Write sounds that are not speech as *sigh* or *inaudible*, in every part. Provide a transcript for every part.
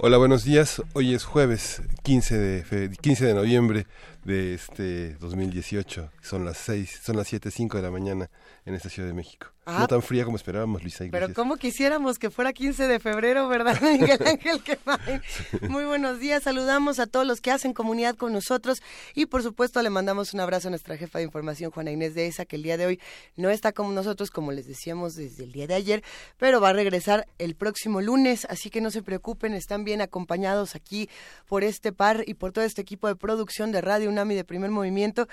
Hola, buenos días. Hoy es jueves 15 de, 15 de noviembre de este 2018. Son las 6, son las 7.05 de la mañana en esta Ciudad de México. no tan fría como esperábamos, Luisa Pero como quisiéramos que fuera 15 de febrero, ¿verdad, *laughs* Miguel Ángel Muy buenos días, saludamos a todos los que hacen comunidad con nosotros y por supuesto le mandamos un abrazo a nuestra jefa de información, Juana Inés de ESA, que el día de hoy no está con nosotros, como les decíamos desde el día de ayer, pero va a regresar el próximo lunes, así que no se preocupen, están bien acompañados aquí por este y por todo este equipo de producción de Radio UNAMI de Primer Movimiento,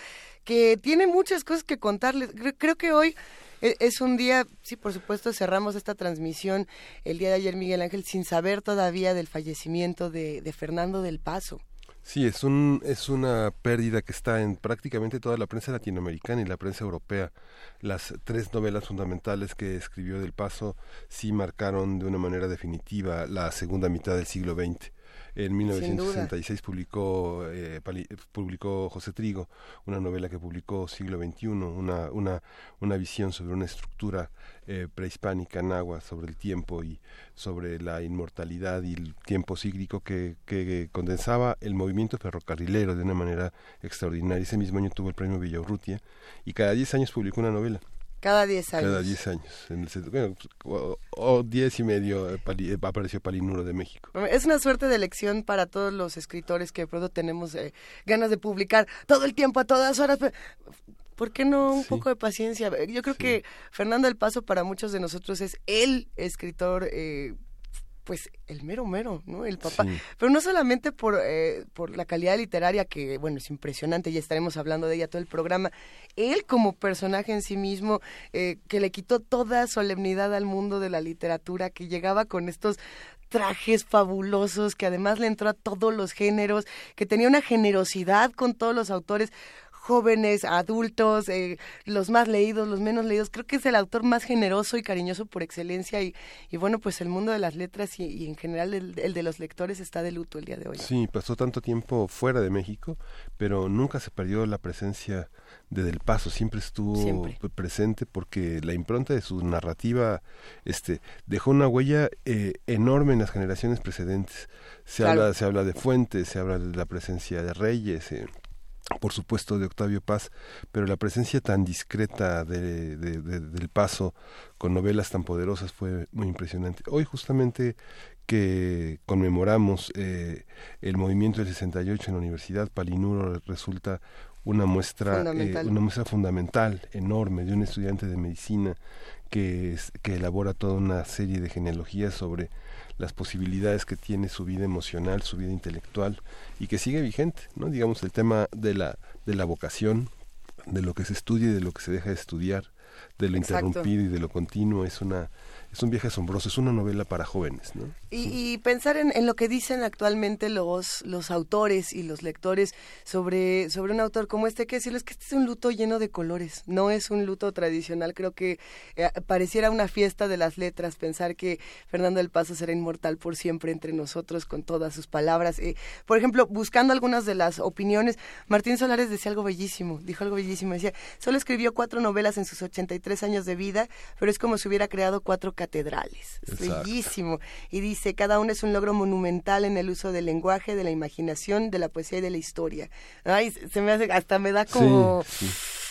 que tiene muchas cosas que contarles. Creo que hoy e, es un día, sí, por supuesto, cerramos esta transmisión el día de ayer, Miguel Ángel, sin saber todavía del fallecimiento de, Fernando del Paso. Sí, es, un, es una pérdida que está en prácticamente toda la prensa latinoamericana y la prensa europea. Las tres novelas fundamentales que escribió Del Paso sí marcaron de una manera definitiva la segunda mitad del siglo XX. En 1966 publicó, eh, publicó José Trigo, una novela que publicó siglo XXI, una, una, una visión sobre una estructura eh, prehispánica en agua, sobre el tiempo y sobre la inmortalidad y el tiempo cíclico que, que condensaba el movimiento ferrocarrilero de una manera extraordinaria. Ese mismo año tuvo el premio Villaurrutia y cada 10 años publicó una novela. Cada 10 años. Cada 10 años. En el, o 10 y medio eh, eh, apareció Palinuro de México. Es una suerte de elección para todos los escritores que de pronto tenemos eh, ganas de publicar todo el tiempo, a todas horas. ¿Por qué no un poco de paciencia? Yo creo que Fernando del Paso para muchos de nosotros es el escritor eh, pues el mero mero, ¿no? El papá. Pero no solamente por, eh, por la calidad literaria, que bueno, es impresionante, ya estaremos hablando de ella todo el programa. Él como personaje en sí mismo, eh, que le quitó toda solemnidad al mundo de la literatura, que llegaba con estos trajes fabulosos, que además le entró a todos los géneros, que tenía una generosidad con todos los autores jóvenes, adultos, eh, los más leídos, los menos leídos. Creo que es el autor más generoso y cariñoso por excelencia y, y bueno, pues el mundo de las letras y, en general el, de los lectores está de luto el día de hoy. Sí, pasó tanto tiempo fuera de México, pero nunca se perdió la presencia de Del Paso, siempre estuvo presente porque la impronta de su narrativa este, dejó una huella eh, enorme en las generaciones precedentes. Se, habla, se habla de Fuentes, se habla de la presencia de Reyes. Eh, por supuesto de Octavio Paz, pero la presencia tan discreta de, del paso con novelas tan poderosas fue muy impresionante. Hoy justamente que conmemoramos eh, el movimiento del 68 en la Universidad, Palinuro resulta una muestra, eh, una muestra fundamental, enorme, de un estudiante de medicina que, que elabora toda una serie de genealogías sobre las posibilidades que tiene su vida emocional, su vida intelectual y que sigue vigente, ¿no? Digamos el tema de la de la vocación, de lo que se estudia y de lo que se deja de estudiar, de lo interrumpido y de lo continuo es una es un viaje asombroso, es una novela para jóvenes. ¿no? Y, pensar en, en, lo que dicen actualmente los, los autores y los lectores sobre, sobre un autor como este, que decirles que este es un luto lleno de colores, no es un luto tradicional, creo que eh, pareciera una fiesta de las letras pensar que Fernando del Paso será inmortal por siempre entre nosotros con todas sus palabras. Eh, por ejemplo, buscando algunas de las opiniones, Martín Solares decía algo bellísimo, dijo algo bellísimo, decía, solo escribió cuatro novelas en sus 83 años de vida, pero es como si hubiera creado cuatro catedrales. bellísimo. Y dice, cada uno es un logro monumental en el uso del lenguaje, de la imaginación, de la poesía y de la historia. Ay, se me hace, hasta me da como...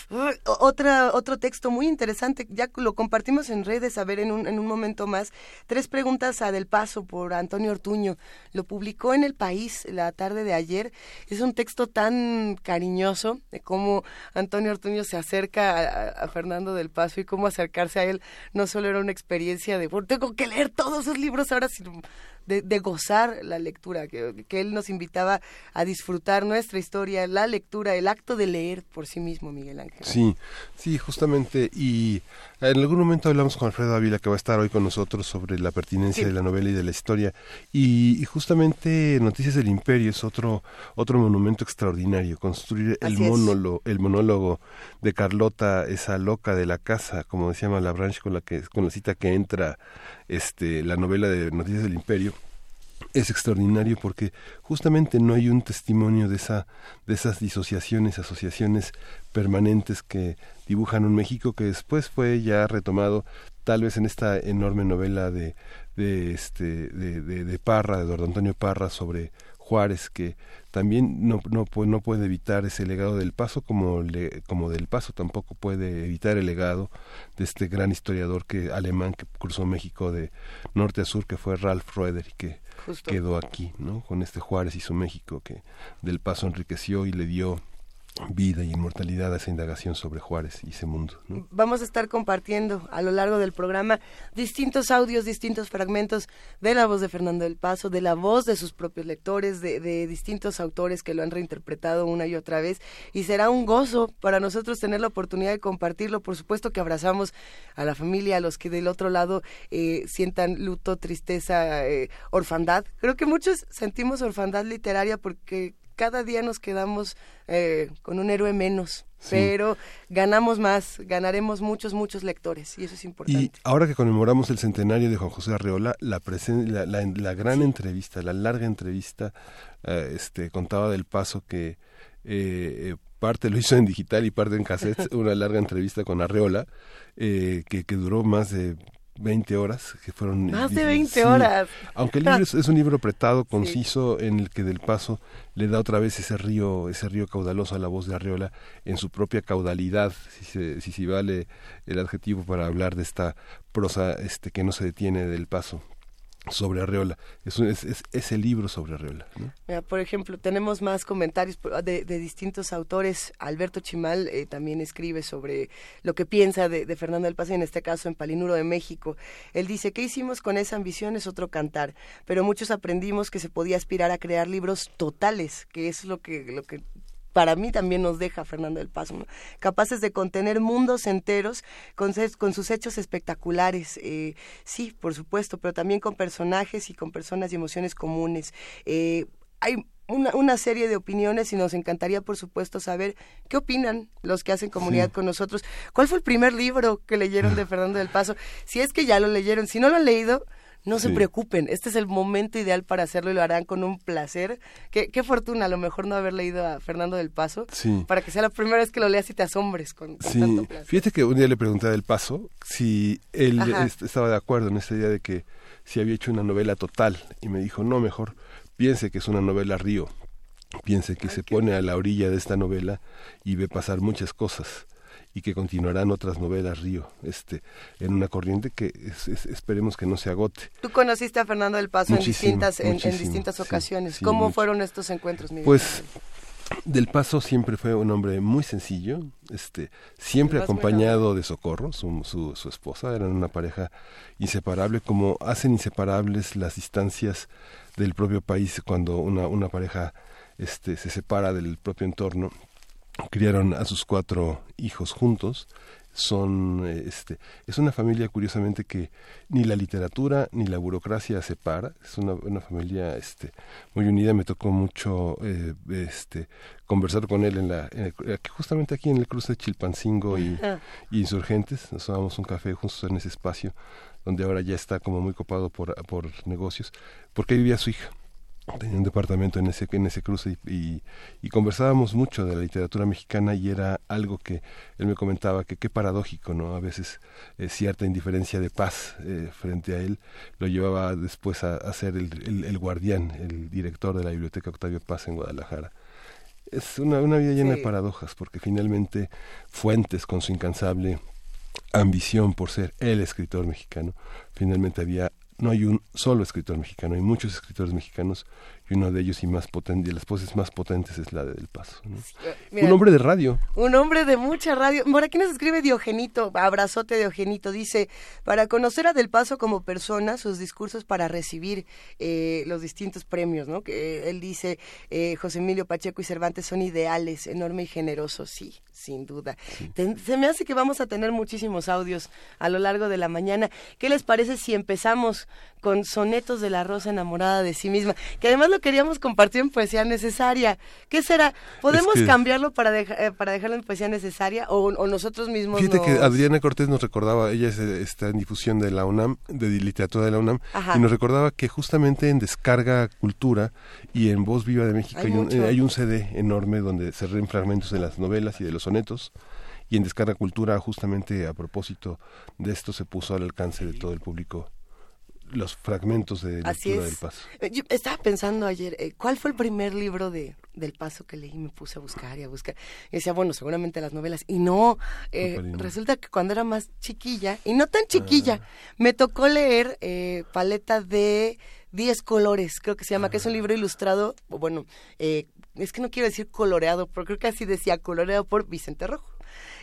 Otra, otro texto muy interesante, ya lo compartimos en redes, a ver en un, en un momento más. Tres preguntas a Del Paso por Antonio Ortuño. Lo publicó en El País la tarde de ayer. Es un texto tan cariñoso de cómo Antonio Ortuño se acerca a, Fernando Del Paso y cómo acercarse a él no solo era una experiencia de, tengo que leer todos sus libros ahora, sino de, gozar la lectura, que, que, él nos invitaba a disfrutar nuestra historia, la lectura, el acto de leer por sí mismo, Miguel Ángel. Sí, sí, justamente. Y en algún momento hablamos con Alfredo Ávila, que va a estar hoy con nosotros, sobre la pertinencia de la novela y de la historia. Y, justamente Noticias del Imperio es otro, otro monumento extraordinario. Construir el monólogo, el monólogo de Carlota, esa loca de la casa, como decía Malabranche con la que, con la cita que entra este, la novela de Noticias del Imperio es extraordinario porque justamente no hay un testimonio de esa de esas disociaciones, asociaciones permanentes que dibujan un México que después fue ya retomado tal vez en esta enorme novela de de este de, de, Parra, de Eduardo Antonio Parra sobre Juárez que también no, no, no puede evitar ese legado del paso como, le, como del paso tampoco puede evitar el legado de este gran historiador que alemán que cruzó México de norte a sur que fue Ralph Roeder que quedó aquí, ¿no? Con este Juárez y su México que del paso enriqueció y le dio vida y inmortalidad a esa indagación sobre Juárez y ese mundo. Vamos a estar compartiendo a lo largo del programa distintos audios, distintos fragmentos de la voz de Fernando del Paso, de la voz de sus propios lectores, de, distintos autores que lo han reinterpretado una y otra vez. Y será un gozo para nosotros tener la oportunidad de compartirlo. Por supuesto que abrazamos a la familia, a los que del otro lado eh, sientan luto, tristeza, eh, orfandad. Creo que muchos sentimos orfandad literaria porque cada día nos quedamos eh, con un héroe menos, pero ganamos más, ganaremos muchos, muchos lectores y eso es importante. Y ahora que conmemoramos el centenario de Juan José Arreola, la, la, la, gran entrevista, la larga entrevista, eh, este, contaba del paso que eh, parte lo hizo en digital y parte en cassette, *laughs* una larga entrevista con Arreola, que, que duró más de 20 horas, que fueron... Más de 20 horas. Aunque el libro es, un libro apretado, conciso, en el que del paso le da otra vez ese río, ese río caudaloso a la voz de Arriola en su propia caudalidad, si se, si, si vale el adjetivo para hablar de esta prosa este que no se detiene del paso sobre Arreola. Es, libro sobre Arreola. por ejemplo, tenemos más comentarios de, distintos autores. Alberto Chimal eh, también escribe sobre lo que piensa de, Fernando del Paz, en este caso en Palinuro de México. Él dice, ¿qué hicimos con esa ambición? Es otro cantar. Pero muchos aprendimos que se podía aspirar a crear libros totales, que es lo que, lo que para mí también nos deja Fernando del Paso, capaces de contener mundos enteros con, con sus hechos espectaculares, eh, sí, por supuesto, pero también con personajes y con personas y emociones comunes. Eh, hay una, una, serie de opiniones y nos encantaría, por supuesto, saber qué opinan los que hacen comunidad con nosotros. ¿Cuál fue el primer libro que leyeron de Fernando del Paso? Si es que ya lo leyeron, si no lo han leído, no se preocupen, este es el momento ideal para hacerlo y lo harán con un placer. Qué, qué fortuna a lo mejor no haber leído a Fernando del Paso, para que sea la primera vez que lo leas y te asombres con, sí. tanto placer. Fíjate que un día le pregunté a del Paso si él estaba de acuerdo en esta idea de que si había hecho una novela total y me dijo, no, mejor piense que es una novela río, piense que se pone a la orilla de esta novela y ve pasar muchas cosas y que continuarán otras novelas Río, este, en una corriente que esperemos que no se agote. Tú conociste a Fernando del Paso en distintas, en, distintas ocasiones. ¿Cómo fueron estos encuentros, Miguel? Pues del Paso siempre fue un hombre muy sencillo, este, siempre acompañado de Socorro, su, su, su, esposa, eran una pareja inseparable, como hacen inseparables las distancias del propio país cuando una, una pareja este, se separa del propio entorno criaron a sus cuatro hijos juntos. Son este es una familia curiosamente que ni la literatura ni la burocracia separa. Es una, una familia este muy unida. Me tocó mucho eh, este conversar con él en la justamente aquí en el cruce de Chilpancingo y, y Insurgentes. Nos tomamos un café juntos en ese espacio donde ahora ya está como muy copado por por negocios porque ahí vivía su hija tenía un departamento en ese en ese cruce y, y, conversábamos mucho de la literatura mexicana y era algo que él me comentaba que qué paradójico no a veces eh, cierta indiferencia de paz eh, frente a él lo llevaba después a, ser el, el, guardián el director de la biblioteca Octavio Paz en Guadalajara. Es una, una vida llena de paradojas porque finalmente Fuentes con su incansable ambición por ser el escritor mexicano finalmente había no hay un solo escritor mexicano, hay muchos escritores mexicanos y uno de ellos y más potente, de las voces más potentes es la de Del Paso. Eh, un hombre de radio. Un hombre de mucha radio. Por aquí nos escribe Diogenito, abrazote Diogenito, dice, para conocer a Del Paso como persona, sus discursos para recibir eh, los distintos premios, ¿no? Que él dice, eh, José Emilio Pacheco y Cervantes son ideales, enorme y generoso, sí, sin duda. se me hace que vamos a tener muchísimos audios a lo largo de la mañana. ¿Qué les parece si empezamos con sonetos de la rosa enamorada de sí misma? Que además lo queríamos compartir en poesía necesaria. ¿Qué será? ¿Podemos cambiarlo para, eh, para dejarlo en poesía necesaria o, nosotros mismos Fíjate que Adriana Cortés nos recordaba, ella está en difusión de la UNAM, de literatura de la UNAM, y nos recordaba que justamente en Descarga Cultura y en Voz Viva de México hay, un, hay un CD enorme donde se leen fragmentos de las novelas y de los sonetos y en Descarga Cultura justamente a propósito de esto se puso al alcance de todo el público los fragmentos de lectura del Paso. Eh, yo estaba pensando ayer, eh, ¿cuál fue el primer libro de del Paso que leí? Me puse a buscar y a buscar. Y decía, bueno, seguramente las novelas. Y no, eh, resulta que cuando era más chiquilla, y no tan chiquilla, ah. me tocó leer Paleta de 10 colores, creo que se llama, que es un ah. libro ilustrado, bueno, es que no quiero decir coloreado, pero creo que así decía, coloreado por Vicente Rojo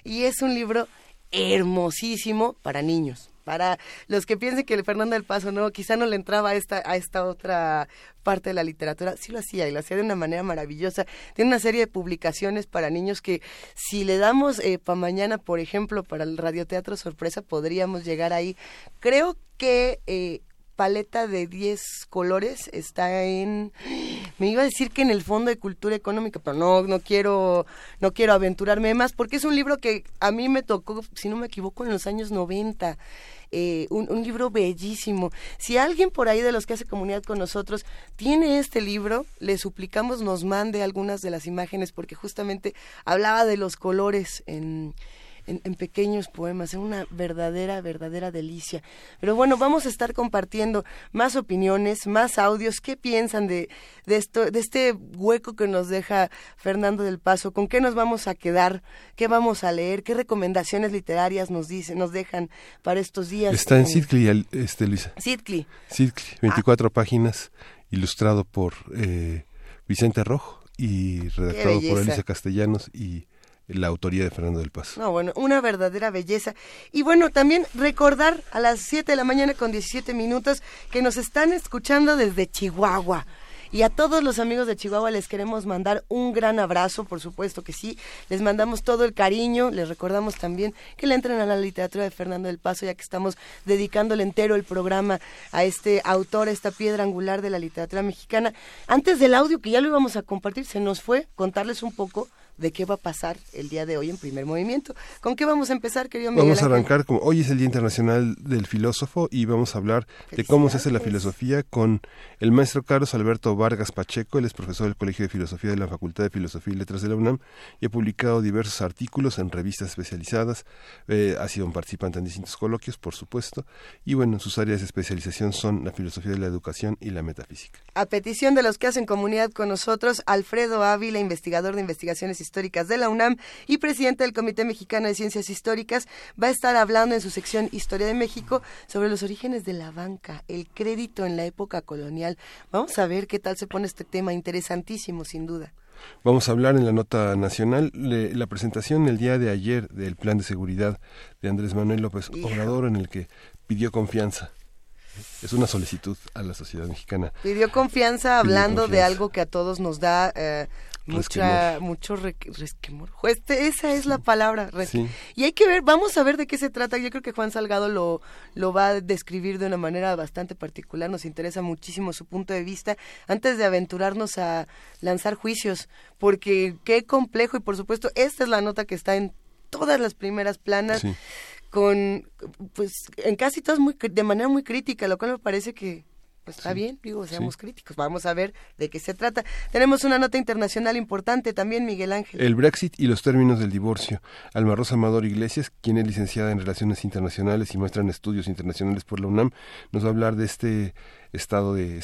y es un libro hermosísimo para niños. Para los que piensen que Fernando del Paso no, quizá no le entraba a esta, a esta otra parte de la literatura, sí lo hacía y lo hacía de una manera maravillosa. Tiene una serie de publicaciones para niños que si le damos eh, para mañana, por ejemplo, para el radioteatro sorpresa, podríamos llegar ahí. Creo que eh, paleta de 10 colores está en me iba a decir que en el Fondo de Cultura Económica, pero no no quiero no quiero aventurarme más porque es un libro que a mí me tocó, si no me equivoco, en los años 90. Eh, un, un, libro bellísimo. Si alguien por ahí de los que hace comunidad con nosotros tiene este libro, le suplicamos nos mande algunas de las imágenes porque justamente hablaba de los colores en, en, pequeños poemas, es una verdadera, verdadera delicia. Pero bueno, vamos a estar compartiendo más opiniones, más audios. ¿Qué piensan de, de, esto, de este hueco que nos deja Fernando del Paso? ¿Con qué nos vamos a quedar? ¿Qué vamos a leer? ¿Qué recomendaciones literarias nos dicen, nos dejan para estos días? Está en Sidcli, este, Luisa. Sidcli. Sidcli, 24 páginas, ilustrado por eh, Vicente Rojo y redactado por Elisa Castellanos y la autoría de Fernando del Paso. No, bueno, una verdadera belleza. Y bueno, también recordar a las 7 de la mañana con 17 minutos que nos están escuchando desde Chihuahua. Y a todos los amigos de Chihuahua les queremos mandar un gran abrazo, por supuesto que sí. Les mandamos todo el cariño. Les recordamos también que le entren a la literatura de Fernando del Paso, ya que estamos dedicándole entero el programa a este autor, a esta piedra angular de la literatura mexicana. Antes del audio, que ya lo íbamos a compartir, se nos fue contarles un poco de qué va a pasar el día de hoy en primer movimiento. ¿Con qué vamos a empezar, querido Miguel Vamos a arrancar, como hoy es el Día Internacional del Filósofo y vamos a hablar de cómo se hace la filosofía con el maestro Carlos Alberto Vargas Pacheco, él es profesor del Colegio de Filosofía de la Facultad de Filosofía y Letras de la UNAM y ha publicado diversos artículos en revistas especializadas, eh, ha sido un participante en distintos coloquios, por supuesto, y bueno, sus áreas de especialización son la filosofía de la educación y la metafísica. A petición de los que hacen comunidad con nosotros, Alfredo Ávila, investigador de investigaciones Históricas de la UNAM y presidente del Comité Mexicano de Ciencias Históricas, va a estar hablando en su sección Historia de México sobre los orígenes de la banca, el crédito en la época colonial. Vamos a ver qué tal se pone este tema, interesantísimo sin duda. Vamos a hablar en la nota nacional de la presentación el día de ayer del plan de seguridad de Andrés Manuel López Obrador en el que pidió confianza es una solicitud a la sociedad mexicana. Pidió confianza hablando de algo que a todos nos da eh, mucha, mucho resquemor. Este, esa es la palabra. Y hay que ver, vamos a ver de qué se trata. Yo creo que Juan Salgado lo, lo va a describir de una manera bastante particular. Nos interesa muchísimo su punto de vista antes de aventurarnos a lanzar juicios, porque qué complejo y por supuesto esta es la nota que está en todas las primeras planas. con pues en casi todas muy de manera muy crítica, lo cual me parece que pues está bien, digo, seamos críticos. Vamos a ver de qué se trata. Tenemos una nota internacional importante también, Miguel Ángel. El Brexit y los términos del divorcio. Alma Rosa Amador Iglesias, quien es licenciada en Relaciones Internacionales y muestra en estudios internacionales por la UNAM, nos va a hablar de este estado de,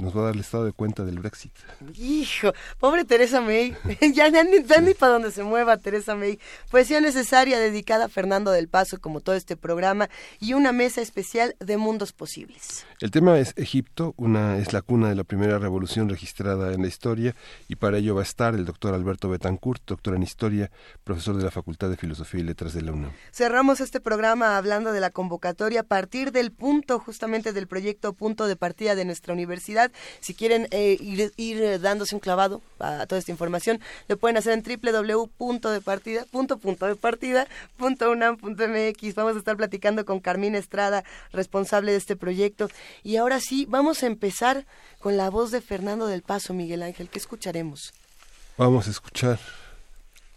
nos va a dar el estado de cuenta del Brexit. Hijo, pobre Teresa May, *laughs* ya ni, ni para donde se mueva Teresa May. Poesía necesaria dedicada a Fernando del Paso, como todo este programa, y una mesa especial de mundos posibles. El tema es Egipto, una es la cuna de la primera revolución registrada en la historia, y para ello va a estar el doctor Alberto Betancourt, doctor en historia, profesor de la Facultad de Filosofía y Letras de la UNAM. Cerramos este programa hablando de la convocatoria a partir del punto justamente del proyecto Punto de Partida de nuestra universidad. Si quieren eh, ir, ir, dándose un clavado a toda esta información, lo pueden hacer en www.departida.unam.mx. Vamos a estar platicando con Carmina Estrada, responsable de este proyecto. Y ahora sí, vamos a empezar con la voz de Fernando del Paso, Miguel Ángel. ¿Qué escucharemos? Vamos a escuchar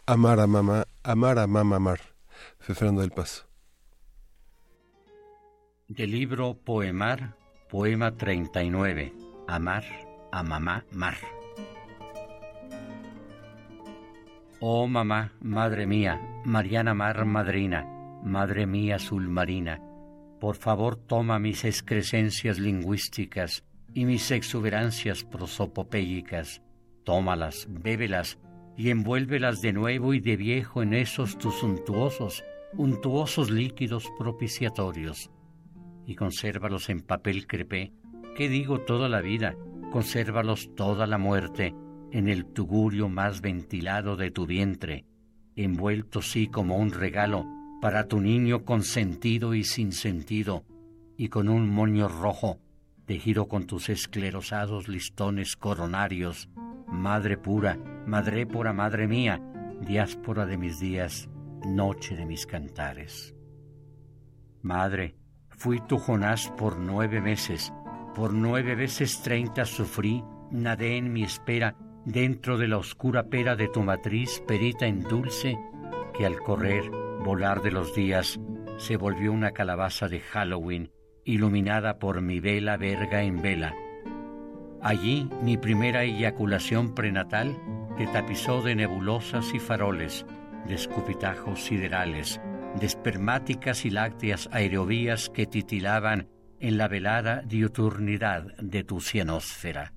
Amar a mamá, amar a mamá, amar. Fernando del Paso. Del libro Poemar, poema 39. Amar a mamá, mar. Oh mamá, madre mía, Mariana Mar Madrina, madre mía azul marina, por favor toma mis excrescencias lingüísticas y mis exuberancias prosopopélicas, tómalas, bébelas y envuélvelas de nuevo y de viejo en esos tus untuosos, untuosos líquidos propiciatorios, y consérvalos en papel crepé, que digo toda la vida, consérvalos toda la muerte, en el tugurio más ventilado de tu vientre, envuelto sí como un regalo para tu niño consentido y sin sentido, y con un moño rojo, tejido con tus esclerosados listones coronarios, Madre pura, Madre pura, Madre mía, diáspora de mis días, noche de mis cantares. Madre, fui tu Jonás por nueve meses, por nueve veces treinta sufrí, nadé en mi espera, dentro de la oscura pera de tu matriz, perita en dulce, que al correr, volar de los días, se volvió una calabaza de Halloween, iluminada por mi vela verga en vela, Allí mi primera eyaculación prenatal te tapizó de nebulosas y faroles, de escupitajos siderales, de espermáticas y lácteas aerovías que titilaban en la velada diuturnidad de tu cienósfera.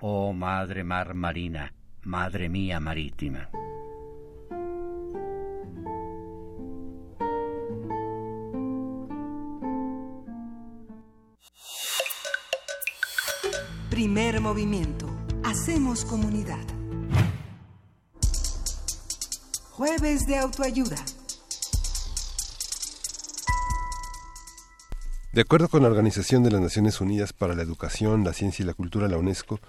Oh madre mar marina, madre mía marítima. Primer movimiento. Hacemos comunidad. Jueves de autoayuda. De acuerdo con la Organización de las Naciones Unidas para la Educación, la Ciencia y la Cultura, la UNESCO,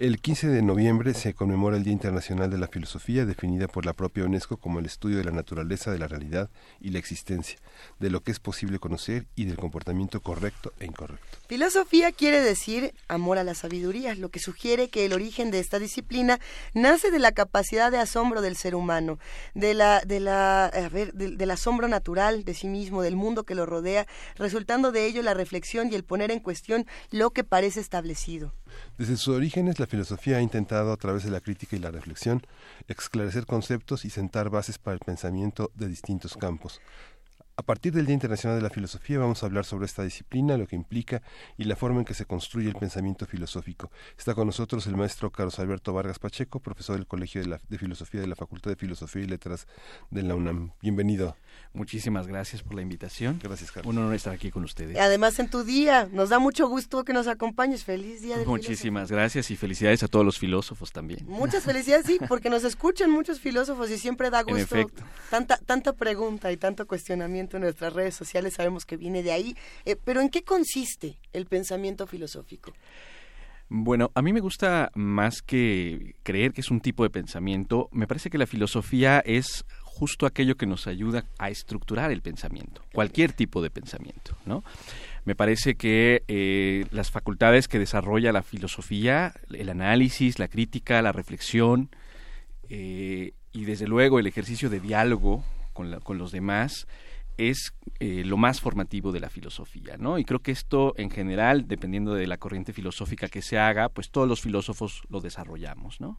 el 15 de noviembre se conmemora el Día Internacional de la Filosofía, definida por la propia UNESCO como el estudio de la naturaleza de la realidad y la existencia, de lo que es posible conocer y del comportamiento correcto e incorrecto. Filosofía quiere decir amor a la sabiduría, lo que sugiere que el origen de esta disciplina nace de la capacidad de asombro del ser humano, de la, de la, del asombro natural de sí mismo, del mundo que lo rodea, resultando de ello la reflexión y el poner en cuestión lo que parece establecido. Desde sus orígenes, la filosofía ha intentado, a través de la crítica y la reflexión, esclarecer conceptos y sentar bases para el pensamiento de distintos campos. A partir del Día Internacional de la Filosofía vamos a hablar sobre esta disciplina, lo que implica y la forma en que se construye el pensamiento filosófico. Está con nosotros el maestro Carlos Alberto Vargas Pacheco, profesor del Colegio de, de Filosofía de la Facultad de Filosofía y Letras de la UNAM. Bienvenido. Muchísimas gracias por la invitación. Gracias, Carlos. Un honor estar aquí con ustedes. Además, en tu día, nos da mucho gusto que nos acompañes. Feliz día del Muchísimas gracias y felicidades a todos los filósofos también. Muchas felicidades, sí, porque nos escuchan muchos filósofos y siempre da gusto. Tanta, tanta pregunta y tanto cuestionamiento en nuestras redes sociales, sabemos que viene de ahí. Eh, pero ¿en qué consiste el pensamiento filosófico? Bueno, a mí me gusta más que creer que es un tipo de pensamiento, me parece que la filosofía es justo aquello que nos ayuda a estructurar el pensamiento, cualquier tipo de pensamiento, ¿no? Me parece que eh, las facultades que desarrolla la filosofía, el análisis, la crítica, la reflexión eh, y desde luego el ejercicio de diálogo con, los demás es eh, lo más formativo de la filosofía, ¿no? Y creo que esto en general, dependiendo de la corriente filosófica que se haga, pues todos los filósofos lo desarrollamos, ¿no?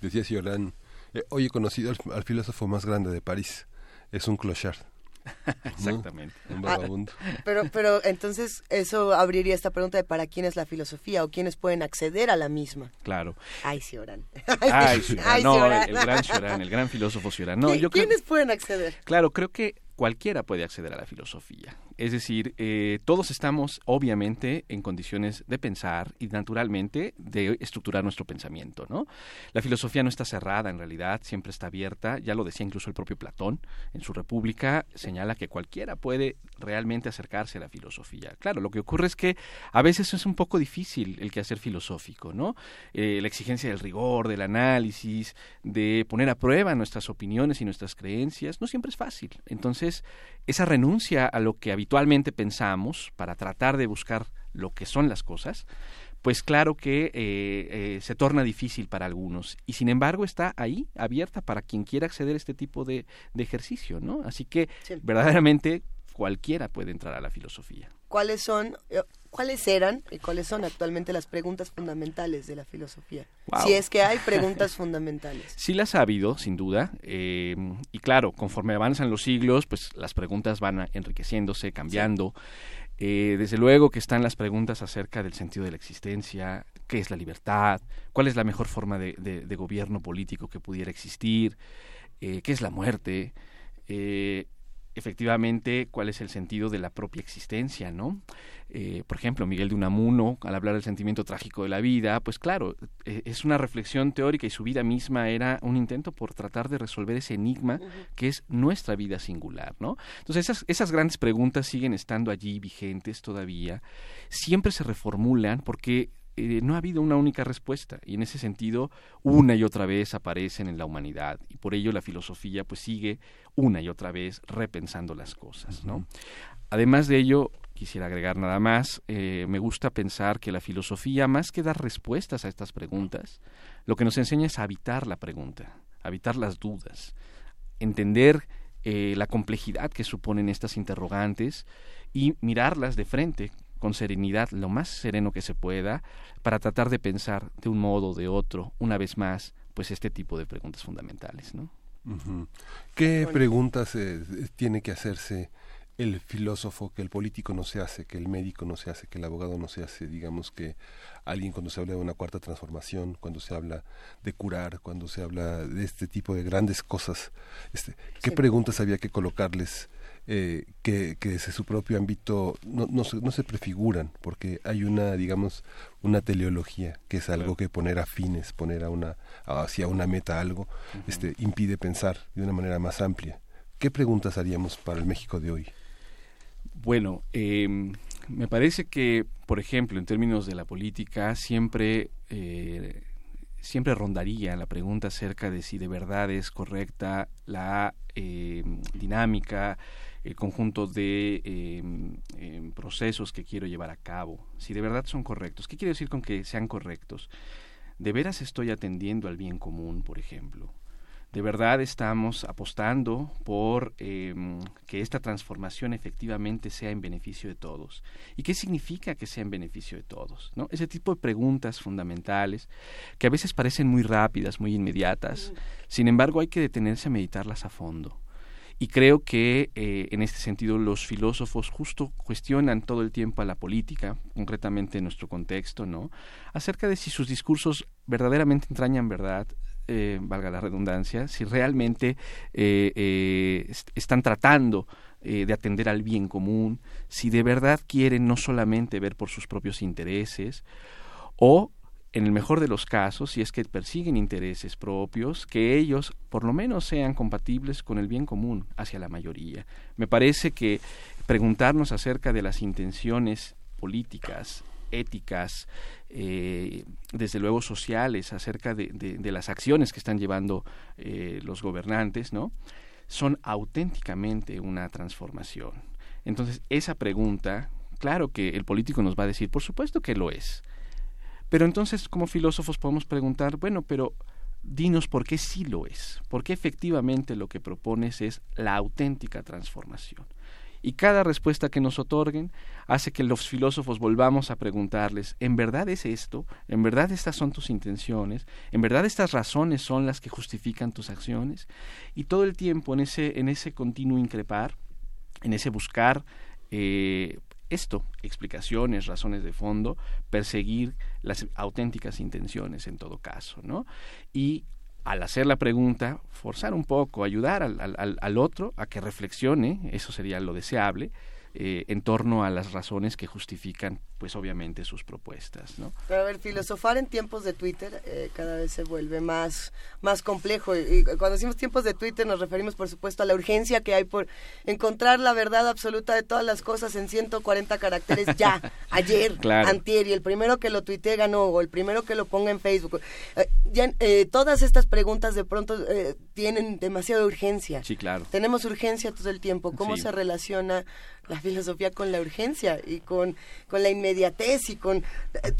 Decía Cioran, eh, hoy he conocido al, filósofo más grande de París. Es un clochard. *laughs* Exactamente. Un vagabundo. pero, pero entonces eso abriría esta pregunta de para quién es la filosofía o quiénes pueden acceder a la misma. Claro. Ay, Cioran. *laughs* Ay, Cioran. No, el, gran Cioran, el gran filósofo Cioran. No, yo ¿Quiénes pueden acceder? Claro, creo que cualquiera puede acceder a la filosofía. Es decir, eh, todos estamos obviamente en condiciones de pensar y naturalmente de estructurar nuestro pensamiento, ¿no? La filosofía no está cerrada en realidad, siempre está abierta, ya lo decía incluso el propio Platón en su República, señala que cualquiera puede realmente acercarse a la filosofía. Claro, lo que ocurre es que a veces es un poco difícil el quehacer filosófico, ¿no? Eh, la exigencia del rigor, del análisis, de poner a prueba nuestras opiniones y nuestras creencias, no siempre es fácil. Entonces, esa renuncia a lo que habitualmente pensamos para tratar de buscar lo que son las cosas, pues claro que eh, eh, se torna difícil para algunos y sin embargo está ahí abierta para quien quiera acceder a este tipo de, ejercicio, ¿no? Así que verdaderamente cualquiera puede entrar a la filosofía. ¿Cuáles son, eh, cuáles eran y cuáles son actualmente las preguntas fundamentales de la filosofía? Si es que hay preguntas fundamentales. *laughs* Sí las ha habido, sin duda, y claro, conforme avanzan los siglos, pues las preguntas van enriqueciéndose, cambiando. Eh, desde luego que están las preguntas acerca del sentido de la existencia, qué es la libertad, cuál es la mejor forma de, gobierno político que pudiera existir, eh, qué es la muerte, eh, efectivamente cuál es el sentido de la propia existencia, ¿no? Eh, por ejemplo, Miguel de Unamuno, al hablar del sentimiento trágico de la vida, pues claro, eh, es una reflexión teórica y su vida misma era un intento por tratar de resolver ese enigma que es nuestra vida singular, ¿no? Entonces esas, esas grandes preguntas siguen estando allí vigentes todavía, siempre se reformulan porque eh, no ha habido una única respuesta y en ese sentido una y otra vez aparecen en la humanidad y por ello la filosofía pues sigue una y otra vez repensando las cosas, ¿no? Además de ello, quisiera agregar nada más, eh, me gusta pensar que la filosofía, más que dar respuestas a estas preguntas, lo que nos enseña es a habitar la pregunta, habitar las dudas, entender eh, la complejidad que suponen estas interrogantes y mirarlas de frente con serenidad, lo más sereno que se pueda, para tratar de pensar de un modo o de otro, una vez más, pues este tipo de preguntas fundamentales, ¿no? ¿Qué preguntas eh, tiene que hacerse el filósofo que el político no se hace, que el médico no se hace, que el abogado no se hace, digamos que alguien cuando se habla de una cuarta transformación, cuando se habla de curar, cuando se habla de este tipo de grandes cosas, este, ¿qué preguntas había que colocarles eh, que, que desde su propio ámbito no, no, se, no se prefiguran, porque hay una, digamos, una teleología, que es algo que poner a fines, poner a una, hacia una meta algo, este, impide pensar de una manera más amplia. ¿Qué preguntas haríamos para el México de hoy? Bueno, em, me parece que, por ejemplo, en términos de la política, siempre, eh, siempre rondaría la pregunta acerca de si de verdad es correcta la em, dinámica, el conjunto de em, procesos que quiero llevar a cabo, si de verdad son correctos. ¿Qué quiero decir con que sean correctos? ¿De veras estoy atendiendo al bien común, por ejemplo? de verdad estamos apostando por em, que esta transformación efectivamente sea en beneficio de todos. ¿Y qué significa que sea en beneficio de todos? ¿no? Ese tipo de preguntas fundamentales que a veces parecen muy rápidas, muy inmediatas, sin embargo hay que detenerse a meditarlas a fondo. Y creo que eh, en este sentido los filósofos justo cuestionan todo el tiempo a la política, concretamente en nuestro contexto, ¿no? Acerca de si sus discursos verdaderamente entrañan verdad, eh, valga la redundancia, si realmente eh, están tratando de atender al bien común, si de verdad quieren no solamente ver por sus propios intereses, o en el mejor de los casos, si es que persiguen intereses propios, que ellos por lo menos sean compatibles con el bien común hacia la mayoría. Me parece que preguntarnos acerca de las intenciones políticas éticas, eh, desde luego sociales, acerca de, las acciones que están llevando eh, los gobernantes, ¿no? Son auténticamente una transformación. Entonces, esa pregunta, claro que el político nos va a decir, por supuesto que lo es. Pero entonces, como filósofos, podemos preguntar, bueno, pero dinos por qué sí lo es, por qué efectivamente lo que propones es la auténtica transformación. Y cada respuesta que nos otorguen hace que los filósofos volvamos a preguntarles, ¿en verdad es esto? ¿En verdad estas son tus intenciones? ¿En verdad estas razones son las que justifican tus acciones? Y todo el tiempo en ese, en ese continuo increpar, en ese buscar eh, esto, explicaciones, razones de fondo, perseguir las auténticas intenciones en todo caso, ¿no? Y al hacer la pregunta, forzar un poco, ayudar al, al, al otro a que reflexione, eso sería lo deseable, eh, en torno a las razones que justifican, pues obviamente, sus propuestas. ¿no? Pero a ver, filosofar en tiempos de Twitter eh, cada vez se vuelve más, más complejo. Y, cuando decimos tiempos de Twitter nos referimos, por supuesto, a la urgencia que hay por encontrar la verdad absoluta de todas las cosas en 140 caracteres ya, *laughs* ayer, antier, y el primero que lo tuitee ganó, o el primero que lo ponga en Facebook. Eh, ya, todas estas preguntas de pronto tienen demasiada urgencia. Sí, claro. Tenemos urgencia todo el tiempo. ¿Cómo se relaciona la filosofía con la urgencia y con, con la inmediatez y con eh,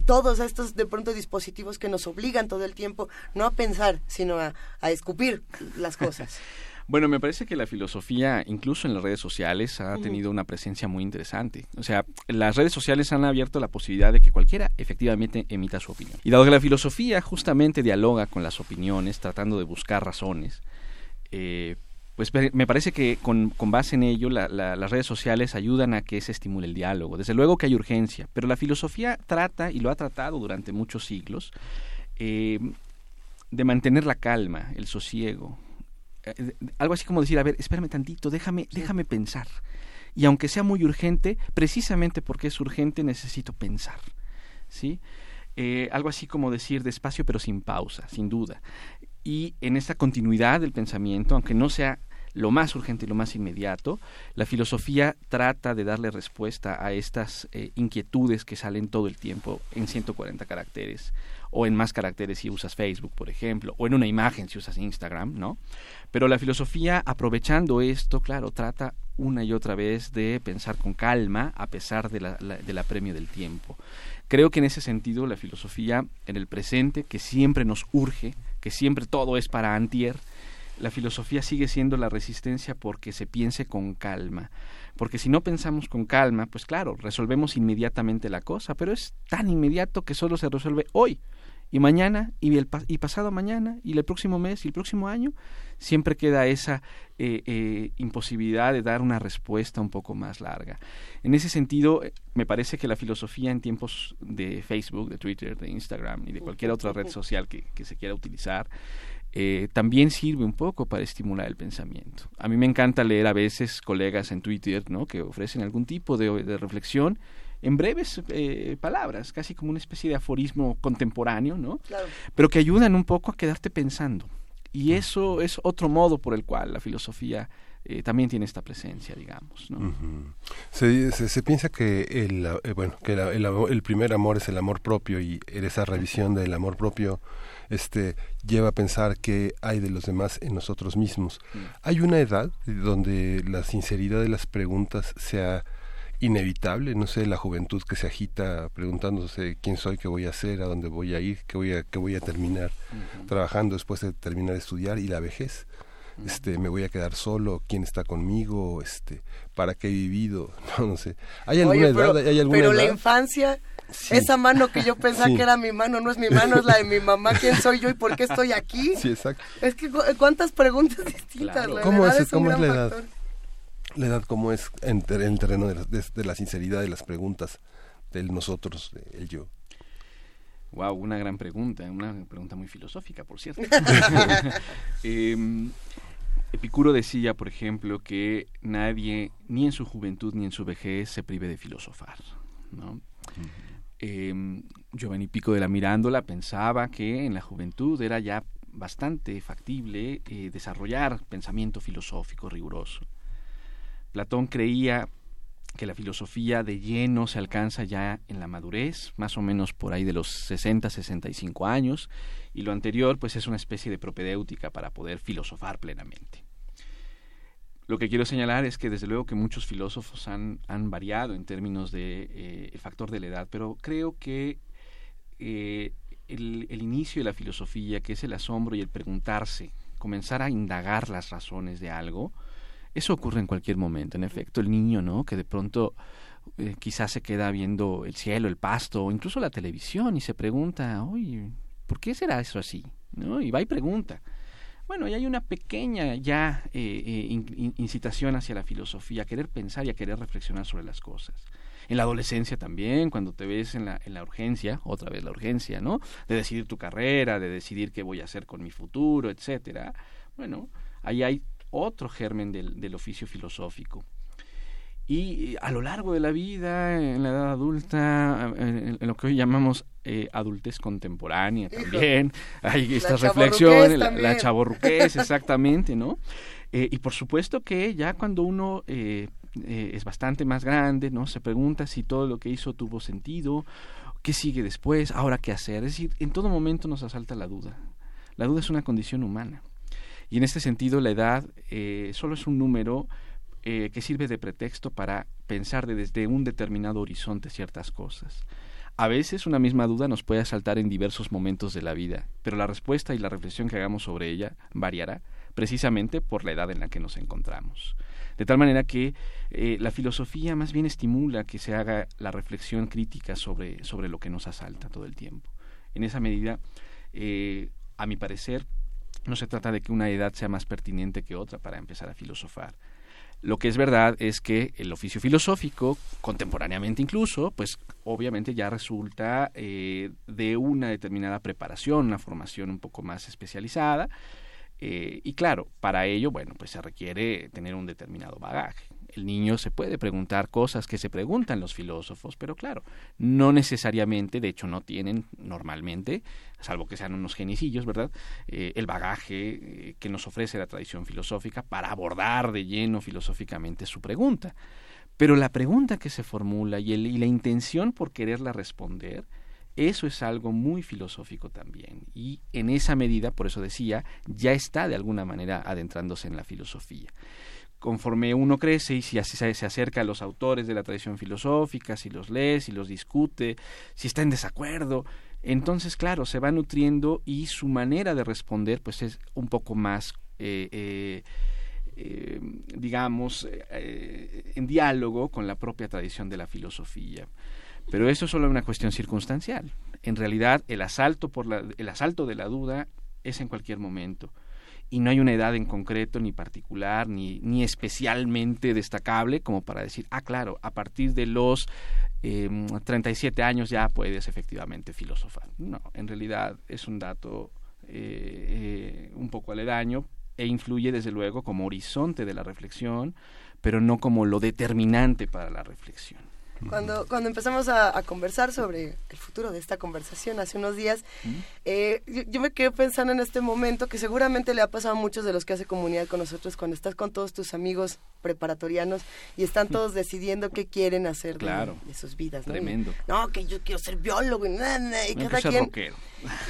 todos estos de pronto dispositivos que nos obligan todo el tiempo no a pensar, sino a, a escupir las cosas. *laughs* Bueno, me parece que la filosofía, incluso en las redes sociales, ha tenido una presencia muy interesante. O sea, las redes sociales han abierto la posibilidad de que cualquiera efectivamente emita su opinión. Y dado que la filosofía justamente dialoga con las opiniones, tratando de buscar razones, eh, pues me parece que con, base en ello las redes sociales ayudan a que se estimule el diálogo. Desde luego que hay urgencia, pero la filosofía trata, y lo ha tratado durante muchos siglos, eh, de mantener la calma, el sosiego. Eh, algo así como decir, a ver, espérame tantito, déjame, déjame pensar. Y aunque sea muy urgente, precisamente porque es urgente necesito pensar. ¿Sí? Eh, algo así como decir despacio pero sin pausa, sin duda y en esta continuidad del pensamiento, aunque no sea lo más urgente y lo más inmediato, la filosofía trata de darle respuesta a estas eh, inquietudes que salen todo el tiempo en 140 caracteres o en más caracteres si usas Facebook, por ejemplo, o en una imagen si usas Instagram, ¿no? Pero la filosofía, aprovechando esto, claro, trata una y otra vez de pensar con calma a pesar de la, del apremio del tiempo. Creo que en ese sentido la filosofía en el presente, que siempre nos urge, que siempre todo es para antier, la filosofía sigue siendo la resistencia porque se piense con calma. Porque si no pensamos con calma, pues claro, resolvemos inmediatamente la cosa, pero es tan inmediato que solo se resuelve hoy. Y mañana, y, el, y pasado mañana, y el próximo mes, y el próximo año, siempre queda esa eh, eh, imposibilidad de dar una respuesta un poco más larga. En ese sentido, eh, me parece que la filosofía en tiempos de Facebook, de Twitter, de Instagram y de cualquier otra red social que, se quiera utilizar, también sirve un poco para estimular el pensamiento. A mí me encanta leer a veces colegas en Twitter ¿no? que ofrecen algún tipo de, reflexión en breves palabras, casi como una especie de aforismo contemporáneo, ¿no? Pero que ayudan un poco a quedarte pensando. Y eso es otro modo por el cual la filosofía eh, también tiene esta presencia, digamos. ¿no? se, se, piensa que, el, eh, bueno, que el, el, primer amor es el amor propio y esa revisión del amor propio este, lleva a pensar que hay de los demás en nosotros mismos. Mm. Hay una edad donde la sinceridad de las preguntas sea inevitable, no sé, la juventud que se agita preguntándose quién soy, qué voy a hacer, a dónde voy a ir, qué voy a, qué voy a terminar trabajando después de terminar de estudiar y la vejez. Este, me voy a quedar solo, quién está conmigo, este, para qué he vivido, *laughs* no, no sé. ¿Hay alguna edad? ¿Hay alguna pero la infancia, esa mano que yo pensaba que era mi mano, no es mi mano, es la de mi mamá, ¿quién soy yo y por qué estoy aquí? Sí, exacto. Es que cuántas preguntas distintas. ¿Cómo, es, ¿cómo es la edad? La edad como es en, el terreno de la, sinceridad de las preguntas del nosotros, el yo. Wow, una gran pregunta, una pregunta muy filosófica, por cierto. *laughs* *laughs* Em, Epicuro decía, por ejemplo, que nadie, ni en su juventud ni en su vejez, se prive de filosofar. ¿no? Em, Giovanni Pico de la Mirándola pensaba que en la juventud era ya bastante factible eh, desarrollar pensamiento filosófico riguroso. Platón creía que la filosofía de lleno se alcanza ya en la madurez, más o menos por ahí de los 60, 65 años, y lo anterior pues es una especie de propedéutica para poder filosofar plenamente. Lo que quiero señalar es que desde luego que muchos filósofos han, variado en términos de eh, factor de la edad, pero creo que eh, el, el inicio de la filosofía, que es el asombro y el preguntarse, comenzar a indagar las razones de algo, eso ocurre en cualquier momento, en efecto, el niño, ¿no? Que de pronto eh, quizás se queda viendo el cielo, el pasto, o incluso la televisión y se pregunta, oye, ¿por qué será eso así? ¿No? Y va y pregunta. Bueno, y hay una pequeña ya eh, eh, incitación hacia la filosofía, a querer pensar y a querer reflexionar sobre las cosas. En la adolescencia también, cuando te ves en la, en la urgencia, otra vez la urgencia, ¿no? De decidir tu carrera, de decidir qué voy a hacer con mi futuro, etcétera. Bueno, ahí hay otro germen del, del oficio filosófico. Y a lo largo de la vida, en la edad adulta, en, lo que hoy llamamos eh, adultez contemporánea también, hay esta reflexión, la, la *laughs* exactamente, ¿no? Eh, y por supuesto que ya cuando uno eh, es bastante más grande, ¿no? Se pregunta si todo lo que hizo tuvo sentido, qué sigue después, ahora qué hacer. Es decir, en todo momento nos asalta la duda. La duda es una condición humana. Y en este sentido la edad solo es un número eh, que sirve de pretexto para pensar desde un determinado horizonte ciertas cosas. A veces una misma duda nos puede asaltar en diversos momentos de la vida, pero la respuesta y la reflexión que hagamos sobre ella variará precisamente por la edad en la que nos encontramos. De tal manera que eh, la filosofía más bien estimula que se haga la reflexión crítica sobre, sobre lo que nos asalta todo el tiempo. En esa medida, eh, a mi parecer, no se trata de que una edad sea más pertinente que otra para empezar a filosofar. Lo que es verdad es que el oficio filosófico, contemporáneamente incluso, pues obviamente ya resulta eh, de una determinada preparación, una formación un poco más especializada. Eh, y claro, para ello, bueno, pues se requiere tener un determinado bagaje el niño se puede preguntar cosas que se preguntan los filósofos, pero claro, no necesariamente, de hecho no tienen normalmente, salvo que sean unos genicillos, ¿verdad? Eh, el bagaje eh, que nos ofrece la tradición filosófica para abordar de lleno filosóficamente su pregunta. Pero la pregunta que se formula y, y la intención por quererla responder, eso es algo muy filosófico también. Y en esa medida, por eso decía, ya está de alguna manera adentrándose en la filosofía conforme uno crece y si así se, acerca a los autores de la tradición filosófica, si los lee, si los discute, si está en desacuerdo, entonces claro, se va nutriendo y su manera de responder pues es un poco más eh, eh, eh, digamos, en diálogo con la propia tradición de la filosofía. Pero eso es solo una cuestión circunstancial. En realidad, el asalto, por la, el asalto de la duda es en cualquier momento y no hay una edad en concreto, ni particular, ni, ni especialmente destacable como para decir, ah, claro, a partir de los eh, 37 años ya puedes efectivamente filosofar. No, en realidad es un dato eh, eh, un poco aledaño e influye desde luego como horizonte de la reflexión, pero no como lo determinante para la reflexión. Cuando, cuando empezamos a, conversar sobre el futuro de esta conversación hace unos días, eh, yo, me quedé pensando en este momento que seguramente le ha pasado a muchos de los que hace comunidad con nosotros cuando estás con todos tus amigos preparatorianos y están todos decidiendo qué quieren hacer de, sus vidas. Tremendo. No, que yo quiero ser biólogo y, cada quien...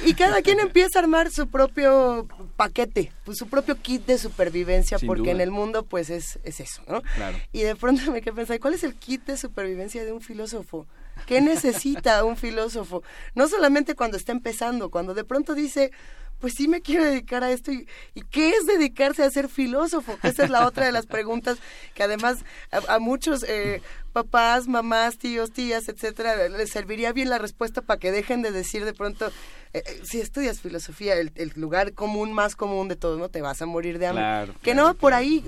Y cada quien *laughs* empieza a armar su propio paquete, pues, su propio kit de supervivencia, porque en el mundo pues es, es eso, ¿no? Claro. Y de pronto me quedé pensando, ¿cuál es el kit de supervivencia de un filósofo? ¿Qué necesita un filósofo? No solamente cuando está empezando, cuando de pronto dice, pues sí me quiero dedicar a esto. ¿Y, qué es dedicarse a ser filósofo? Esa es la otra de las preguntas que además a, muchos eh, papás, mamás, tíos, tías, etcétera, les serviría bien la respuesta para que dejen de decir de pronto, eh, eh, si estudias filosofía, el, lugar común, más común de todo, ¿no? Te vas a morir de hambre. que no, por ahí.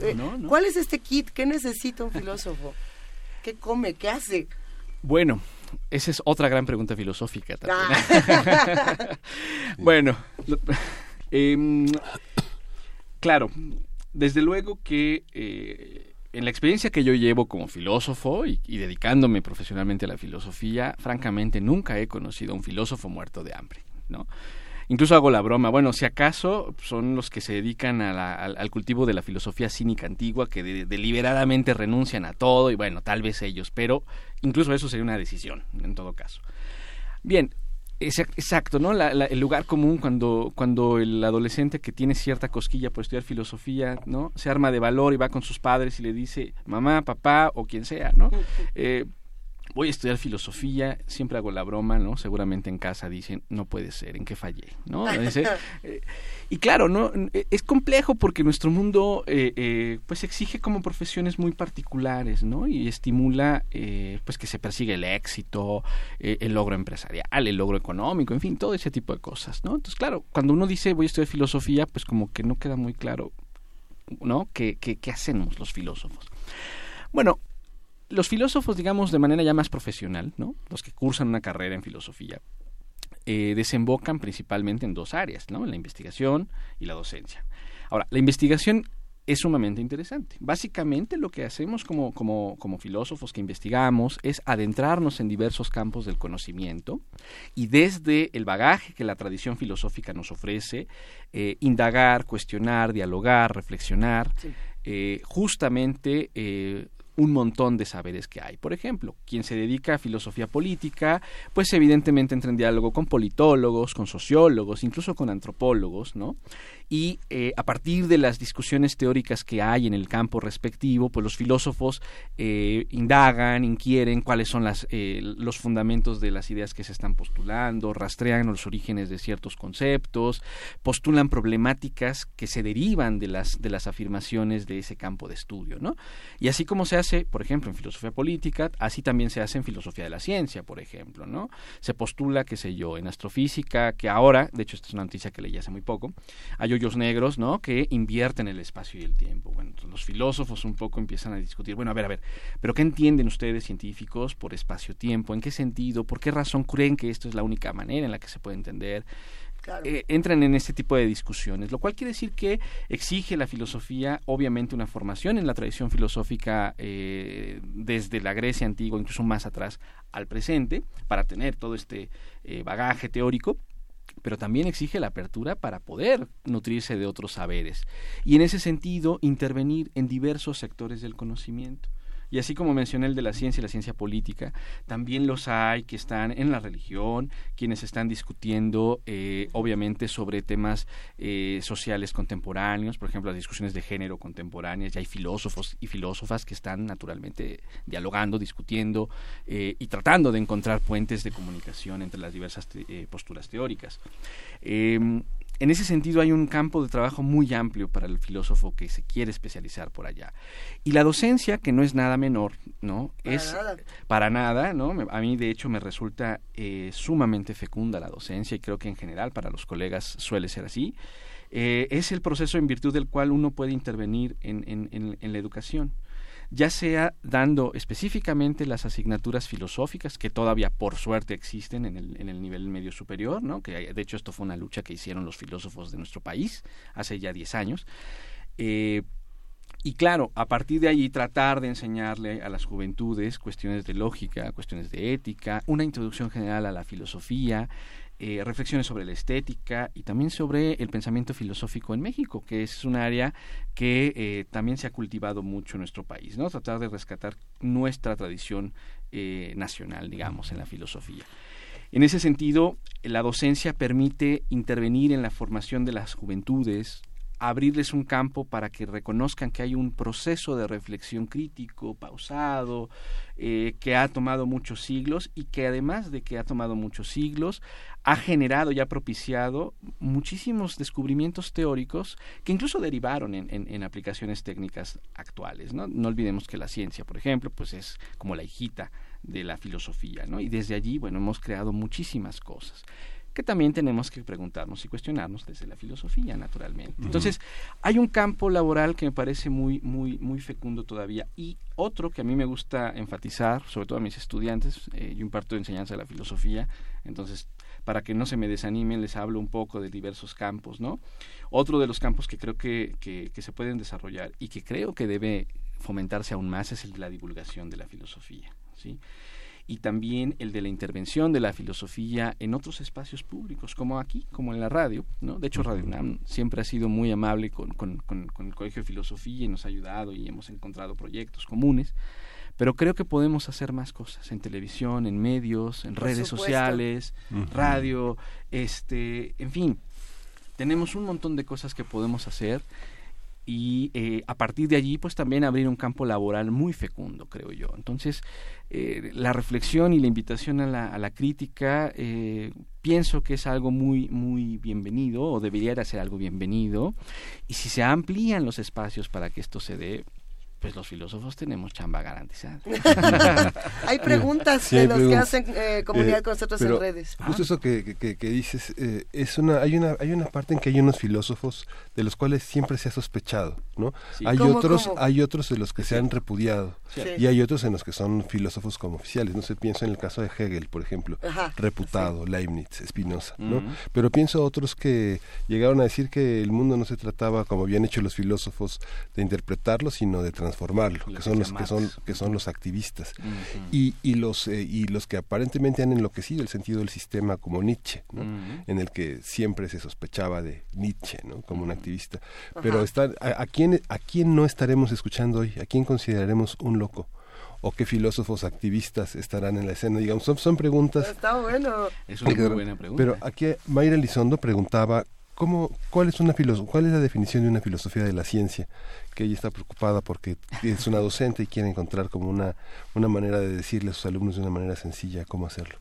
¿Cuál es este kit? ¿Qué necesita un filósofo? ¿Qué come? ¿Qué hace? Bueno, esa es otra gran pregunta filosófica también. Ah. *laughs* bueno, em, claro, desde luego que eh, en la experiencia que yo llevo como filósofo y, dedicándome profesionalmente a la filosofía, francamente nunca he conocido a un filósofo muerto de hambre, ¿no? Incluso hago la broma, bueno, si acaso son los que se dedican al, cultivo de la filosofía cínica antigua, que deliberadamente renuncian a todo, y bueno, tal vez ellos, pero incluso eso sería una decisión, en todo caso. Bien, exacto, ¿no? el lugar común cuando, cuando el adolescente que tiene cierta cosquilla por estudiar filosofía, ¿no? Se arma de valor y va con sus padres y le dice, mamá, papá o quien sea, ¿no? Eh, voy a estudiar filosofía, siempre hago la broma, ¿no? Seguramente en casa dicen, no puede ser, ¿en qué fallé? ¿no? *laughs* Eh, y claro, ¿no? Eh, es complejo porque nuestro mundo, eh, pues exige como profesiones muy particulares, ¿no? Y estimula, pues que se persigue el éxito, el logro empresarial, el logro económico, en fin, todo ese tipo de cosas, ¿no? Entonces, claro, cuando uno dice voy a estudiar filosofía, pues como que no queda muy claro, ¿no? ¿Qué, qué, qué hacemos los filósofos? Bueno, los filósofos, digamos, de manera ya más profesional, ¿no? Los que cursan una carrera en filosofía, eh, desembocan principalmente en dos áreas, ¿no? En la investigación y la docencia. Ahora, la investigación es sumamente interesante. Básicamente lo que hacemos como, como, como, filósofos que investigamos es adentrarnos en diversos campos del conocimiento y desde el bagaje que la tradición filosófica nos ofrece, eh, indagar, cuestionar, dialogar, reflexionar, eh, justamente un montón de saberes que hay. Por ejemplo, quien se dedica a filosofía política, pues evidentemente entra en diálogo con politólogos, con sociólogos, incluso con antropólogos, ¿no? Y eh, a partir de las discusiones teóricas que hay en el campo respectivo, pues los filósofos eh, indagan, inquieren cuáles son las, eh, los fundamentos de las ideas que se están postulando, rastrean los orígenes de ciertos conceptos, postulan problemáticas que se derivan de las, de las afirmaciones de ese campo de estudio, ¿no? Y así como se hace, por ejemplo, en filosofía política, así también se hace en filosofía de la ciencia, por ejemplo, ¿no? Se postula, qué sé yo, en astrofísica, que ahora, de hecho esta es una noticia que leí hace muy poco, hay hoyos negros, ¿no? Que invierten el espacio y el tiempo. Bueno, los filósofos un poco empiezan a discutir, bueno, a ver, a ver, pero ¿qué entienden ustedes científicos por espacio-tiempo? ¿En qué sentido? ¿Por qué razón creen que esto es la única manera en la que se puede entender? Eh, entran en este tipo de discusiones, lo cual quiere decir que exige la filosofía, obviamente, una formación en la tradición filosófica eh, desde la Grecia antigua, incluso más atrás, al presente, para tener todo este eh, bagaje teórico pero también exige la apertura para poder nutrirse de otros saberes y en ese sentido intervenir en diversos sectores del conocimiento. Y así como mencioné el de la ciencia y la ciencia política, también los hay que están en la religión, quienes están discutiendo eh, obviamente sobre temas eh, sociales contemporáneos, por ejemplo las discusiones de género contemporáneas, y hay filósofos y filósofas que están naturalmente dialogando, discutiendo eh, y tratando de encontrar puentes de comunicación entre las diversas posturas teóricas. En ese sentido hay un campo de trabajo muy amplio para el filósofo que se quiere especializar por allá. Y la docencia, que no es nada menor, ¿no? Para es nada. para nada, ¿no? A mí de hecho me resulta eh, sumamente fecunda la docencia y creo que en general para los colegas suele ser así. Eh, es el proceso en virtud del cual uno puede intervenir en, en, en la educación ya sea dando específicamente las asignaturas filosóficas que todavía por suerte existen en el, en el nivel medio superior, ¿no? que de hecho esto fue una lucha que hicieron los filósofos de nuestro país hace ya 10 años. Eh, y claro, a partir de allí tratar de enseñarle a las juventudes cuestiones de lógica, cuestiones de ética, una introducción general a la filosofía, eh, reflexiones sobre la estética y también sobre el pensamiento filosófico en México, que es un área que eh, también se ha cultivado mucho en nuestro país, ¿no? Tratar de rescatar nuestra tradición eh, nacional, digamos, en la filosofía. En ese sentido, la docencia permite intervenir en la formación de las juventudes, abrirles un campo para que reconozcan que hay un proceso de reflexión crítico, pausado, eh, que ha tomado muchos siglos y que además de que ha tomado muchos siglos, ha generado y ha propiciado muchísimos descubrimientos teóricos que incluso derivaron en, en, aplicaciones técnicas actuales. ¿no? no olvidemos que la ciencia, por ejemplo, pues es como la hijita de la filosofía, ¿no? Y desde allí, bueno, hemos creado muchísimas cosas que también tenemos que preguntarnos y cuestionarnos desde la filosofía, naturalmente. Entonces, hay un campo laboral que me parece muy, muy, muy fecundo todavía y otro que a mí me gusta enfatizar, sobre todo a mis estudiantes, eh, yo imparto enseñanza de la filosofía, entonces para que no se me desanimen, les hablo un poco de diversos campos, ¿no? Otro de los campos que creo que, que, que se pueden desarrollar y que creo que debe fomentarse aún más es el de la divulgación de la filosofía, ¿sí? Y también el de la intervención de la filosofía en otros espacios públicos, como aquí, como en la radio. ¿no? De hecho, Radio UNAM siempre ha sido muy amable con, con, con, el Colegio de Filosofía y nos ha ayudado y hemos encontrado proyectos comunes. Pero creo que podemos hacer más cosas en televisión, en medios, en redes sociales, radio, este, en fin, tenemos un montón de cosas que podemos hacer y eh, a partir de allí pues también abrir un campo laboral muy fecundo creo yo. Entonces eh, la reflexión y la invitación a la, a la crítica eh, pienso que es algo muy muy bienvenido o debería de ser algo bienvenido. Y si se amplían los espacios para que esto se dé pues los filósofos tenemos chamba garantizada. *laughs* hay preguntas de los que hacen eh, comunidad con nosotros en redes. Justo eso que, que, dices, eh, es una, hay, una, hay una parte en que hay unos filósofos de los cuales siempre se ha sospechado, ¿no? Hay, otros, hay otros de los que se han repudiado y hay otros en los que son filósofos como oficiales. No sé, pienso en el caso de Hegel, por ejemplo, reputado, Leibniz, Spinoza, ¿no? Pero pienso otros que llegaron a decir que el mundo no se trataba, como habían hecho los filósofos, de interpretarlo, sino de transformarlo, que son los que son que son los activistas. Y, y los eh, y los que aparentemente han enloquecido el sentido del sistema como Nietzsche, en el que siempre se sospechaba de Nietzsche, ¿no? como un activista. Pero está, a, quién a quién no estaremos escuchando hoy, a quién consideraremos un loco o qué filósofos activistas estarán en la escena. Digamos, son, son preguntas. Está bueno. Es una muy buena pregunta. Pero aquí Mayra Elizondo preguntaba ¿Cómo, cuál, es una ¿Cuál es la definición de una filosofía de la ciencia? Que ella está preocupada porque es una docente y quiere encontrar como una, una manera de decirle a sus alumnos de una manera sencilla cómo hacerlo.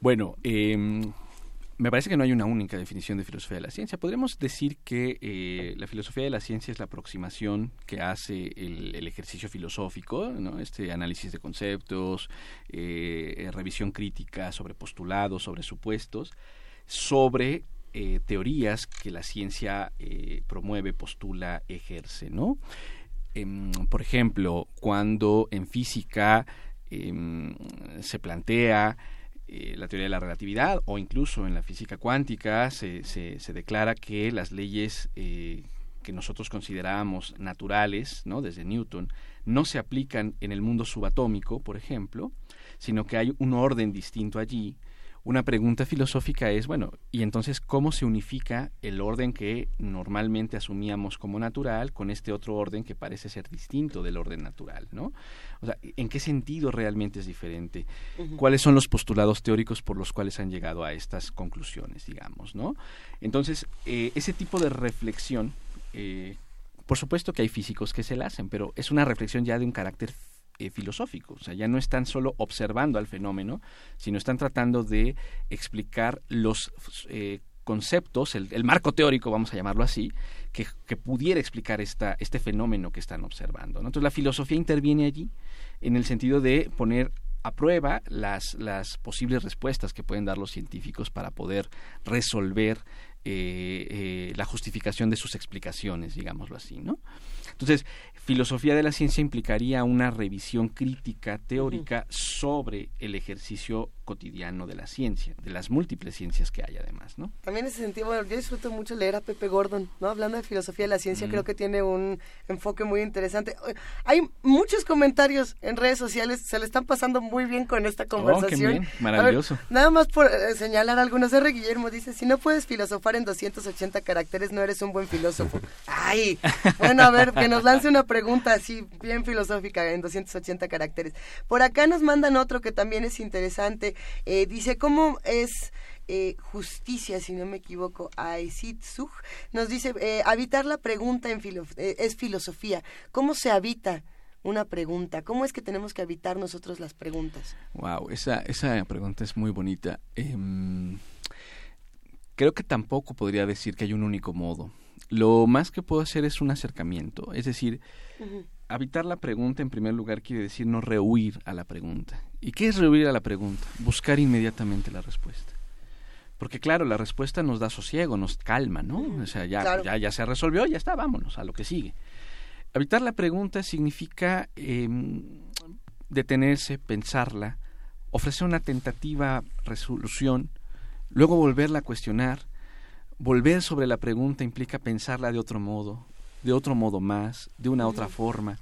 Bueno, em, me parece que no hay una única definición de filosofía de la ciencia. Podríamos decir que eh, la filosofía de la ciencia es la aproximación que hace el, ejercicio filosófico, ¿no? este análisis de conceptos, eh, revisión crítica sobre postulados, sobre supuestos, sobre eh, teorías que la ciencia promueve, postula, ejerce, ¿no? Em, por ejemplo, cuando en física em, se plantea eh, la teoría de la relatividad o incluso en la física cuántica se, se, declara que las leyes que nosotros consideramos naturales, ¿no? desde Newton, no se aplican en el mundo subatómico, por ejemplo, sino que hay un orden distinto allí una pregunta filosófica es, bueno, ¿y entonces cómo se unifica el orden que normalmente asumíamos como natural con este otro orden que parece ser distinto del orden natural, ¿no? O sea, ¿en qué sentido realmente es diferente? ¿Cuáles son los postulados teóricos por los cuales han llegado a estas conclusiones, digamos, ¿no? Entonces, eh, ese tipo de reflexión, eh, por supuesto que hay físicos que se la hacen, pero es una reflexión ya de un carácter eh, filosófico. O sea, ya no están solo observando al fenómeno, sino están tratando de explicar los eh, conceptos, el, marco teórico, vamos a llamarlo así, que, pudiera explicar esta, este fenómeno que están observando. Entonces la filosofía interviene allí en el sentido de poner a prueba las, las posibles respuestas que pueden dar los científicos para poder resolver eh, la justificación de sus explicaciones, digámoslo así, ¿no? Entonces, filosofía de la ciencia implicaría una revisión crítica teórica sobre el ejercicio cotidiano de la ciencia, de las múltiples ciencias que hay además, ¿no? También en ese sentido, bueno, yo disfruto mucho leer a Pepe Gordon, ¿no? Hablando de filosofía de la ciencia, creo que tiene un enfoque muy interesante. Hay muchos comentarios en redes sociales, se le están pasando muy bien con esta oh, conversación. maravilloso. nada más por eh, señalar algunos, R. Guillermo dice, si no puedes filosofar en 280 caracteres, no eres un buen filósofo. *laughs* Ay, bueno, a ver, que nos lance una pregunta así, bien filosófica, en 280 caracteres. Por acá nos mandan otro que también es interesante, eh, dice, ¿cómo es eh, justicia, si no me equivoco, Aizitsug? Nos dice, eh, habitar la pregunta en es filosofía. ¿Cómo se habita? una pregunta. ¿Cómo es que tenemos que habitar nosotros las preguntas? Wow, esa, esa pregunta es muy bonita. Em, creo que tampoco podría decir que hay un único modo. Lo más que puedo hacer es un acercamiento. Es decir, habitar la pregunta en primer lugar quiere decir no rehuir a la pregunta. ¿Y qué es rehuir a la pregunta? Buscar inmediatamente la respuesta. Porque claro, la respuesta nos da sosiego, nos calma, ¿no? O sea, ya, ya, ya se resolvió, ya está, vámonos a lo que sigue. Habitar la pregunta significa em, detenerse, pensarla, ofrecer una tentativa resolución, luego volverla a cuestionar. Volver sobre la pregunta implica pensarla de otro modo, de otro modo más, de una otra forma.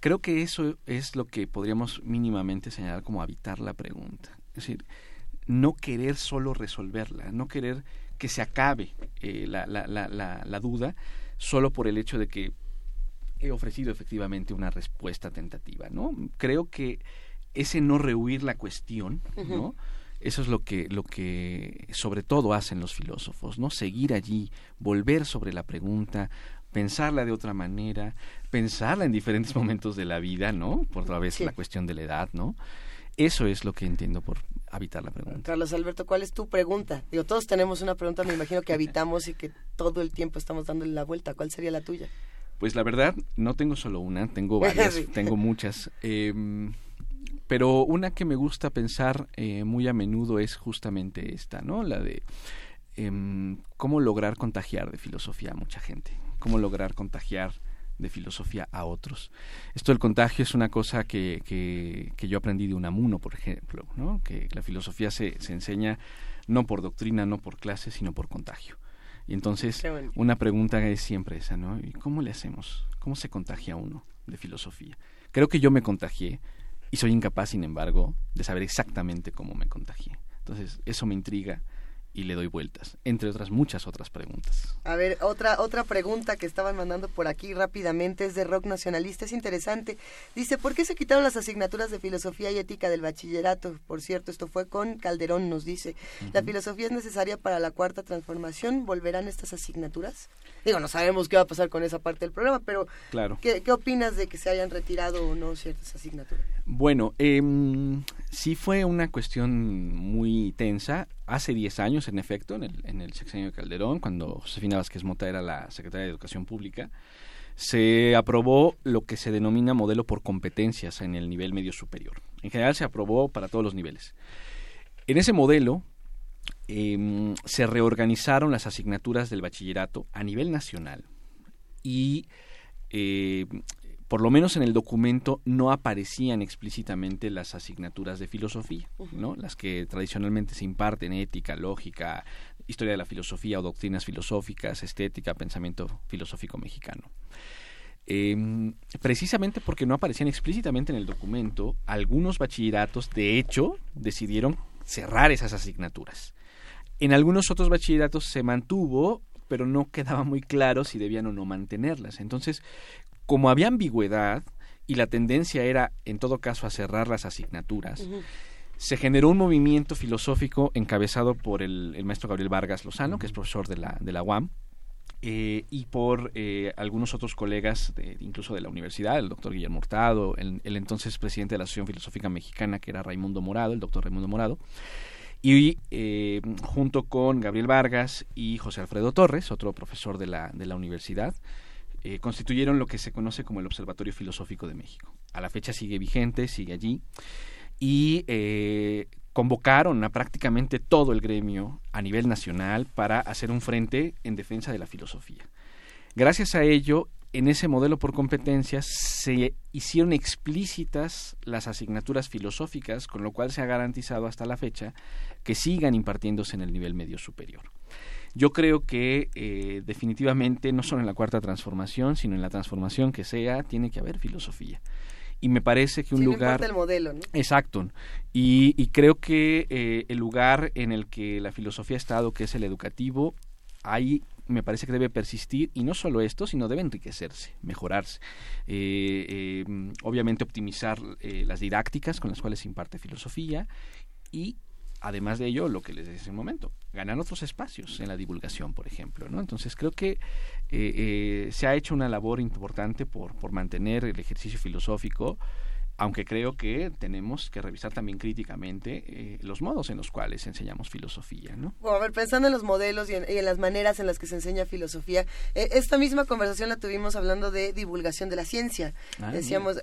Creo que eso es lo que podríamos mínimamente señalar como habitar la pregunta. Es decir, no querer solo resolverla, no querer que se acabe eh, la, la, la, la, duda solo por el hecho de que he ofrecido efectivamente una respuesta tentativa, ¿no? Creo que ese no rehuir la cuestión, ¿no? Eso es lo que, lo que sobre todo hacen los filósofos, ¿no? Seguir allí, volver sobre la pregunta, pensarla de otra manera, pensarla en diferentes *laughs* momentos de la vida, ¿no? Por otra vez la cuestión de la edad, ¿no? Eso es lo que entiendo por habitar la pregunta. Carlos Alberto, ¿cuál es tu pregunta? Digo, todos tenemos una pregunta, me imagino que *laughs* habitamos y que todo el tiempo estamos dándole la vuelta. ¿Cuál sería la tuya? Pues la verdad, no tengo solo una, tengo *laughs* varias, tengo muchas. Em, pero una que me gusta pensar eh, muy a menudo es justamente esta, ¿no? La de em, cómo lograr contagiar de filosofía a mucha gente, cómo lograr contagiar de filosofía a otros. Esto del contagio es una cosa que, que, yo aprendí de Unamuno, por ejemplo, ¿no? que la filosofía se, se enseña no por doctrina, no por clase, sino por contagio. Y entonces una pregunta es siempre esa, ¿no? ¿Y cómo le hacemos? ¿Cómo se contagia uno de filosofía? Creo que yo me contagié y soy incapaz, sin embargo, de saber exactamente cómo me contagié. Entonces, eso me intriga y le doy vueltas, entre otras muchas otras preguntas. A ver, otra otra pregunta que estaban mandando por aquí rápidamente es de rock nacionalista, es interesante. Dice, ¿por qué se quitaron las asignaturas de filosofía y ética del bachillerato? Por cierto, esto fue con Calderón, nos dice. ¿La filosofía es necesaria para la cuarta transformación? ¿Volverán estas asignaturas? Digo, no sabemos qué va a pasar con esa parte del programa, pero claro. ¿qué, qué opinas de que se hayan retirado o no ciertas asignaturas? Bueno, eh, sí fue una cuestión muy tensa. Hace 10 años, en efecto, en el, en el sexenio de Calderón, cuando Josefina Vázquez Mota era la secretaria de Educación Pública, se aprobó lo que se denomina modelo por competencias en el nivel medio superior. En general se aprobó para todos los niveles. En ese modelo em, se reorganizaron las asignaturas del bachillerato a nivel nacional y eh, por lo menos en el documento no aparecían explícitamente las asignaturas de filosofía, ¿no? Las que tradicionalmente se imparten, ética, lógica, historia de la filosofía o doctrinas filosóficas, estética, pensamiento filosófico mexicano. Em, precisamente porque no aparecían explícitamente en el documento, algunos bachilleratos, de hecho, decidieron cerrar esas asignaturas. En algunos otros bachilleratos se mantuvo, pero no quedaba muy claro si debían o no mantenerlas. Entonces, como había ambigüedad y la tendencia era, en todo caso, a cerrar las asignaturas, se generó un movimiento filosófico encabezado por el, maestro Gabriel Vargas Lozano, que es profesor de la, de la UAM, eh, y por eh, algunos otros colegas, incluso de la universidad, el doctor Guillermo Hurtado, el, entonces presidente de la Asociación Filosófica Mexicana, que era Raimundo Morado, el doctor Raimundo Morado, y eh, junto con Gabriel Vargas y José Alfredo Torres, otro profesor de la, de la universidad, eh, constituyeron lo que se conoce como el Observatorio Filosófico de México. A la fecha sigue vigente, sigue allí, y eh, convocaron a prácticamente todo el gremio a nivel nacional para hacer un frente en defensa de la filosofía. Gracias a ello, en ese modelo por competencias se hicieron explícitas las asignaturas filosóficas, con lo cual se ha garantizado hasta la fecha que sigan impartiéndose en el nivel medio superior. Yo creo que eh, definitivamente, no solo en la cuarta transformación, sino en la transformación que sea, tiene que haber filosofía. Y me parece que un lugar... el modelo, ¿no? Exacto. Y, y creo que eh, el lugar en el que la filosofía ha estado, que es el educativo, ahí me parece que debe persistir y no solo esto, sino debe enriquecerse, mejorarse. Eh, obviamente optimizar las didácticas con las cuales se imparte filosofía y además de ello, lo que les decía hace un momento, ganan otros espacios en la divulgación, por ejemplo. ¿no? Entonces creo que eh, eh, se ha hecho una labor importante por, por mantener el ejercicio filosófico, aunque creo que tenemos que revisar también críticamente eh, los modos en los cuales enseñamos filosofía. ¿no? Bueno, a ver, pensando en los modelos y en, las maneras en las que se enseña filosofía, esta misma conversación la tuvimos hablando de divulgación de la ciencia. Ah, Decíamos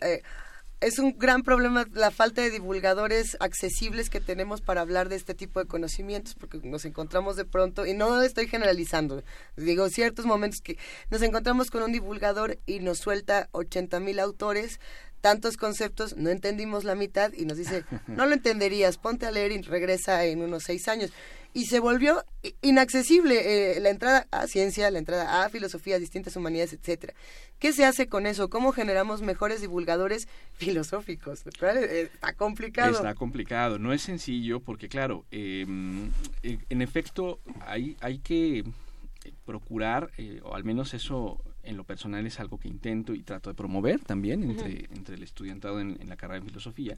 es un gran problema la falta de divulgadores accesibles que tenemos para hablar de este tipo de conocimientos, porque nos encontramos de pronto, y no estoy generalizando, digo ciertos momentos que nos encontramos con un divulgador y nos suelta 80 mil autores, tantos conceptos, no entendimos la mitad y nos dice, no lo entenderías, ponte a leer y regresa en unos seis años y se volvió inaccesible eh, la entrada a ciencia, la entrada a filosofía, distintas humanidades, etcétera. ¿Qué se hace con eso? ¿Cómo generamos mejores divulgadores *laughs* filosóficos? Eh, está complicado. Está complicado, no es sencillo porque claro, em, en efecto hay, hay que procurar, eh, o al menos eso en lo personal es algo que intento y trato de promover también entre, entre el estudiantado en, en la carrera de filosofía,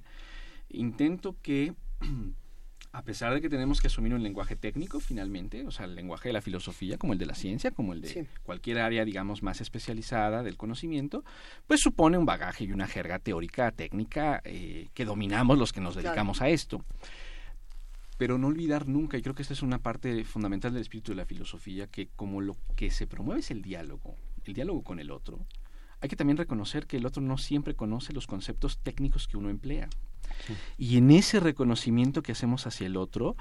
intento que *clears throat* a pesar de que tenemos que asumir un lenguaje técnico finalmente, o sea, el lenguaje de la filosofía, como el de la ciencia, como el de cualquier área, digamos, más especializada del conocimiento, pues supone un bagaje y una jerga teórica, técnica, eh, que dominamos los que nos dedicamos a esto. Pero no olvidar nunca, y creo que esta es una parte fundamental del espíritu de la filosofía, que como lo que se promueve es el diálogo, el diálogo con el otro, hay que también reconocer que el otro no siempre conoce los conceptos técnicos que uno emplea. Y en ese reconocimiento que hacemos hacia el otro,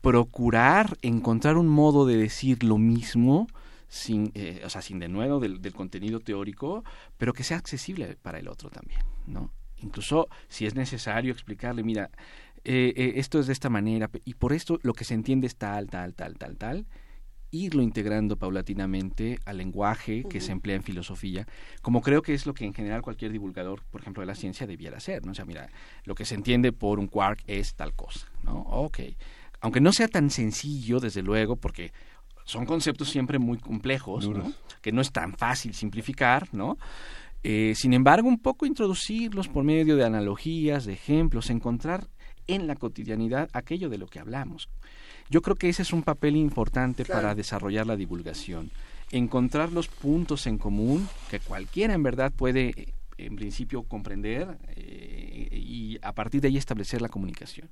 procurar encontrar un modo de decir lo mismo, sin, eh, o sea, sin de nuevo del, contenido teórico, pero que sea accesible para el otro también, ¿no? Incluso si es necesario explicarle, mira, eh, eh, esto es de esta manera, y por esto lo que se entiende es tal, tal, tal, tal, tal, irlo integrando paulatinamente al lenguaje que se emplea en filosofía, como creo que es lo que en general cualquier divulgador, por ejemplo, de la ciencia debiera hacer, ¿no? O sea, mira, lo que se entiende por un quark es tal cosa, ¿no? Ok. Aunque no sea tan sencillo, desde luego, porque son conceptos siempre muy complejos, ¿no? que no es tan fácil simplificar, ¿no? Eh, sin embargo, un poco introducirlos por medio de analogías, de ejemplos, encontrar en la cotidianidad aquello de lo que hablamos. Yo creo que ese es un papel importante para desarrollar la divulgación. Encontrar los puntos en común que cualquiera en verdad puede en principio comprender eh, y a partir de ahí establecer la comunicación.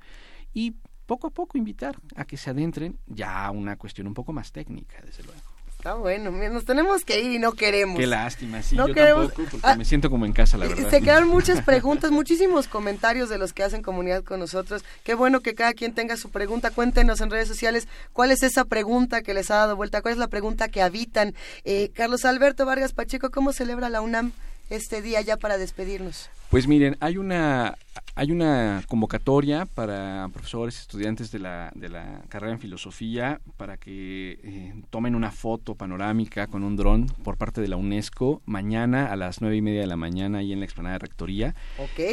Y poco a poco invitar a que se adentren ya a una cuestión un poco más técnica, desde luego. Está bueno, nos tenemos que ir y no queremos. Qué lástima, sí, yo tampoco, porque ah, me siento como en casa, la *laughs* verdad. Se quedaron muchas preguntas, muchísimos comentarios de los que hacen comunidad con nosotros. Qué bueno que cada quien tenga su pregunta. Cuéntenos en redes sociales cuál es esa pregunta que les ha dado vuelta, cuál es la pregunta que habitan. Eh, Carlos Alberto Vargas Pacheco, ¿cómo celebra la UNAM este día ya para despedirnos? Pues miren, hay una, hay una convocatoria para profesores, estudiantes de la, de la carrera en filosofía para que eh, tomen una foto panorámica con un dron por parte de la UNESCO mañana a las nueve y media de la mañana ahí en la explanada de rectoría.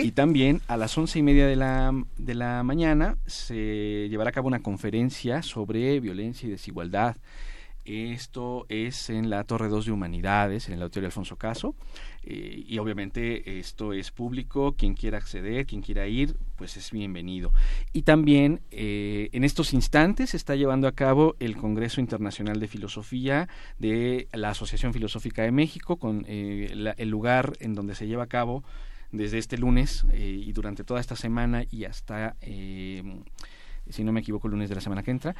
Y también a las once y media de la, de la mañana se llevará a cabo una conferencia sobre violencia y desigualdad. Esto es en la Torre 2 de Humanidades, en el Auditorio Alfonso Caso. Eh, y obviamente esto es público, quien quiera acceder, quien quiera ir, pues es bienvenido. Y también eh, en estos instantes se está llevando a cabo el Congreso Internacional de Filosofía de la Asociación Filosófica de México, con eh, el lugar en donde se lleva a cabo desde este lunes y durante toda esta semana y hasta, si no me equivoco, el lunes de la semana que entra,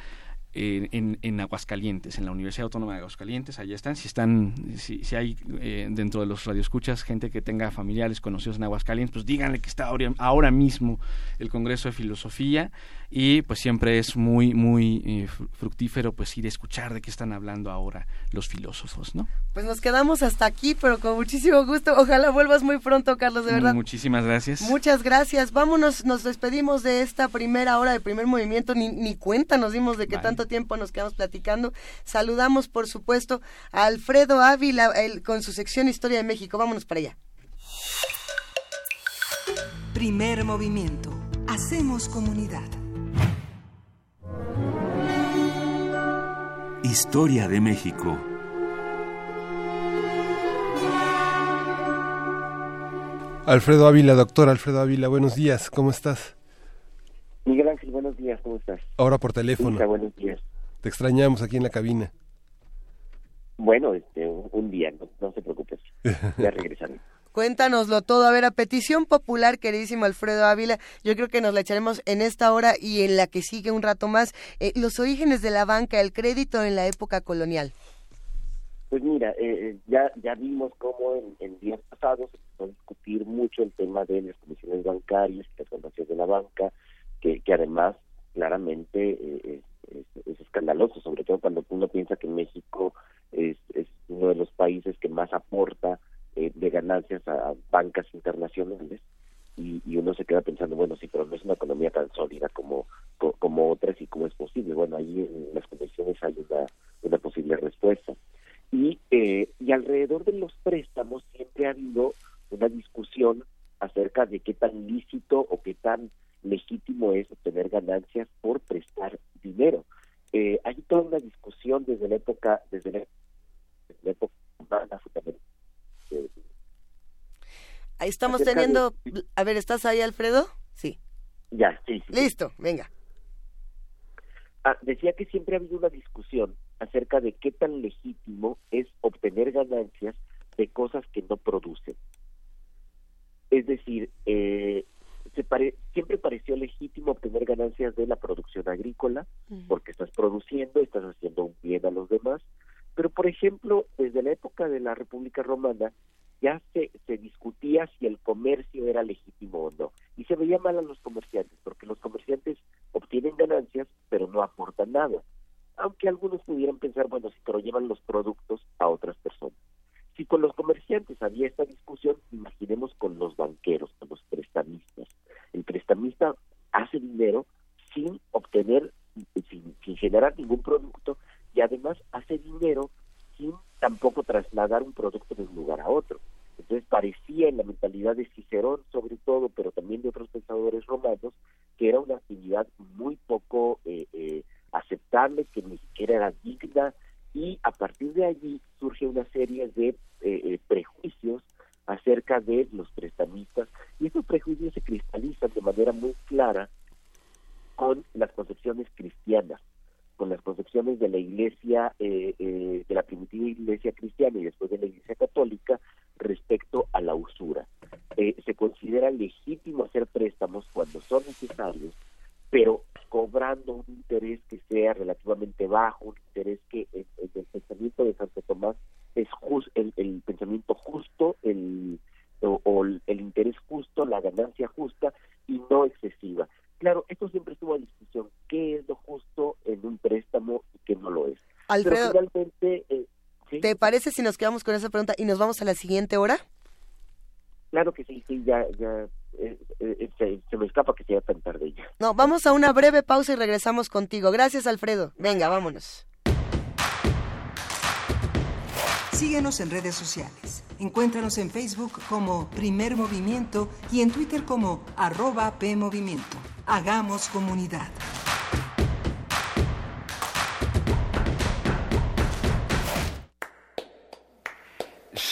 en, en, Aguascalientes, en la Universidad Autónoma de Aguascalientes, allá están. Si están, si, si hay eh, dentro de los radioescuchas gente que tenga familiares conocidos en Aguascalientes, pues díganle que está ahora, ahora mismo el Congreso de Filosofía y pues siempre es muy muy eh, fructífero pues ir a escuchar de qué están hablando ahora los filósofos, ¿no? Pues nos quedamos hasta aquí, pero con muchísimo gusto. Ojalá vuelvas muy pronto, Carlos, de verdad. Muchísimas gracias. Muchas gracias. Vámonos, nos despedimos de esta primera hora de primer movimiento. Ni, ni cuenta nos dimos de que tanto tiempo nos quedamos platicando. Saludamos, por supuesto, a Alfredo Ávila con su sección Historia de México. Vámonos para allá. Primer movimiento. Hacemos comunidad. Historia de México. Alfredo Ávila, doctor Alfredo Ávila, buenos días, ¿cómo estás? Miguel Ángel, buenos días, ¿cómo estás? Ahora por teléfono. buenos días. Te extrañamos aquí en la cabina. Bueno, este, un día, no, se preocupes, *laughs* ya regresaré. Cuéntanoslo todo. A ver, a petición popular, queridísimo Alfredo Ávila, yo creo que nos la echaremos en esta hora y en la que sigue un rato más. Eh, los orígenes de la banca, el crédito en la época colonial. Pues mira, eh, eh, ya ya vimos cómo en, días pasados se empezó a discutir mucho el tema de las comisiones bancarias las ganancias de la banca, que, además claramente es, es, escandaloso, sobre todo cuando uno piensa que México es, es uno de los países que más aporta eh, de ganancias a, bancas internacionales y, uno se queda pensando, bueno, sí, pero no es una economía tan sólida como, como otras y cómo es posible. Bueno, ahí en las condiciones hay una, una posible respuesta. Y, eh, y alrededor de los préstamos siempre ha habido una discusión acerca de qué tan lícito o qué tan legítimo es obtener ganancias por prestar dinero. Eh, hay toda una discusión desde la época, desde la, época humana, Ahí estamos teniendo... A ver, ¿estás ahí, Alfredo? Sí. Ya, sí, Listo, venga. Ah, decía que siempre ha habido una discusión acerca de qué tan legítimo es obtener ganancias de cosas que no producen. Es decir, eh, se siempre pareció legítimo obtener ganancias de la producción agrícola, porque estás produciendo, estás haciendo un bien a los demás, pero por ejemplo, desde la época de la República Romana, ya se, se discutía si el comercio era legítimo o no. Y se veía mal a los comerciantes, porque los comerciantes obtienen ganancias, pero no aportan nada. Aunque algunos pudieran pensar, bueno, si pero llevan los productos a otras personas. Si con los comerciantes había esta discusión, imaginemos con los banqueros, con los prestamistas. El prestamista hace dinero sin obtener, sin, sin generar ningún producto y además hace dinero sin tampoco trasladar un producto de un lugar a otro. Entonces parecía en la mentalidad de Cicerón sobre todo, pero también de otros pensadores romanos, que era una actividad muy poco eh, eh, aceptable, que ni siquiera era digna, y a partir de allí surge una serie de eh, prejuicios acerca de los prestamistas, y estos prejuicios se cristalizan de manera muy clara con las concepciones cristianas con las concepciones de la iglesia, eh, eh, de la primitiva iglesia cristiana y después de la iglesia católica respecto a la usura. Eh, se considera legítimo hacer préstamos cuando son necesarios, pero cobrando un interés que sea relativamente bajo, un interés que pensamiento de Santo Tomás es el, el, pensamiento justo, el, o el interés justo, la ganancia justa y no excesiva. Claro, esto siempre estuvo a discusión, qué es lo justo en un préstamo y qué no lo es. Alfredo, eh, ¿te parece si nos quedamos con esa pregunta y nos vamos a la siguiente hora? Claro que sí, sí, ya, ya eh, eh, se, me escapa que sea tan tarde ya. No, vamos a una breve pausa y regresamos contigo. Gracias, Alfredo. Venga, vámonos. Síguenos en redes sociales. Encuéntranos en Facebook como Primer Movimiento y en Twitter como arroba PMovimiento. Hagamos comunidad.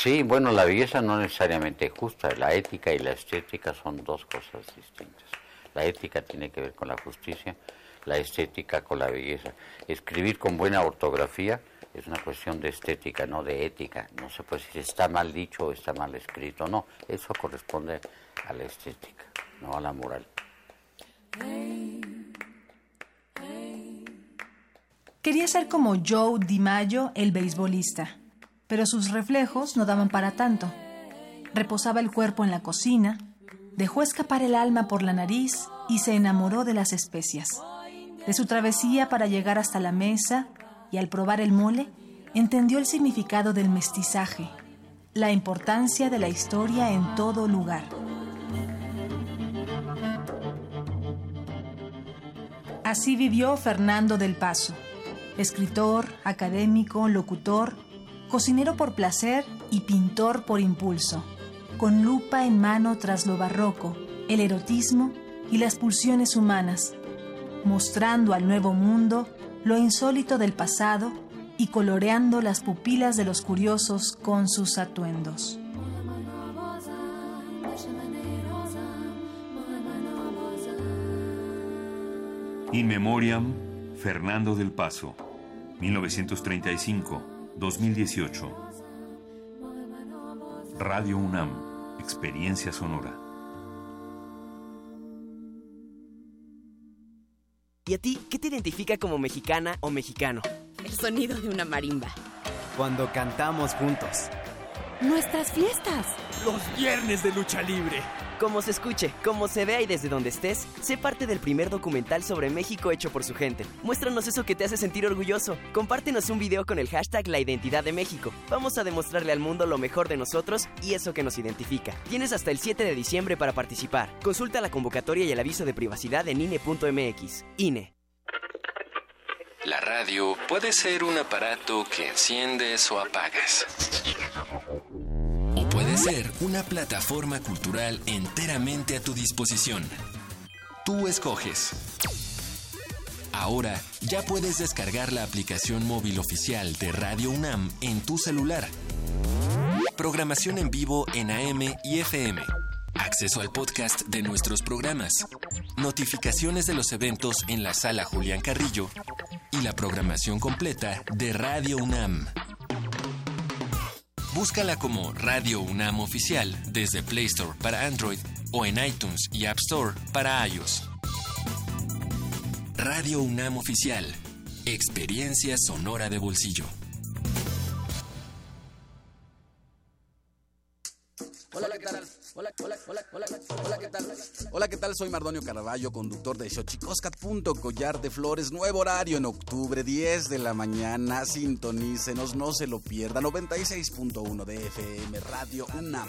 Sí, bueno, la belleza no necesariamente justa, la ética y la estética son dos cosas distintas. La ética tiene que ver con la justicia, la estética con la belleza. Escribir con buena ortografía es una cuestión de estética, no de ética. No se puede decir está mal dicho o está mal escrito, no. Eso corresponde a la estética, no a la moral. Quería ser como Joe DiMaggio, el beisbolista, pero sus reflejos no daban para tanto. Reposaba el cuerpo en la cocina, dejó escapar el alma por la nariz y se enamoró de las especias. De su travesía para llegar hasta la mesa y al probar el mole, entendió el significado del mestizaje, la importancia de la historia en todo lugar. Así vivió Fernando del Paso, escritor, académico, locutor, cocinero por placer y pintor por impulso, con lupa en mano tras lo barroco, el erotismo y las pulsiones humanas, mostrando al nuevo mundo lo insólito del pasado y coloreando las pupilas de los curiosos con sus atuendos. In Memoriam, Fernando del Paso, 1935-2018. Radio UNAM, Experiencia Sonora. ¿Y a ti qué te identifica como mexicana o mexicano? El sonido de una marimba. Cuando cantamos juntos. Nuestras fiestas. Los viernes de lucha libre. Como se escuche, como se vea y desde donde estés, sé parte del primer documental sobre México hecho por su gente. Muéstranos eso que te hace sentir orgulloso. Compártenos un video con el hashtag La Identidad de México. Vamos a demostrarle al mundo lo mejor de nosotros y eso que nos identifica. Tienes hasta el 7 de diciembre para participar. Consulta la convocatoria y el aviso de privacidad en INE.mx. INE. La radio puede ser un aparato que enciendes o apagas ser una plataforma cultural enteramente a tu disposición. Tú escoges. Ahora ya puedes descargar la aplicación móvil oficial de Radio UNAM en tu celular. Programación en vivo en AM y FM. acceso al podcast de nuestros programas, notificaciones de los eventos en la sala Julián Carrillo y la programación completa de Radio UNAM. Búscala como Radio UNAM Oficial desde Play Store para Android o en iTunes y App Store para iOS. Radio UNAM Oficial. Experiencia sonora de bolsillo. Hola, ¿qué tal? Hola, hola, hola, hola, hola, ¿qué tal? Hola, ¿qué tal? Soy Mardonio Caraballo, conductor de Xochicoscat. Collar de Flores, nuevo horario en octubre, 10 de la mañana. Sintonícenos, no se lo pierda. 96.1 de FM, Radio UNAM.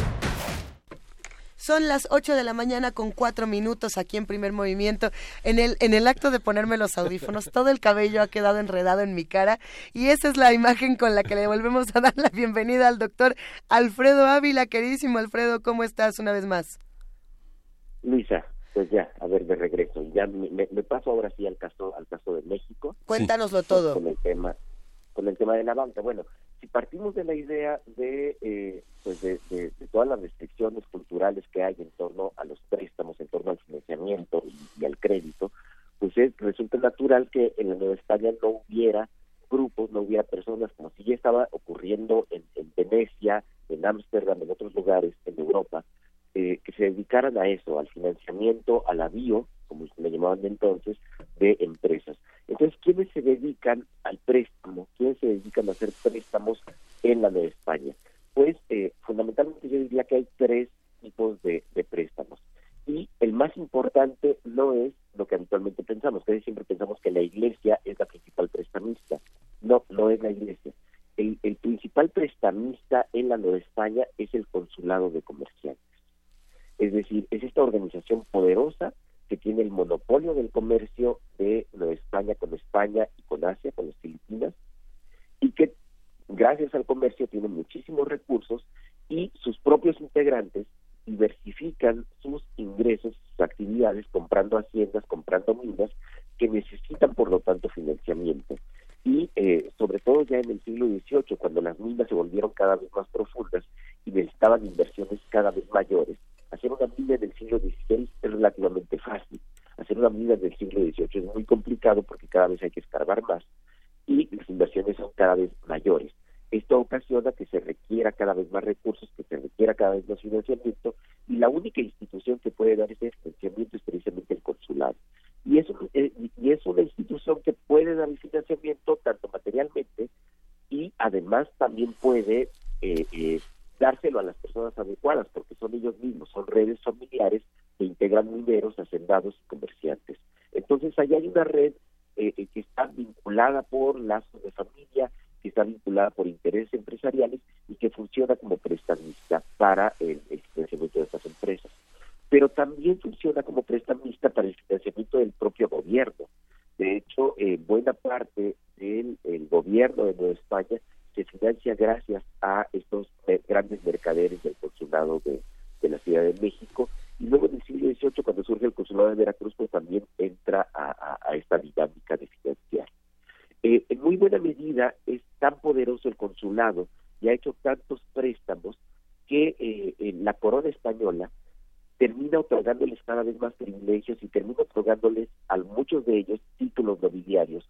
Son las 8 de la mañana con 4 minutos aquí en primer movimiento. En el, en el acto de ponerme los audífonos, todo el cabello ha quedado enredado en mi cara y esa es la imagen con la que le volvemos a dar la bienvenida al doctor Alfredo Ávila. Queridísimo Alfredo, ¿cómo estás una vez más? Luisa, pues ya, a ver, de regreso. Ya me, paso ahora sí al caso, al caso de México. Cuéntanoslo todo. Con el tema, con el tema de la banca. Bueno, si partimos de la idea de, eh, pues de, todas las restricciones culturales que hay en torno a los préstamos, en torno al financiamiento y, al crédito, pues es, resulta natural que en la Nueva España no hubiera grupos, no hubiera personas, como si ya estaba ocurriendo en, en Venecia, en Ámsterdam, en otros lugares en Europa, eh, que se dedicaran a eso, al financiamiento, al avío, como le llamaban entonces, de empresas. Entonces, ¿quiénes se dedican al préstamo? ¿Quiénes se dedican a hacer préstamos en la Nueva España? Pues eh, fundamentalmente yo diría que hay tres tipos de, préstamos. Y el más importante no es lo que siempre pensamos que la iglesia es la principal prestamista. No, no es la iglesia. El, el principal prestamista en la Nueva España es el consulado de comerciantes. Es decir, es esta organización poderosa que tiene el monopolio del comercio de Nueva España con España y con Asia, con las Filipinas, y que gracias al comercio tiene muchísimos recursos y sus propios integrantes diversifican sus ingresos, sus actividades, comprando haciendas, comprando minas, que necesitan por lo tanto financiamiento. Y eh, sobre todo ya en el siglo XVIII, cuando las minas se volvieron cada vez más profundas y necesitaban inversiones cada vez mayores, Hacer una mina del siglo XVI es relativamente fácil. Hacer una mina del siglo XVIII es muy complicado porque cada vez hay que escarbar más y las inversiones son cada vez mayores. Esto ocasiona que se requiera cada vez más recursos, que se requiera cada vez más financiamiento y la única institución que puede dar ese financiamiento es precisamente el consulado. Y es, eh, es una institución que puede dar el financiamiento tanto materialmente y además también puede eh, eh, dárselo a las personas adecuadas, porque son ellos mismos, son redes familiares que integran mineros, hacendados y comerciantes. Entonces, ahí hay una red eh, eh, que está vinculada por lazos de familia, que está vinculada por intereses empresariales y que funciona como prestamista para el, financiamiento de estas empresas. Pero también funciona como prestamista para el financiamiento del propio gobierno. Eh, buena parte del gobierno de Nueva España se financia gracias a estos grandes mercaderes del consulado de, la Ciudad de México. Y luego en el siglo XVIII, cuando surge el consulado de Veracruz, pues también entra a, esta dinámica de financiar. Eh, en muy buena medida es tan poderoso el consulado y ha hecho tantos préstamos que eh, la corona española termina otorgándoles cada vez más privilegios y termina otorgándoles a muchos de ellos títulos nobiliarios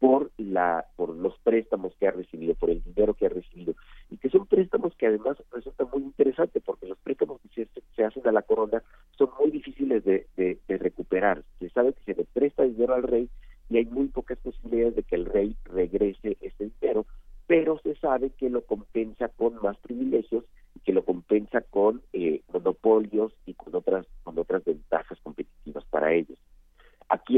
por la por los préstamos que ha recibido, por el dinero que ha recibido y que son préstamos que además resultan muy interesantes porque los préstamos que se, hacen a la corona son muy difíciles de, de, recuperar. Se sabe que se le presta dinero al rey y hay muy pocas posibilidades de que el rey regrese ese dinero, pero se sabe que lo compensa con más privilegios y que lo compensa con eh, monopolios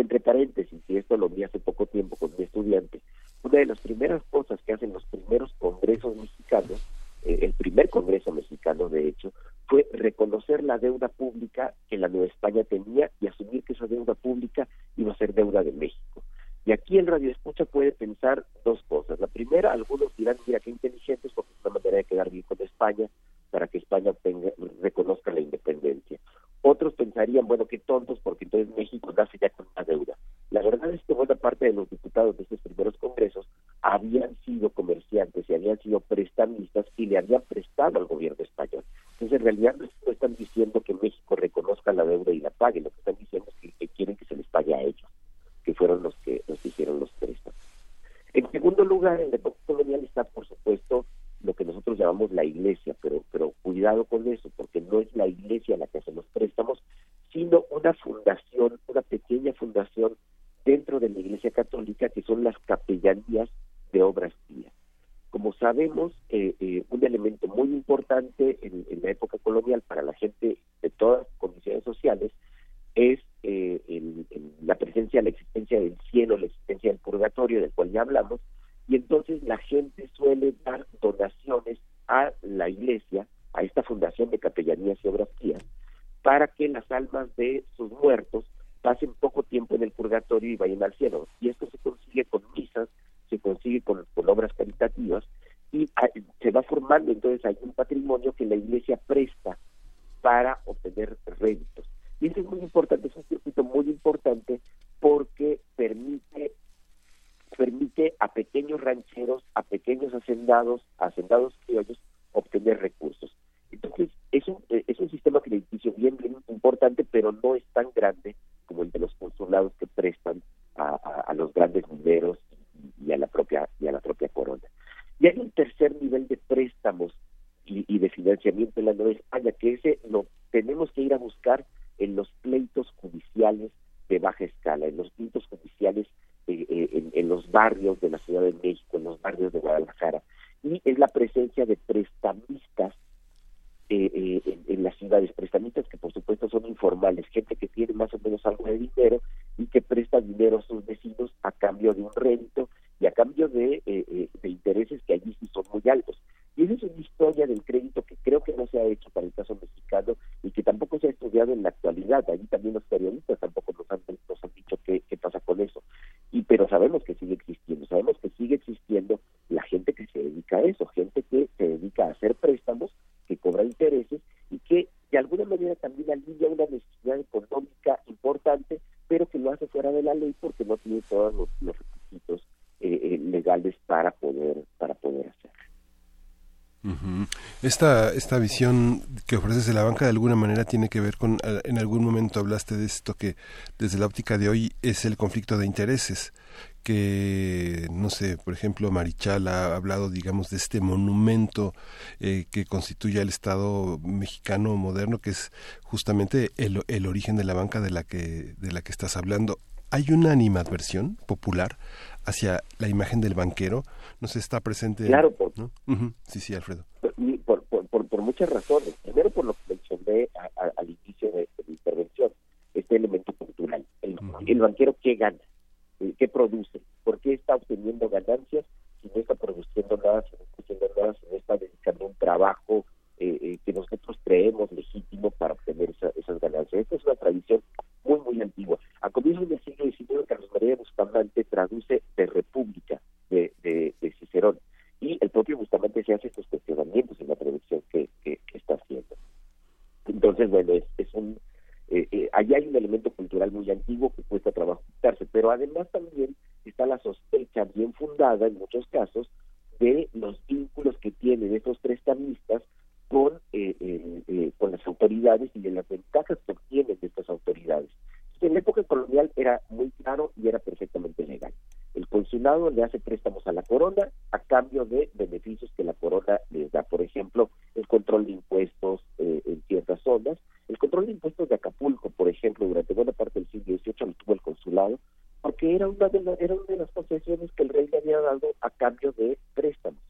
Entre paréntesis, y esto lo vi hace poco tiempo con mi estudiante, una de las primeras cosas que hacen los primeros congresos mexicanos, eh, el primer congreso mexicano de hecho, fue reconocer la deuda pública que la Nueva España tenía y asumir que esa deuda pública iba a ser deuda de México. Y aquí el radio escucha puede pensar dos cosas. La primera, algunos dirán, mira, qué inteligentes, porque es una manera de quedar bien con España, para que España reconozca la independencia. Otros pensarían, bueno, qué tontos, porque entonces México nace ya con una deuda. La verdad es que buena parte de los diputados de estos primeros congresos habían sido comerciantes y habían sido prestamistas y le habían prestado al gobierno español. Entonces, en realidad no están diciendo que México reconozca la deuda y la pague, lo que están diciendo es que, quieren que se les pague a ellos, que fueron los que, los hicieron los préstamos. En segundo lugar, en la época colonial está, por supuesto, lo que nosotros llamamos la iglesia, pero, pero cuidado con eso, porque no es la iglesia la que hace los préstamos, sino una fundación, una pequeña fundación dentro de la iglesia católica que son las capellanías de obras pías. Como sabemos, eh, eh, un elemento muy importante en, la época colonial para la gente de todas las condiciones sociales es eh, la presencia, la existencia del cielo, la existencia del purgatorio, del cual ya hablamos, y entonces la gente suele dar donaciones a la iglesia, a esta fundación de capellanías y obras pías, para que las almas de sus muertos pasen tiempo en el purgatorio y vayan al cielo. Y esto se consigue con misas, se consigue con, obras caritativas y ah, se va formando entonces hay un patrimonio que la iglesia presta para obtener réditos. Y eso es muy importante, es un circuito muy importante porque permite permite a pequeños rancheros, a pequeños hacendados, hacendados criollos, obtener recursos. Entonces, es un, eh, es un sistema crediticio bien, bien importante, pero no es tan grande como el de los prestan a, los grandes mineros y, a la propia y a la propia corona. Y hay un tercer nivel de préstamos y, de financiamiento en la Nueva España, que ese lo tenemos que ir a buscar en los pleitos judiciales de baja escala, en los pleitos judiciales eh, eh, en, los barrios de la Ciudad de México, en los barrios de Guadalajara, y es la presencia de prestamistas eh, en, en, las ciudades, prestamistas que por supuesto son informales, gente que tiene más o menos algo de dinero que presta dinero a sus vecinos a cambio de un rédito y a cambio de, de intereses que allí sí son muy altos. Y esa es una historia del crédito que creo que no se ha hecho para el caso mexicano y que tampoco se ha estudiado en la actualidad. Allí también los periodistas tampoco nos han, nos han dicho qué, qué pasa con eso. Y pero sabemos que sigue existiendo, sabemos tiene todos los, requisitos eh, eh, legales para poder para poder hacerlo. Esta, esta visión que ofreces de la banca de alguna manera tiene que ver con, eh, en algún momento hablaste de esto que desde la óptica de hoy es el conflicto de intereses, que, no sé, por ejemplo, Marichal ha hablado, digamos, de este monumento eh, que constituye el Estado mexicano moderno, que es justamente el, el origen de la banca de la que, de la que estás hablando. ¿Hay una animadversión popular hacia la imagen del banquero? no se está presente. Claro, por, sí, sí, Alfredo. Por, por, por, muchas razones. Primero, por lo que mencioné al inicio de, mi intervención, este elemento cultural. El, el banquero, ¿qué gana? Eh, ¿Qué produce? ¿Por qué está obteniendo ganancias si no está produciendo nada, si no está haciendo nada, si no está dedicando un trabajo eh, eh, que nosotros creemos legítimo para obtener esas ganancias? Esta es una tradición muy, muy antigua. A comienzos del siglo XIX, Carlos María Bustamante traduce de república de, de, Cicerón. Y el propio Bustamante se hace estos cuestionamientos en la traducción que, que, está haciendo. Entonces, bueno, es, es un... Eh, eh, allí hay un elemento cultural muy antiguo que cuesta trabajo quitarse, pero además también está la sospecha bien fundada en muchos casos de los vínculos que tienen estos prestamistas con, eh, eh, con las autoridades y de las ventajas que obtienen de estas autoridades. En la época colonial era muy claro y era perfectamente legal. El consulado le hace préstamos a la corona a cambio de beneficios que la corona les da. Por ejemplo, el control de impuestos eh, en ciertas zonas. El control de impuestos de Acapulco, por ejemplo, durante buena parte del siglo XVIII lo tuvo el consulado porque era una de, las concesiones que el rey le había dado a cambio de préstamos.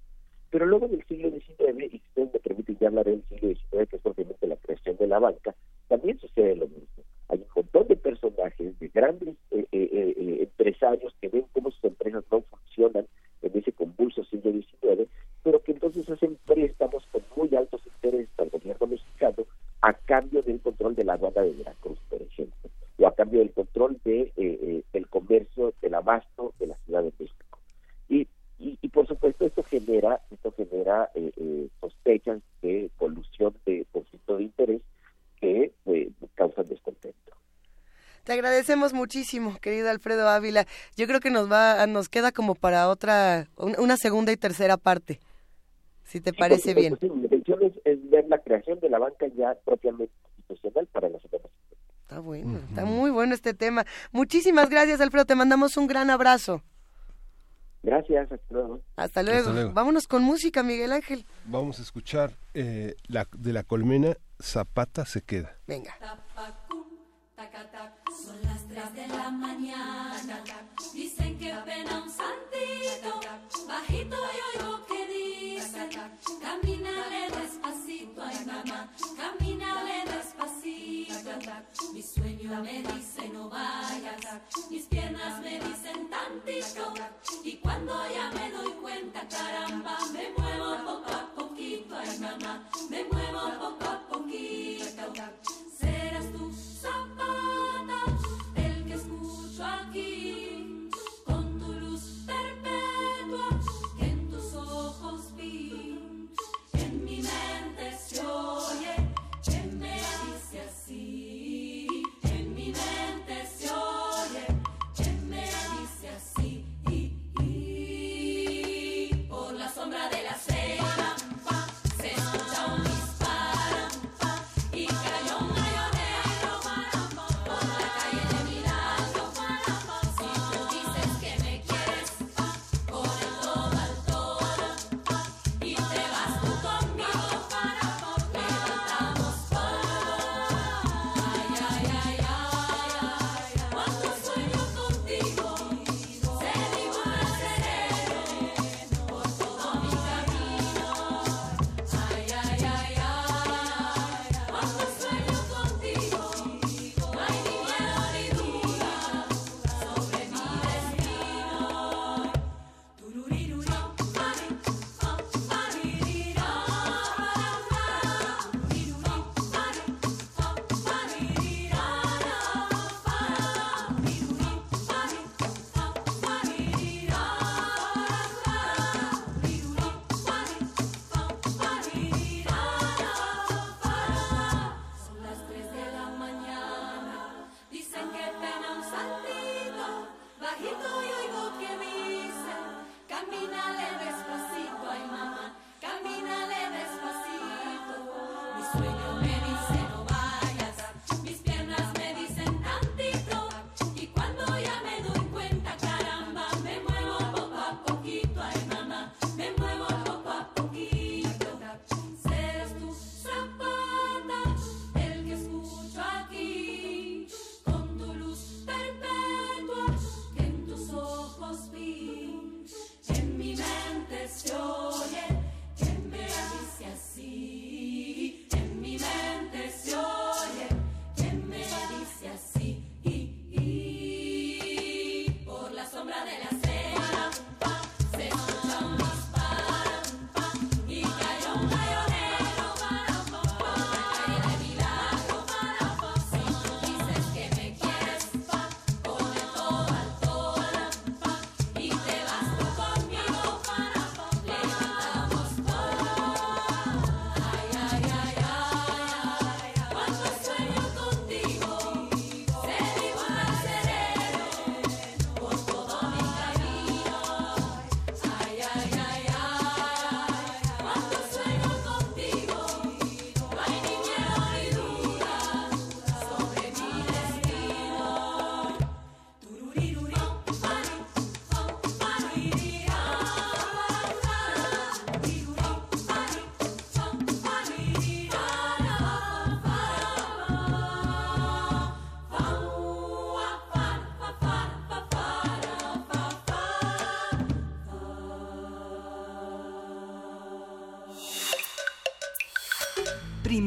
Pero luego en el siglo XIX, y usted me permite ya hablar del siglo XIX, que es propiamente la creación de la banca, también sucede lo mismo empresarios que ven cómo sus empresas no Te agradecemos muchísimo, querido Alfredo Ávila. Yo creo que nos va, ah, nos queda como para otra, una segunda y tercera parte, si te parece bien. Pues, mi intención es, ver la creación de la banca ya propiamente institucional para las empresas. Está bueno, está muy bueno este tema. Muchísimas gracias, Alfredo. Te mandamos un gran abrazo. Gracias, hasta luego. Hasta luego. Vámonos con música, Miguel Ángel. Vamos a escuchar eh, la, de la colmena Zapata se queda. Venga. Tapacú. Son las 3 de la mañana. Dicen que pena un santito. Bajito y oigo que dicen. Camínale despacito, ay mamá. Camínale despacito. Mi sueño me dice no vayas. Mis piernas me dicen tantito. Y cuando ya me doy cuenta, caramba, me muevo poco a poquito, ay mamá. Me muevo poco a poquito.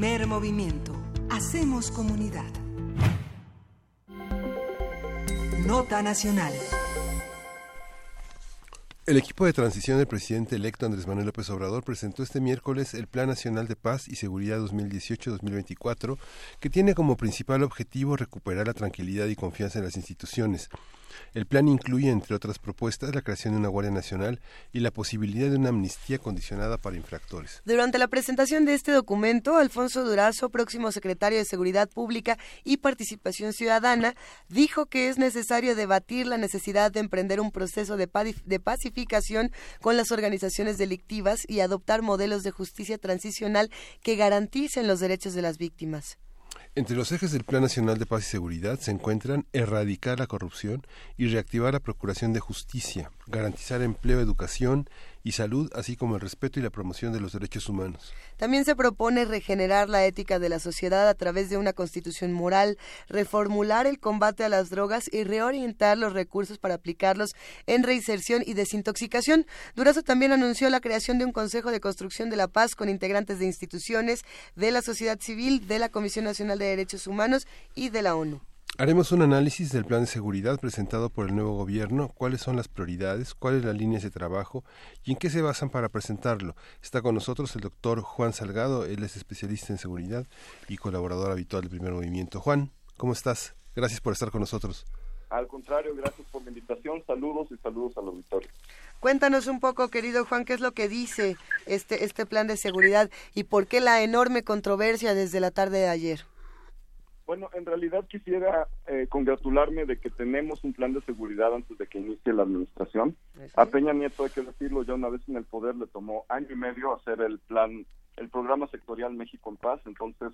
Primer movimiento. Hacemos comunidad. Nota Nacional. El equipo de transición del presidente electo Andrés Manuel López Obrador presentó este miércoles el Plan Nacional de Paz y Seguridad 2018-2024, que tiene como principal objetivo recuperar la tranquilidad y confianza en las instituciones, el plan incluye, entre otras propuestas, la creación de una Guardia Nacional y la posibilidad de una amnistía condicionada para infractores. Durante la presentación de este documento, Alfonso Durazo, próximo secretario de Seguridad Pública y Participación Ciudadana, dijo que es necesario debatir la necesidad de emprender un proceso de, de pacificación con las organizaciones delictivas y adoptar modelos de justicia transicional que garanticen los derechos de las víctimas. Entre los ejes del Plan Nacional de Paz y Seguridad se encuentran erradicar la corrupción y reactivar la Procuración de Justicia, garantizar empleo, educación y salud, así como el respeto y la promoción de los derechos humanos. También se propone regenerar la ética de la sociedad a través de una constitución moral, reformular el combate a las drogas y reorientar los recursos para aplicarlos en reinserción y desintoxicación. Durazo también anunció la creación de un Consejo de Construcción de la Paz con integrantes de instituciones de la sociedad civil, de la Comisión Nacional de Derechos Humanos y de la ONU. Haremos un análisis del plan de seguridad presentado por el nuevo gobierno, cuáles son las prioridades, cuáles las líneas de trabajo y en qué se basan para presentarlo. Está con nosotros el doctor Juan Salgado, él es especialista en seguridad y colaborador habitual del primer movimiento. Juan, ¿cómo estás? Gracias por estar con nosotros. Al contrario, gracias por la invitación. Saludos y saludos al auditorio. Cuéntanos un poco, querido Juan, qué es lo que dice este, este plan de seguridad y por qué la enorme controversia desde la tarde de ayer. Bueno, en realidad quisiera eh, congratularme de que tenemos un plan de seguridad antes de que inicie la administración. A Peña Nieto, hay que decirlo, ya una vez en el poder le tomó año y medio hacer el plan, el programa sectorial México en Paz, entonces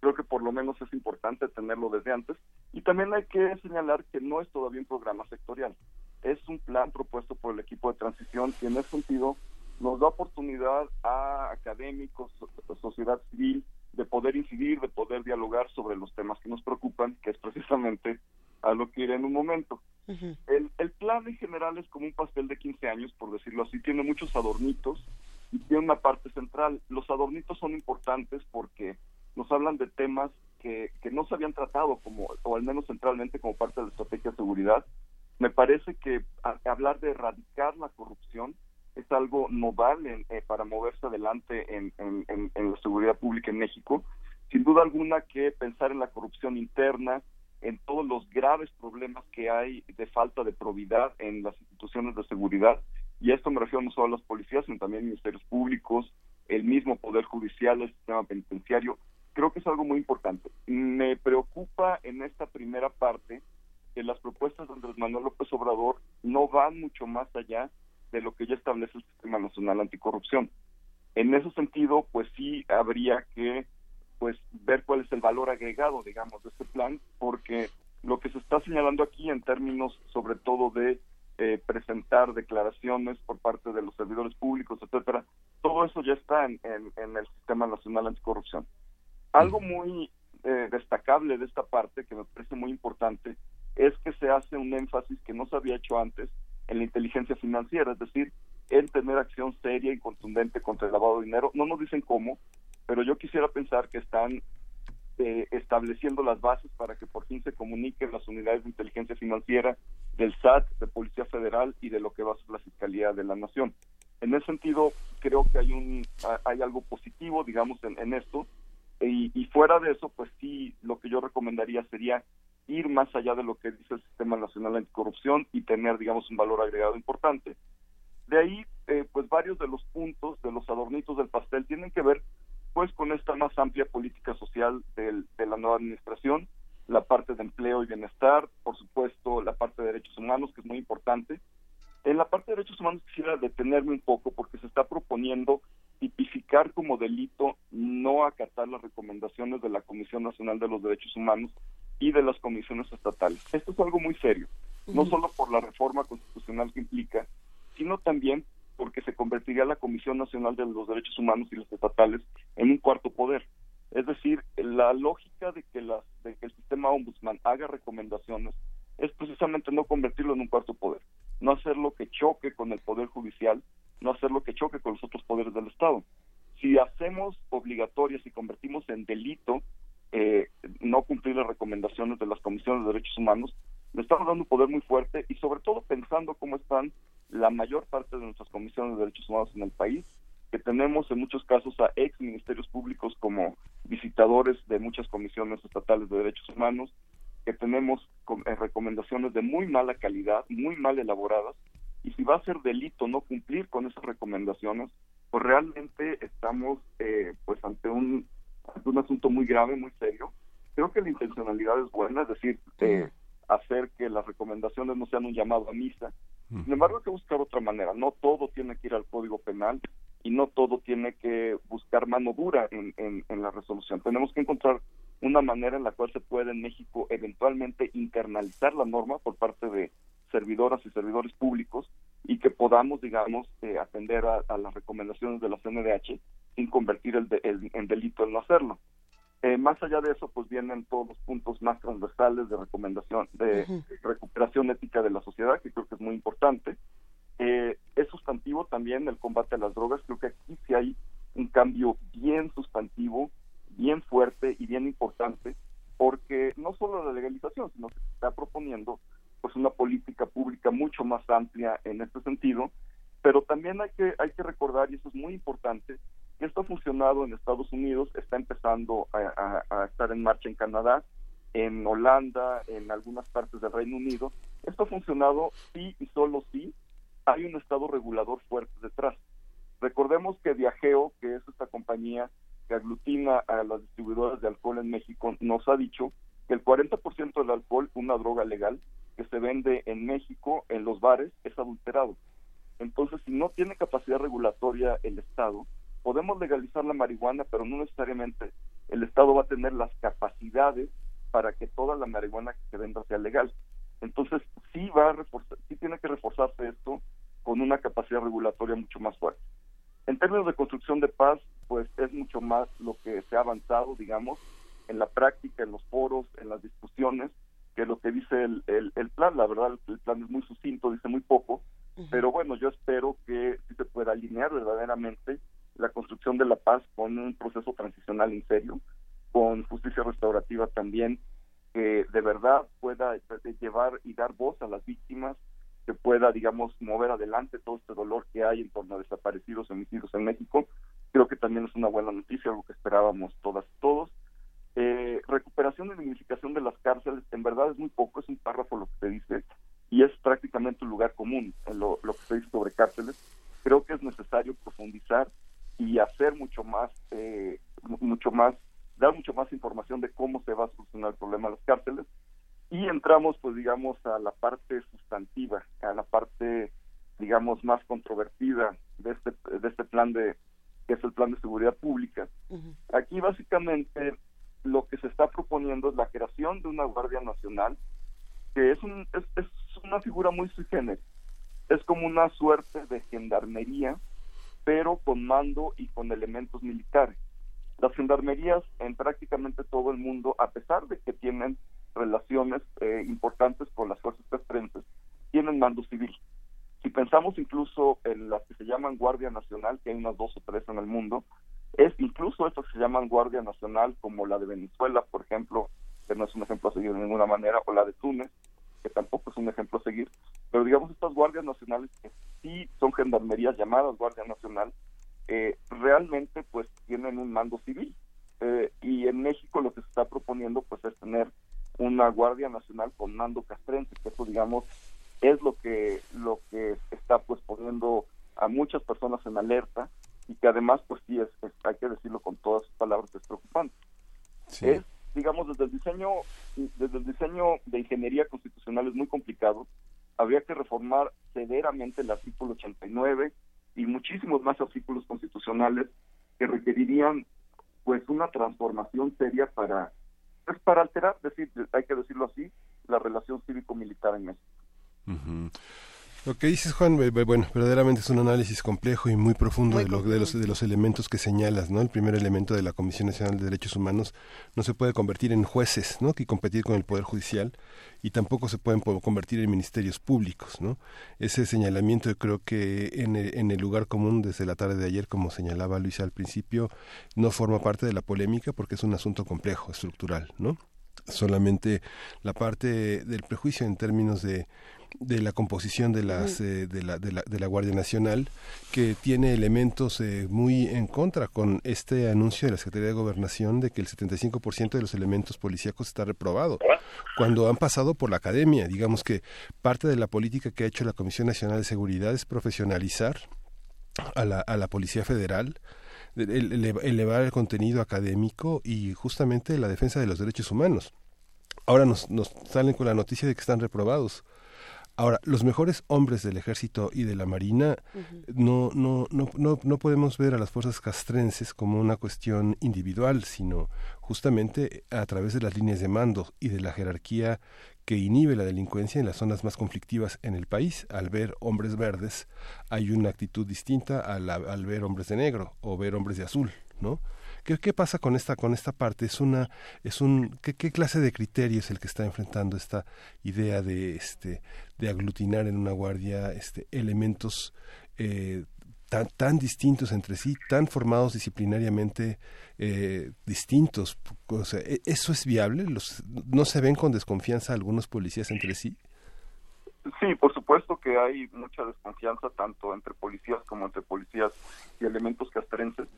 creo que por lo menos es importante tenerlo desde antes. Y también hay que señalar que no es todavía un programa sectorial, es un plan propuesto por el equipo de transición y en ese sentido nos da oportunidad a académicos, sociedad civil, de poder incidir, de poder dialogar sobre los temas que nos preocupan, que es precisamente a lo que iré en un momento. el, el, plan en general es como un pastel de 15 años, por decirlo así, tiene muchos adornitos y tiene una parte central. Los adornitos son importantes porque nos hablan de temas que, que no se habían tratado, como o al menos centralmente como parte de la estrategia de seguridad. Me parece que hablar de erradicar la corrupción es algo nodal eh, para moverse adelante en, la seguridad pública en México. Sin duda alguna que pensar en la corrupción interna, en todos los graves problemas que hay de falta de probidad en las instituciones de seguridad, y esto me refiero no solo a las policías, sino también a ministerios públicos, el mismo Poder Judicial, el sistema penitenciario, creo que es algo muy importante. Me preocupa en esta primera parte que las propuestas de Andrés Manuel López Obrador no van mucho más allá de lo que ya establece el Sistema Nacional Anticorrupción. En ese sentido, pues sí habría que pues ver cuál es el valor agregado, digamos, de este plan, porque lo que se está señalando aquí en términos sobre todo de eh, presentar declaraciones por parte de los servidores públicos, etcétera, todo eso ya está en, el Sistema Nacional Anticorrupción. Algo muy eh, destacable de esta parte, que me parece muy importante, es que se hace un énfasis que no se había hecho antes en la inteligencia financiera, es decir, en tener acción seria y contundente contra el lavado de dinero. No nos dicen cómo, pero yo quisiera pensar que están eh, estableciendo las bases para que por fin se comuniquen las unidades de inteligencia financiera del SAT, de Policía Federal y de lo que va a ser la Fiscalía de la Nación. En ese sentido, creo que hay un hay algo positivo, digamos, en, en esto. Y, y, fuera de eso, pues sí, lo que yo recomendaría sería ir más allá de lo que dice el Sistema Nacional Anticorrupción y tener, digamos, un valor agregado importante. De ahí, eh, pues varios de los puntos, de los adornitos del pastel, tienen que ver, pues, con esta más amplia política social del, de la nueva administración, la parte de empleo y bienestar, por supuesto, la parte de derechos humanos, que es muy importante. En la parte de derechos humanos quisiera detenerme un poco porque se está proponiendo tipificar como delito no acatar las recomendaciones de la Comisión Nacional de los Derechos Humanos y de las comisiones estatales. Esto es algo muy serio, no solo por la reforma constitucional que implica, sino también porque se convertiría la Comisión Nacional de los Derechos Humanos y los estatales en un cuarto poder. Es decir, la lógica de que, las, de que el sistema ombudsman haga recomendaciones es precisamente no convertirlo en un cuarto poder, no hacerlo que choque con el poder judicial, no hacerlo que choque con los otros poderes del Estado. Si hacemos obligatorias y convertimos en delito eh, no cumplir las recomendaciones de las comisiones de derechos humanos, le estamos dando un poder muy fuerte y sobre todo pensando cómo están la mayor parte de nuestras comisiones de derechos humanos en el país, que tenemos en muchos casos a ex ministerios públicos como visitadores de muchas comisiones estatales de derechos humanos, que tenemos eh, recomendaciones de muy mala calidad, muy mal elaboradas, y si va a ser delito no cumplir con esas recomendaciones, pues realmente estamos eh, pues ante un, un asunto muy grave, muy serio. Creo que la intencionalidad es buena, es decir, eh, hacer que las recomendaciones no sean un llamado a misa. Sin embargo, hay que buscar otra manera. No todo tiene que ir al Código Penal y no todo tiene que buscar mano dura en, en la resolución. Tenemos que encontrar una manera en la cual se puede en México eventualmente internalizar la norma por parte de servidoras y servidores públicos y que podamos, digamos, eh, atender a, las recomendaciones de la CNDH sin convertir el, en delito el no hacerlo. Eh, más allá de eso, pues vienen todos los puntos más transversales de recomendación, de recuperación ética de la sociedad, que creo que es muy importante. Eh, es sustantivo también el combate a las drogas, creo que aquí sí hay un cambio bien sustantivo, bien fuerte y bien importante, porque no solo la legalización, sino que se está proponiendo pues una política pública mucho más amplia en este sentido, pero también hay que hay que recordar y eso es muy importante que esto ha funcionado en Estados Unidos, está empezando a, estar en marcha en Canadá, en Holanda, en algunas partes del Reino Unido. Esto ha funcionado sí y solo sí hay un estado regulador fuerte detrás. Recordemos que Viajeo, que es esta compañía que aglutina a las distribuidoras de alcohol en México, nos ha dicho que el 40% del alcohol, una droga legal, que se vende en México, en los bares, es adulterado. Entonces, si no tiene capacidad regulatoria el Estado, podemos legalizar la marihuana, pero no necesariamente el Estado va a tener las capacidades para que toda la marihuana que se venda sea legal. Entonces, sí va a reforzar, sí tiene que reforzarse esto con una capacidad regulatoria mucho más fuerte. En términos de construcción de paz, pues es mucho más lo que se ha avanzado, digamos, en la práctica, en los foros, en las discusiones, que lo que dice el, el, plan. La verdad, el plan es muy sucinto, dice muy poco, pero bueno, yo espero que sí se pueda alinear verdaderamente la construcción de la paz con un proceso transicional en serio, con justicia restaurativa también, que de verdad pueda llevar y dar voz a las víctimas, que pueda, digamos, mover adelante todo este dolor que hay en torno a desaparecidos, homicidios en México. Creo que también es una buena noticia, algo que esperábamos todas y todos. Eh, recuperación y dignificación de las cárceles, en verdad es muy poco, es un párrafo lo que se dice, y es prácticamente un lugar común en lo, que se dice sobre cárceles. Creo que es necesario profundizar y hacer mucho más, eh, mucho más, dar mucho más información de cómo se va a solucionar el problema de las cárceles. Y entramos, pues digamos, a la parte sustantiva, a la parte, digamos, más controvertida de este, de este plan de, que es el plan de seguridad pública. Aquí básicamente lo que se está proponiendo es la creación de una Guardia Nacional, que es, un, es, una figura muy sui generis. Es como una suerte de gendarmería, pero con mando y con elementos militares. Las gendarmerías en prácticamente todo el mundo, a pesar de que tienen relaciones eh, importantes con las fuerzas castrenses, tienen mando civil. Si pensamos incluso en las que se llaman Guardia Nacional, que hay unas dos o tres en el mundo, es incluso estas que se llaman Guardia Nacional, como la de Venezuela, por ejemplo, que no es un ejemplo a seguir de ninguna manera, o la de Túnez, que tampoco es un ejemplo a seguir, pero digamos estas guardias nacionales que sí son gendarmerías llamadas Guardia Nacional, eh, realmente pues tienen un mando civil. Eh, y en México lo que se está proponiendo pues es tener una Guardia Nacional con mando castrense, que eso digamos es lo que lo que está pues poniendo a muchas personas en alerta y que además, pues sí, es, hay que decirlo con todas sus palabras, es preocupante. Es, digamos, desde el diseño, desde el diseño de ingeniería constitucional es muy complicado. Habría que reformar severamente el artículo 89 y muchísimos más artículos constitucionales que requerirían, pues, una transformación seria para, pues, para alterar, decir, hay que decirlo así, la relación cívico-militar en México. Lo que dices, Juan, bueno, verdaderamente es un análisis complejo y muy profundo de, lo, de, los, de los elementos que señalas, ¿no? El primer elemento de la Comisión Nacional de Derechos Humanos no se puede convertir en jueces, ¿no? Que competir con el Poder Judicial y tampoco se pueden convertir en ministerios públicos, ¿no? Ese señalamiento yo creo que en el, en el lugar común desde la tarde de ayer, como señalaba Luisa al principio, no forma parte de la polémica porque es un asunto complejo, estructural, ¿no? Solamente la parte del prejuicio en términos de de la composición de las eh, de, la, de, la, de, la, Guardia Nacional que tiene elementos eh, muy en contra con este anuncio de la Secretaría de Gobernación de que el 75% de los elementos policíacos está reprobado cuando han pasado por la academia. Digamos que parte de la política que ha hecho la Comisión Nacional de Seguridad es profesionalizar a la, a la Policía Federal elevar el contenido académico y justamente la defensa de los derechos humanos. Ahora nos, nos salen con la noticia de que están reprobados Ahora, los mejores hombres del ejército y de la marina no, no, no, no, no podemos ver a las fuerzas castrenses como una cuestión individual, sino justamente a través de las líneas de mando y de la jerarquía que inhibe la delincuencia en las zonas más conflictivas en el país. Al ver hombres verdes hay una actitud distinta al, al ver hombres de negro o ver hombres de azul, ¿no? ¿Qué, ¿Qué, pasa con esta con esta parte? Es una es un ¿qué, ¿qué, clase de criterio es el que está enfrentando esta idea de este de aglutinar en una guardia este elementos eh, tan, tan distintos entre sí, tan formados disciplinariamente eh, distintos. O sea, ¿e, ¿Eso es viable? Los, ¿No se ven con desconfianza algunos policías entre sí? Sí, por supuesto que hay mucha desconfianza tanto entre policías como entre policías y elementos castrenses.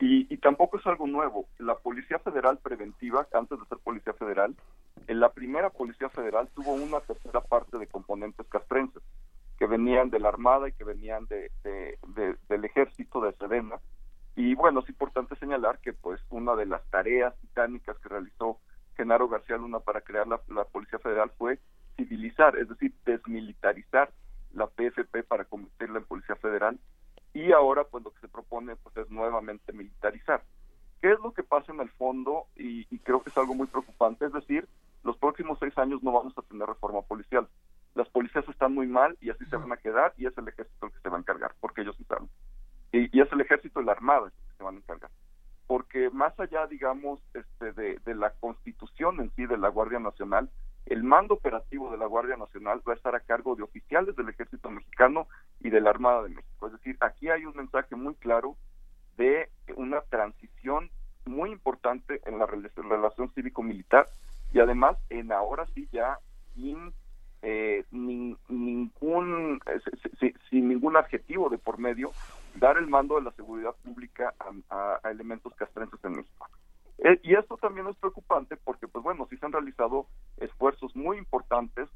Y, tampoco es algo nuevo. La Policía Federal Preventiva, antes de ser Policía Federal, en la primera Policía Federal tuvo una tercera parte de componentes castrenses, que venían de la Armada y que venían de, del Ejército, de Sedena. Y bueno, es importante señalar que pues una de las tareas titánicas que realizó Genaro García Luna para crear la, la Policía Federal fue civilizar, es decir, desmilitarizar la PFP para convertirla en Policía Federal y ahora pues lo que se propone pues es nuevamente militarizar. ¿Qué es lo que pasa en el fondo? Y, creo que es algo muy preocupante, es decir, los próximos seis años no vamos a tener reforma policial. Las policías están muy mal y así se van a quedar y es el ejército el que se va a encargar, porque ellos están. Y, y es el ejército y la armada el que se van a encargar. Porque más allá, digamos, este, de, de la constitución en sí de la Guardia Nacional, el mando operativo de la Guardia Nacional va a estar a cargo de oficiales del ejército mexicano y de la Armada de México. Es decir, aquí hay un mensaje muy claro de una transición muy importante en la relación cívico-militar y además en ahora sí ya sin eh, ningún eh, sin ningún adjetivo de por medio dar el mando de la seguridad pública a, a elementos castrenses en México. Eh, y esto también es preocupante porque, pues bueno, sí se han realizado esfuerzos muy importantes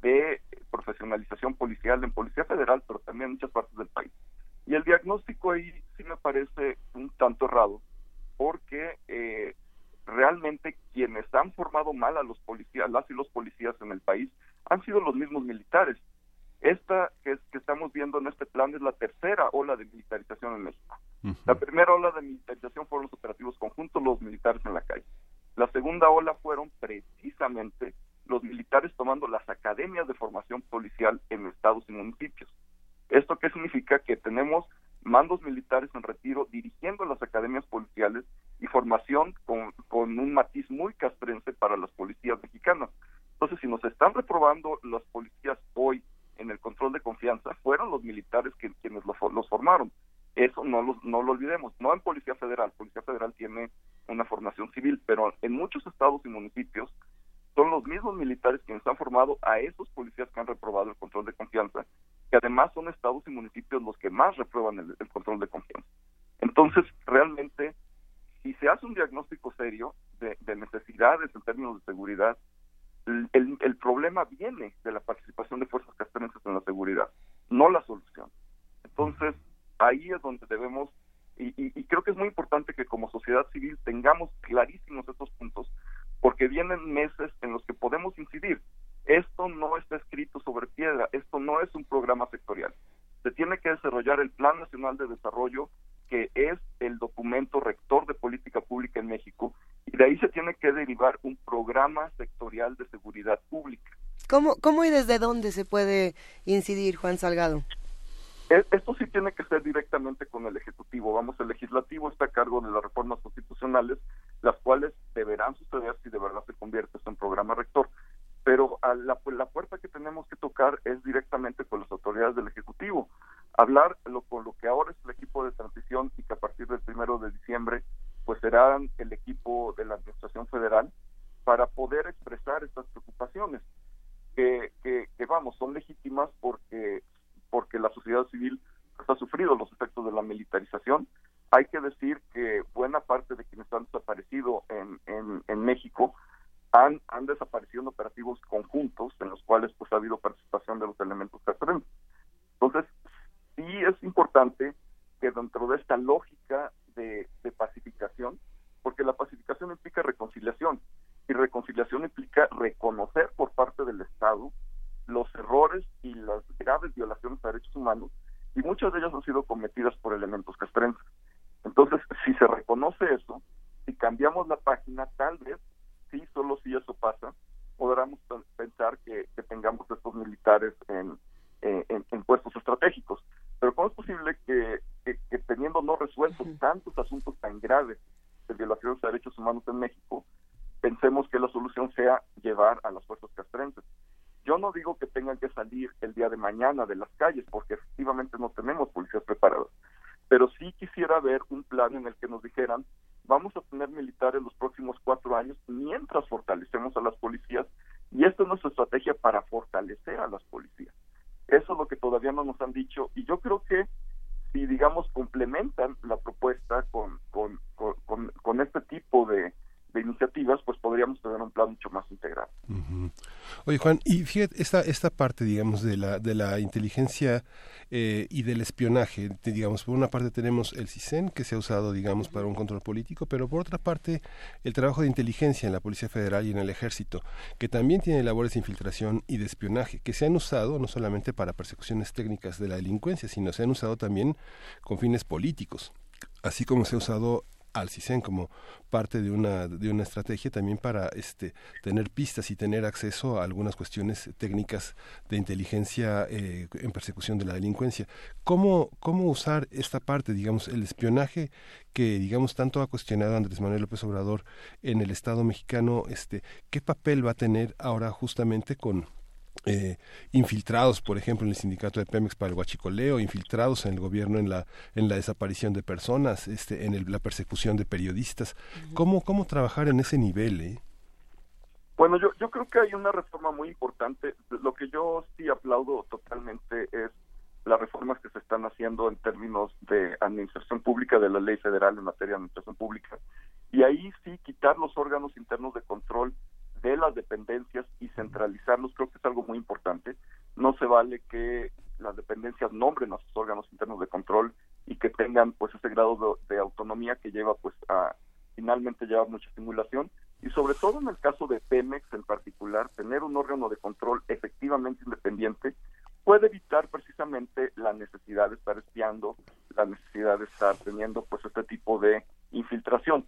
de profesionalización policial en Policía Federal, pero también en muchas partes del país. Y el diagnóstico ahí sí me parece un tanto errado, porque eh, realmente quienes han formado mal a los policías, las y los policías en el país, han sido los mismos militares. Esta que, que estamos viendo en este plan es la tercera ola de militarización en México. La primera ola de militarización fueron los operativos conjuntos, los militares en la calle. La segunda ola fueron precisamente los militares tomando las academias de formación policial en estados y municipios. ¿Esto qué significa? Que tenemos mandos militares en retiro dirigiendo las academias policiales y formación con, con un matiz muy castrense para las policías mexicanas. Entonces, si nos están reprobando las policías hoy en el control de confianza fueron los militares que, quienes los, los formaron. Eso no lo, no lo olvidemos, no en Policía Federal, Policía Federal tiene una formación civil, pero en muchos estados y municipios son los mismos militares quienes han formado a esos policías que han reprobado el control de confianza, que además son estados y municipios los que más reprueban el, el control de confianza. Entonces, realmente, si se hace un diagnóstico serio de, de necesidades en términos de seguridad, el, el, problema viene de la participación de fuerzas castrenses en la seguridad, no la solución. Entonces, ahí es donde debemos, y, y, creo que es muy importante que como sociedad civil tengamos clarísimos estos puntos, porque vienen meses en los que podemos incidir. Esto no está escrito sobre piedra, esto no es un programa sectorial. Se tiene que desarrollar el Plan Nacional de Desarrollo, que es el documento rector de política pública en México, y de ahí se tiene que derivar un programa sectorial de seguridad pública. ¿Cómo, cómo y desde dónde se puede incidir, Juan Salgado? E, esto sí tiene que ser directamente con el Ejecutivo. Vamos, el Legislativo está a cargo de las reformas constitucionales, Juan, y fíjate, esta, esta parte, digamos, de la, de la inteligencia eh, y del espionaje, digamos, por una parte tenemos el CISEN, que se ha usado, digamos, para un control político, pero por otra parte el trabajo de inteligencia en la Policía Federal y en el Ejército, que también tiene labores de infiltración y de espionaje, que se han usado no solamente para persecuciones técnicas de la delincuencia, sino se han usado también con fines políticos así como se ha usado al CISEN como parte de una, de una estrategia también para este, tener pistas y tener acceso a algunas cuestiones técnicas de inteligencia eh, en persecución de la delincuencia. ¿Cómo, ¿Cómo usar esta parte, digamos, el espionaje que, digamos, tanto ha cuestionado Andrés Manuel López Obrador en el Estado mexicano? Este, ¿Qué papel va a tener ahora justamente con eh, infiltrados, por ejemplo, en el sindicato de Pemex para el huachicoleo, infiltrados en el gobierno en la, en la desaparición de personas, este, en la persecución de periodistas. ¿Cómo, ¿Cómo trabajar en ese nivel? Eh? Bueno, yo, yo creo que hay una reforma muy importante. Lo que yo sí aplaudo totalmente es las reformas que se están haciendo en términos de administración pública de la ley federal en materia de administración pública. Y ahí sí quitar los órganos internos de control de las dependencias y centralizarlos creo que es algo muy importante. No se vale que las dependencias nombren a sus órganos internos de control y que tengan pues ese grado de, autonomía que lleva pues a finalmente llevar mucha simulación y sobre todo en el caso de Pemex en particular tener un órgano de control efectivamente independiente puede evitar precisamente la necesidad de estar espiando, la necesidad de estar teniendo pues este tipo de infiltración.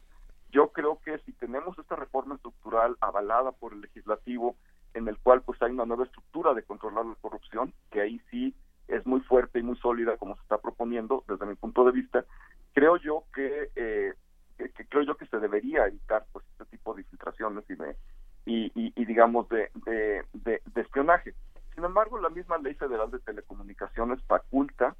Yo creo que si tenemos esta reforma estructural avalada por el legislativo, en el cual pues hay una nueva estructura de controlar la corrupción, que ahí sí es muy fuerte y muy sólida como se está proponiendo desde mi punto de vista, creo yo que, eh, creo yo que se debería evitar pues este tipo de infiltraciones y de y, digamos de, de, de espionaje. Sin embargo, la misma ley federal de telecomunicaciones faculta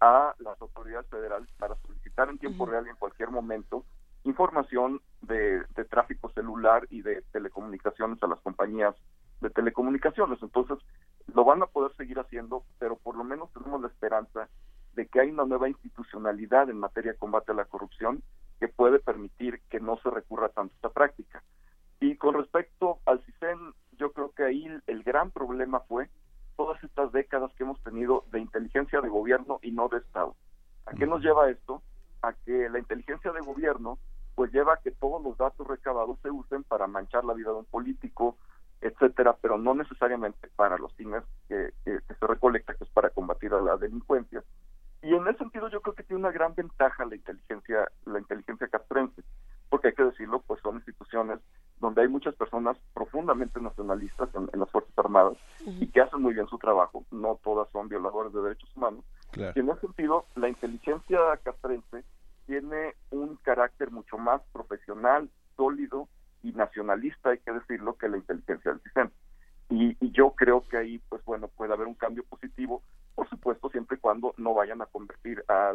a las autoridades federales para solicitar en tiempo real y en cualquier momento información de, tráfico celular y de telecomunicaciones a las compañías de telecomunicaciones. Entonces, lo van a poder seguir haciendo, pero por lo menos tenemos la esperanza de que hay una nueva institucionalidad en materia de combate a la corrupción que puede permitir que no se recurra tanto a esta práctica. Y con respecto al CISEN, yo creo que ahí el gran problema fue todas estas décadas que hemos tenido de inteligencia de gobierno y no de Estado. ¿A qué nos lleva esto? A que la inteligencia de gobierno pues lleva a que todos los datos recabados se usen para manchar la vida de un político, etcétera, pero no necesariamente para los fines que, se recolecta, que es para combatir a la delincuencia. Y en ese sentido yo creo que tiene una gran ventaja la inteligencia, la inteligencia castrense, porque hay que decirlo, pues son instituciones donde hay muchas personas profundamente nacionalistas en, las Fuerzas Armadas y que hacen muy bien su trabajo, no todas son violadores de derechos humanos. En ese sentido, la inteligencia castrense tiene un carácter mucho más profesional, sólido y nacionalista, hay que decirlo, que la inteligencia del sistema. Y, yo creo que ahí, pues bueno, puede haber un cambio positivo, por supuesto, siempre y cuando no vayan a convertir a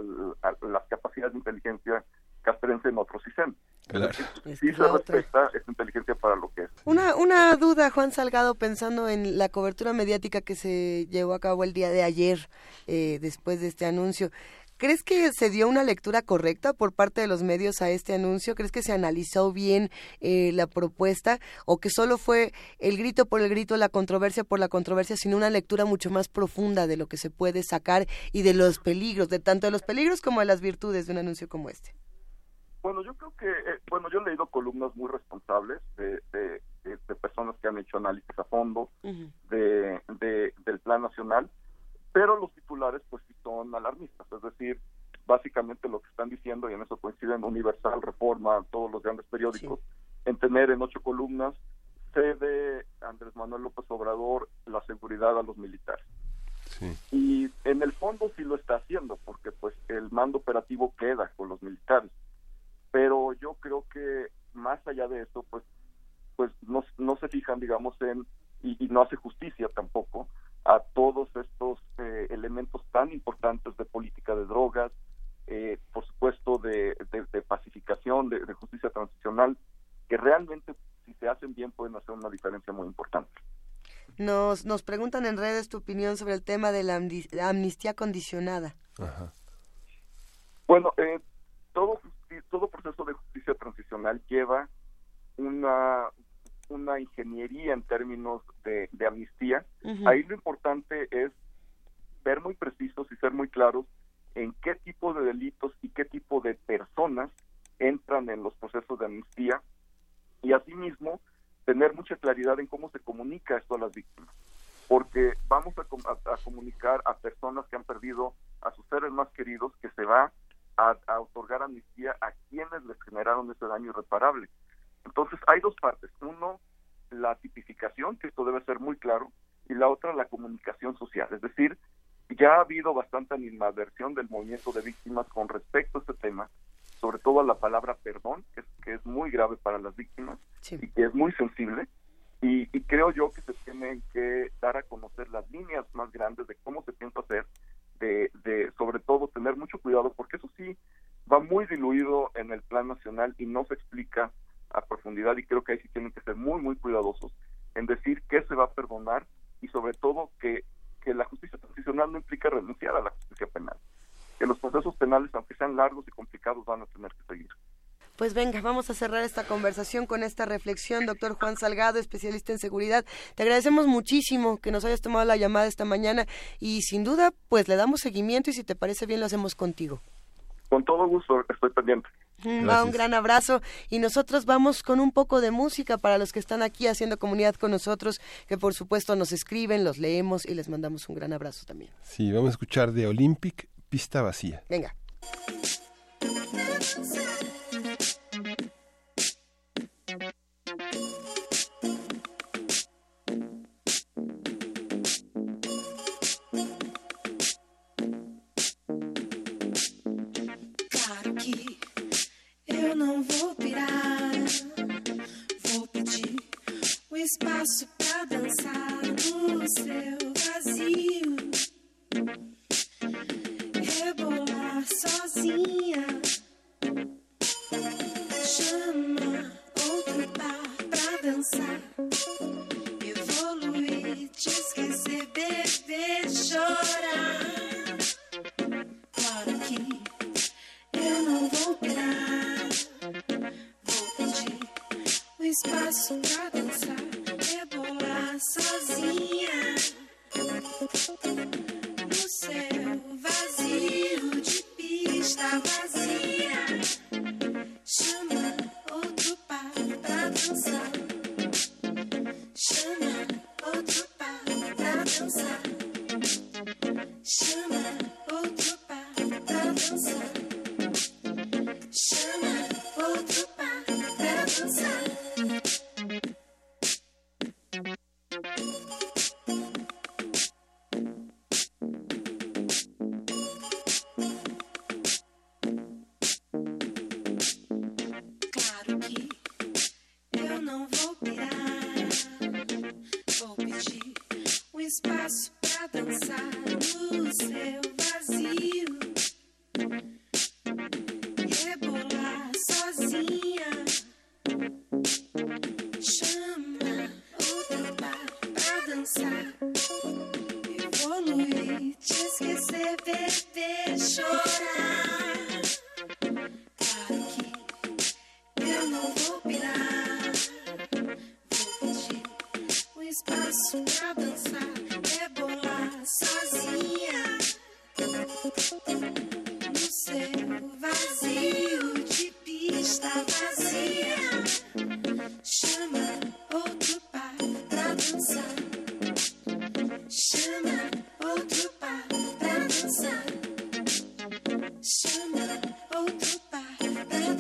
las capacidades de inteligencia castrense en otro sistema. Claro. Sí se respeta esa inteligencia para lo que es. Una, una una duda, Juan Salgado, pensando en la cobertura mediática que se llevó a cabo el día de ayer, eh, después de este anuncio. ¿Crees que se dio una lectura correcta por parte de los medios a este anuncio? ¿Crees que se analizó bien eh, la propuesta o que solo fue el grito por el grito, la controversia por la controversia, sino una lectura mucho más profunda de lo que se puede sacar y de los peligros, de tanto de los peligros como de las virtudes de un anuncio como este? Bueno, yo creo que, eh, bueno, yo he leído columnas muy responsables de, de, personas que han hecho análisis a fondo de, del plan nacional pero los titulares pues sí son alarmistas, es decir, básicamente lo que están diciendo, y en eso coinciden Universal, Reforma, todos los grandes periódicos, en tener en ocho columnas, cede Andrés Manuel López Obrador la seguridad a los militares. Y en el fondo sí lo está haciendo, porque pues el mando operativo queda con los militares. Pero yo creo que más allá de eso, pues, pues no, no se fijan, digamos, en, y no hace justicia tampoco, a todos estos eh, elementos tan importantes de política de drogas, eh, por supuesto de, pacificación, de, justicia transicional, que realmente si se hacen bien pueden hacer una diferencia muy importante. Nos, nos preguntan en redes tu opinión sobre el tema de la amnistía condicionada. Bueno, eh, todo, todo proceso de justicia transicional lleva una, una ingeniería en términos de, amnistía. Ahí lo importante es ver muy precisos y ser muy claros en qué tipo de delitos y qué tipo de personas entran en los procesos de amnistía y asimismo tener mucha claridad en cómo se comunica esto a las víctimas. Porque vamos a, a, comunicar a personas que han perdido a sus seres más queridos que se va a, a otorgar amnistía a quienes les generaron ese daño irreparable. Entonces, hay dos partes. Uno, la tipificación, que esto debe ser muy claro, y la otra, la comunicación social. Es decir, ya ha habido bastante animadversión del movimiento de víctimas con respecto a este tema, sobre todo a la palabra perdón, que es, que es muy grave para las víctimas y que es muy sensible. Y, creo yo que se tienen que dar a conocer las líneas más grandes de cómo se piensa hacer, de, de sobre todo tener mucho cuidado, porque eso sí va muy diluido en el plan nacional y no se explica a profundidad y creo que ahí sí tienen que ser muy, muy cuidadosos en decir qué se va a perdonar y sobre todo que, que la justicia transicional no implica renunciar a la justicia penal, que los procesos penales, aunque sean largos y complicados, van a tener que seguir. Pues venga, vamos a cerrar esta conversación con esta reflexión, doctor Juan Salgado, especialista en seguridad. Te agradecemos muchísimo que nos hayas tomado la llamada esta mañana y sin duda, pues le damos seguimiento y si te parece bien lo hacemos contigo. Con todo gusto, estoy pendiente. Va un gran abrazo y nosotros vamos con un poco de música para los que están aquí haciendo comunidad con nosotros, que por supuesto nos escriben, los leemos y les mandamos un gran abrazo también. Sí, vamos a escuchar de Olympic, Pista Vacía. Venga. Sozinha. Chama outro pra dançar. Evoluir, te esquecer, beber, chorar. Claro que eu não vou pirar espaço pra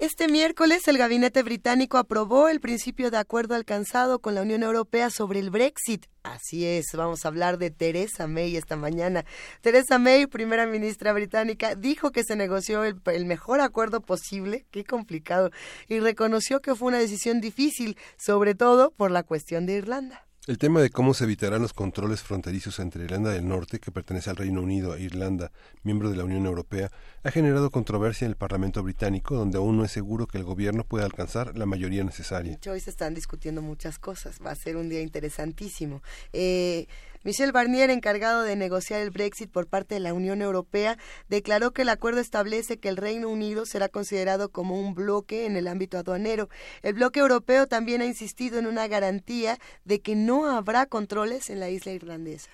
Este miércoles el gabinete británico aprobó el principio de acuerdo alcanzado con la Unión Europea sobre el Brexit. Así es, vamos a hablar de Theresa May esta mañana. Theresa May, primera ministra británica, dijo que se negoció el, el mejor acuerdo posible, qué complicado, y reconoció que fue una decisión difícil, sobre todo por la cuestión de Irlanda. El tema de cómo se evitarán los controles fronterizos entre Irlanda del Norte, que pertenece al Reino Unido, e Irlanda, miembro de la Unión Europea, ha generado controversia en el Parlamento británico, donde aún no es seguro que el gobierno pueda alcanzar la mayoría necesaria. Hoy se están discutiendo muchas cosas. Va a ser un día interesantísimo. Eh, Michel Barnier, encargado de negociar el Brexit por parte de la Unión Europea, declaró que el acuerdo establece que el Reino Unido será considerado como un bloque en el ámbito aduanero. El bloque europeo también ha insistido en una garantía de que no habrá controles en la isla irlandesa.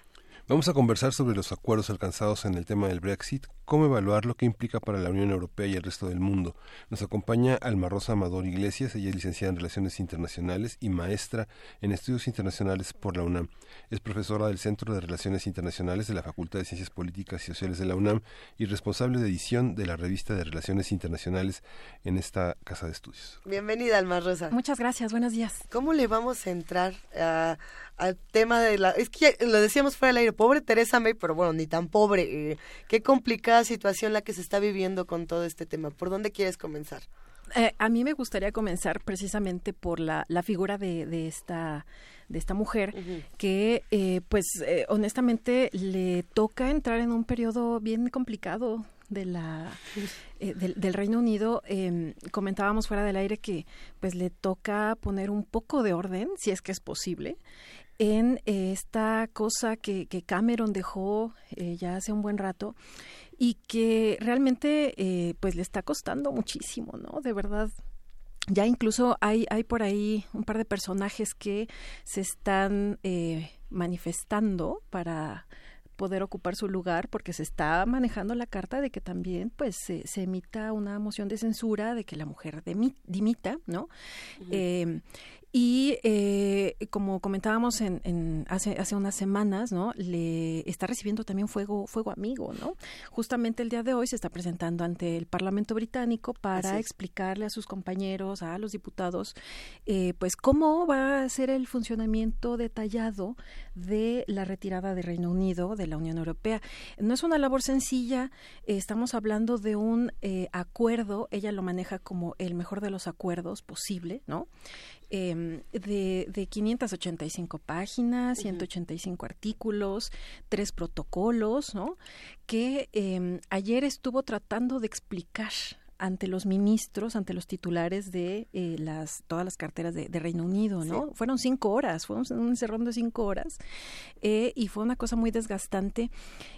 Vamos a conversar sobre los acuerdos alcanzados en el tema del Brexit, cómo evaluar lo que implica para la Unión Europea y el resto del mundo. Nos acompaña Alma Rosa Amador Iglesias, ella es licenciada en Relaciones Internacionales y maestra en Estudios Internacionales por la UNAM. Es profesora del Centro de Relaciones Internacionales de la Facultad de Ciencias Políticas y Sociales de la UNAM y responsable de edición de la revista de Relaciones Internacionales en esta casa de estudios. Bienvenida, Alma Rosa. Muchas gracias, buenos días. ¿Cómo le vamos a entrar a, al tema de la... Es que ya lo decíamos fuera del aire, pobre Teresa May, pero bueno, ni tan pobre. Eh, qué complicada situación la que se está viviendo con todo este tema. ¿Por dónde quieres comenzar? Eh, a mí me gustaría comenzar precisamente por la, la figura de, de esta de esta mujer que eh, pues eh, honestamente le toca entrar en un periodo bien complicado de la eh, del, del, Reino Unido eh, comentábamos fuera del aire que pues le toca poner un poco de orden si es que es posible en eh, esta cosa que, que Cameron dejó ya hace un buen rato y que realmente pues le está costando muchísimo no de verdad ya incluso hay, hay por ahí un par de personajes que se están eh, manifestando para poder ocupar su lugar porque se está manejando la carta de que también pues se, se emita una moción de censura de que la mujer dimita, ¿no? Uh -huh. eh, y eh, como comentábamos en, en, hace, hace unas semanas, ¿no? Le está recibiendo también fuego, fuego amigo, ¿no? Justamente el día de hoy se está presentando ante el Parlamento británico para explicarle a sus compañeros, a los diputados, eh, pues cómo va a ser el funcionamiento detallado de la retirada de Reino Unido de la Unión Europea. No es una labor sencilla, eh, estamos hablando de un eh, acuerdo, ella lo maneja como el mejor de los acuerdos posible, ¿no? Eh, de, de 585 páginas, 185 uh -huh. artículos, tres protocolos, ¿no? Que eh, ayer estuvo tratando de explicar ante los ministros, ante los titulares de eh, las todas las carteras de, de Reino Unido, ¿no? Sí. Fueron cinco horas, fue un, un encerrón de cinco horas eh, y fue una cosa muy desgastante.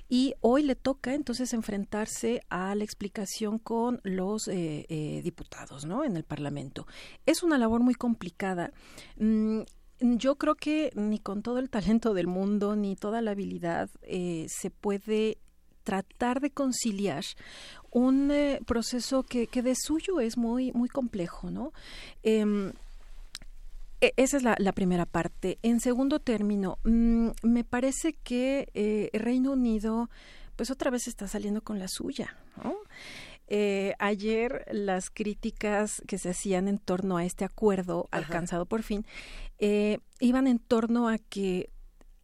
Y hoy le toca entonces enfrentarse a la explicación con los eh, diputados, ¿no? En el Parlamento. Es una labor muy complicada. Mm, yo creo que ni con todo el talento del mundo, ni toda la habilidad, eh, se puede tratar de conciliar un eh, proceso que, que, de suyo es muy, muy complejo, ¿no? Eh, esa es la, la, primera parte. En segundo término, mmm, me parece que eh, el Reino Unido, pues otra vez está saliendo con la suya, ¿no? Eh, ayer las críticas que se hacían en torno a este acuerdo Ajá. alcanzado por fin eh, iban en torno a que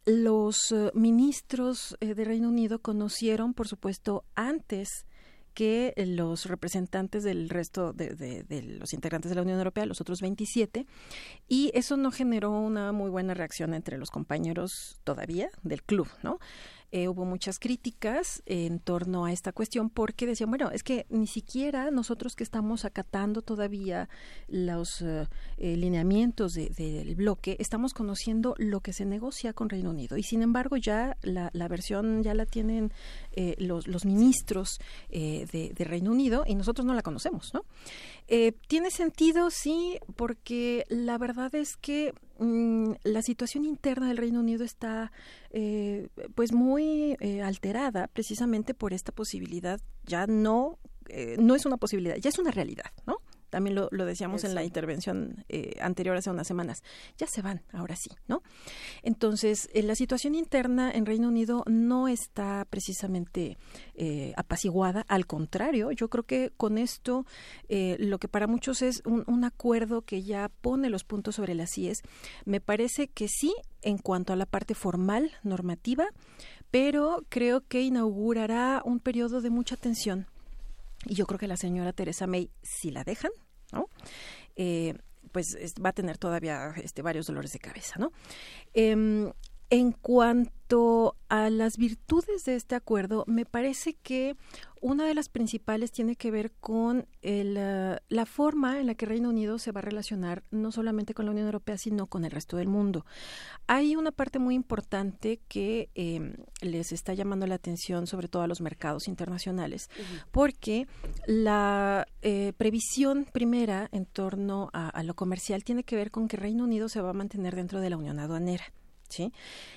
los ministros de Reino Unido conocieron, por supuesto, antes que los representantes del resto de, de, de, los integrantes de la Unión Europea, los otros 27, y eso no generó una muy buena reacción entre los compañeros todavía del club, ¿no? eh, hubo muchas críticas en torno a esta cuestión porque decían, bueno, es que ni siquiera nosotros que estamos acatando todavía los eh, lineamientos del bloque, estamos conociendo lo que se negocia con Reino Unido. Y sin embargo, ya la, versión ya la tienen los, los, ministros de, de, Reino Unido y nosotros no la conocemos, ¿no? tiene sentido, sí, porque la verdad es que mm, la situación interna del Reino Unido está eh, pues muy eh, alterada precisamente por esta posibilidad ya no eh, no es una posibilidad ya es una realidad no también lo, decíamos en la intervención eh, anterior hace unas semanas, ya se van, ahora sí, ¿no? Entonces, eh, la situación interna en Reino Unido no está precisamente eh, apaciguada, al contrario, yo creo que con esto lo que para muchos es un, un acuerdo que ya pone los puntos sobre las IES, me parece que sí en cuanto a la parte formal, normativa, pero creo que inaugurará un periodo de mucha tensión y yo creo que la señora Teresa May, si la dejan, ¿no? Eh, pues va a tener todavía este, varios dolores de cabeza, ¿no? Em, en cuanto a las virtudes de este acuerdo, me parece que una de las principales tiene que ver con eh, la forma en la que Reino Unido se va a relacionar no solamente con la Unión Europea, sino con el resto del mundo. Hay una parte muy importante que em, les está llamando la atención, sobre todo a los mercados internacionales, porque la eh, previsión primera en torno a lo comercial tiene que ver con que Reino Unido se va a mantener dentro de la Unión Aduanera. ¿Sí?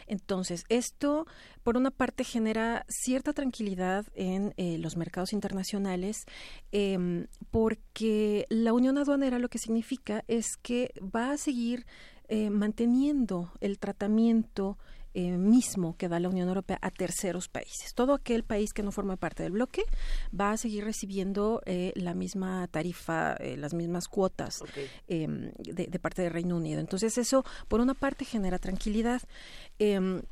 Entonces, esto, por una parte, genera cierta tranquilidad en eh, los mercados internacionales, em, porque la unión aduanera lo que significa es que va a seguir eh, manteniendo el tratamiento eh, mismo que da la Unión Europea a terceros países. Todo aquel país que no forme parte del bloque va a seguir recibiendo eh, la misma tarifa, eh, las mismas cuotas em, de, parte del Reino Unido. Entonces eso, por una parte, genera tranquilidad. Em,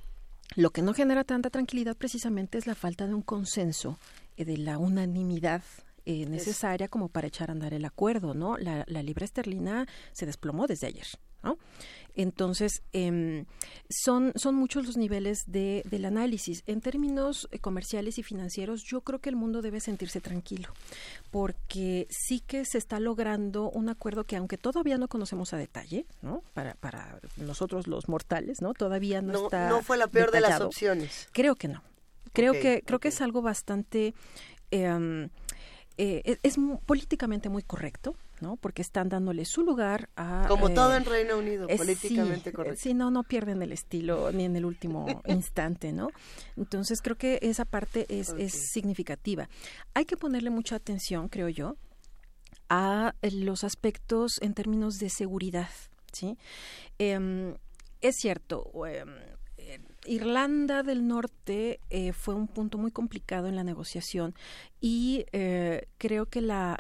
lo que no genera tanta tranquilidad precisamente es la falta de un consenso, de la unanimidad necesaria como para echar a andar el acuerdo, ¿no? La, la libra esterlina se desplomó desde ayer, ¿no? Entonces, em, son, son muchos los niveles de, del análisis. En términos eh, comerciales y financieros, yo creo que el mundo debe sentirse tranquilo, porque sí que se está logrando un acuerdo que, aunque todavía no conocemos a detalle, ¿no? Para, para nosotros los mortales, ¿no? Todavía no, está. No fue la peor de las opciones. Creo que no. Creo que creo que es algo bastante em, eh, es políticamente muy correcto, ¿no? Porque están dándole su lugar a... Como todo en Reino Unido, políticamente sí, correcto. Sí, no, no pierden el estilo ni en el último *laughs* instante, ¿no? Entonces creo que esa parte es, es significativa. Hay que ponerle mucha atención, creo yo, a los aspectos en términos de seguridad, ¿sí? Em, es cierto, em, Irlanda del Norte eh, fue un punto muy complicado en la negociación y eh, creo que la,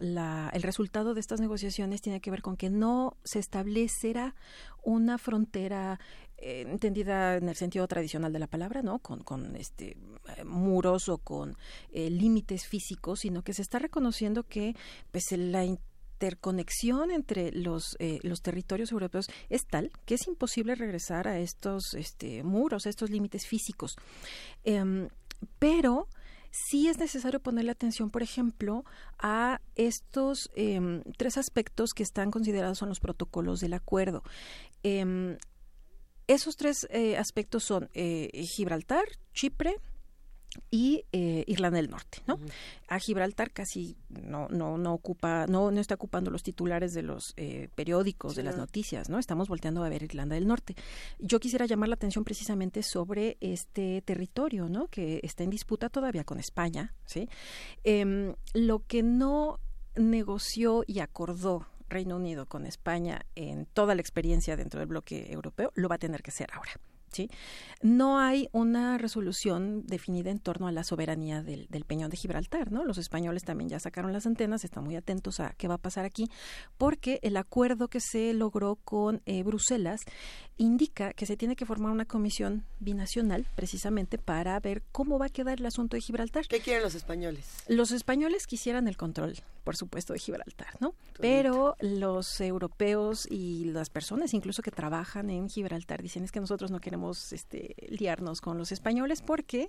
el resultado de estas negociaciones tiene que ver con que no se establecerá una frontera eh, entendida en el sentido tradicional de la palabra, ¿no? Con, este muros o con límites físicos, sino que se está reconociendo que pues la interconexión entre los, eh, los territorios europeos es tal que es imposible regresar a estos este, muros, a estos límites físicos. Em, pero sí es necesario ponerle atención, por ejemplo, a estos em, tres aspectos que están considerados en los protocolos del acuerdo. Em, esos tres eh, aspectos son eh, Gibraltar, Chipre, y eh, Irlanda del Norte, ¿no? A Gibraltar casi no no no ocupa no no está ocupando los titulares de los eh, periódicos de las noticias, ¿no? Estamos volteando a ver Irlanda del Norte. Yo quisiera llamar la atención precisamente sobre este territorio, ¿no? Que está en disputa todavía con España, ¿sí? Em, lo que no negoció y acordó Reino Unido con España en toda la experiencia dentro del bloque europeo lo va a tener que hacer ahora. ¿Sí? No hay una resolución definida en torno a la soberanía del, Peñón de Gibraltar, ¿no? Los españoles también ya sacaron las antenas, están muy atentos a qué va a pasar aquí, porque el acuerdo que se logró con eh, Bruselas indica que se tiene que formar una comisión binacional precisamente para ver cómo va a quedar el asunto de Gibraltar. ¿Qué quieren los españoles? Los españoles quisieran el control, por supuesto, de Gibraltar, ¿no? Pero los europeos y las personas incluso que trabajan en Gibraltar dicen es que nosotros no queremos este, liarnos con los españoles porque,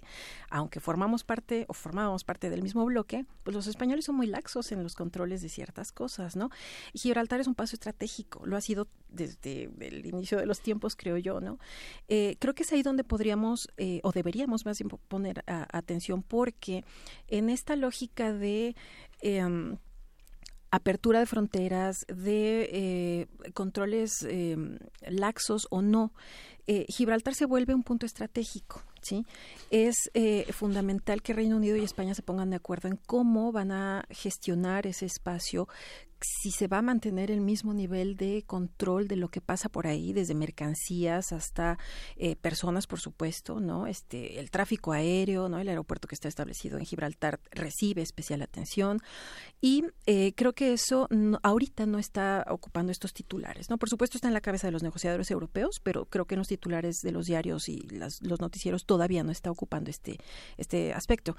aunque formamos parte o formábamos parte del mismo bloque, pues los españoles son muy laxos en los controles de ciertas cosas, ¿no? Y Gibraltar es un paso estratégico, lo ha sido desde el inicio de los tiempos, creo yo, ¿no? Eh, creo que es ahí donde podríamos eh, o deberíamos más bien poner atención porque en esta lógica de em, apertura de fronteras, de eh, controles em, laxos o no, Gibraltar se vuelve un punto estratégico. ¿sí? Es fundamental que Reino Unido y España se pongan de acuerdo en cómo van a gestionar ese espacio si se va a mantener el mismo nivel de control de lo que pasa por ahí, desde mercancías hasta eh, personas, por supuesto, ¿no? Este, el tráfico aéreo, ¿no? El aeropuerto que está establecido en Gibraltar recibe especial atención y eh, creo que eso ahorita no está ocupando estos titulares, ¿no? Por supuesto está en la cabeza de los negociadores europeos, pero creo que en los titulares de los diarios y los noticieros todavía no está ocupando este, este aspecto.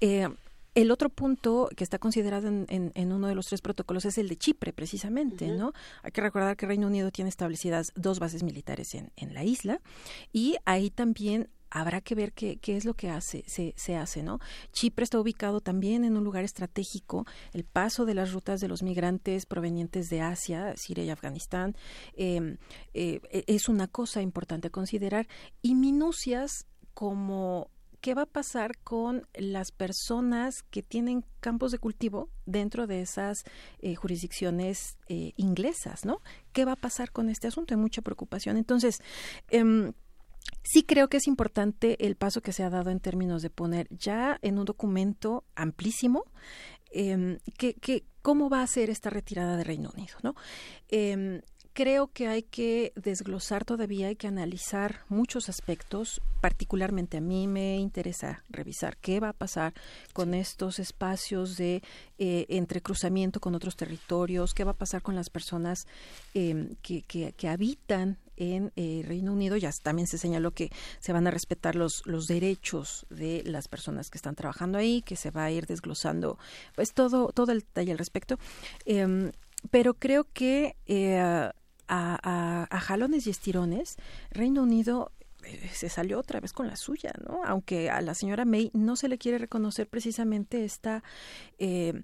Eh, el otro punto que está considerado en, uno de los tres protocolos es el de Chipre, precisamente, ¿no? Hay que recordar que Reino Unido tiene establecidas dos bases militares en, la isla y ahí también habrá que ver qué, qué es lo que hace, se, se, hace, ¿no? Chipre está ubicado también en un lugar estratégico. El paso de las rutas de los migrantes provenientes de Asia, Siria y Afganistán, em, eh, es una cosa importante a considerar. Y minucias como qué va a pasar con las personas que tienen campos de cultivo dentro de esas eh, jurisdicciones eh, inglesas, ¿no? ¿Qué va a pasar con este asunto? Hay mucha preocupación. Entonces, em, Sí creo que es importante el paso que se ha dado en términos de poner ya en un documento amplísimo em, que, cómo va a ser esta retirada de Reino Unido, ¿no? Creo que hay que desglosar todavía, hay que analizar muchos aspectos. Particularmente a mí me interesa revisar qué va a pasar con estos espacios de eh, entrecruzamiento con otros territorios, qué va a pasar con las personas em, que, que, habitan en eh, Reino Unido ya también se señaló que se van a respetar los, los derechos de las personas que están trabajando ahí, que se va a ir desglosando pues todo, todo el detalle al respecto. Em, pero creo que eh, a, jalones y estirones, Reino Unido eh, se salió otra vez con la suya, ¿no? Aunque a la señora May no se le quiere reconocer precisamente esta eh,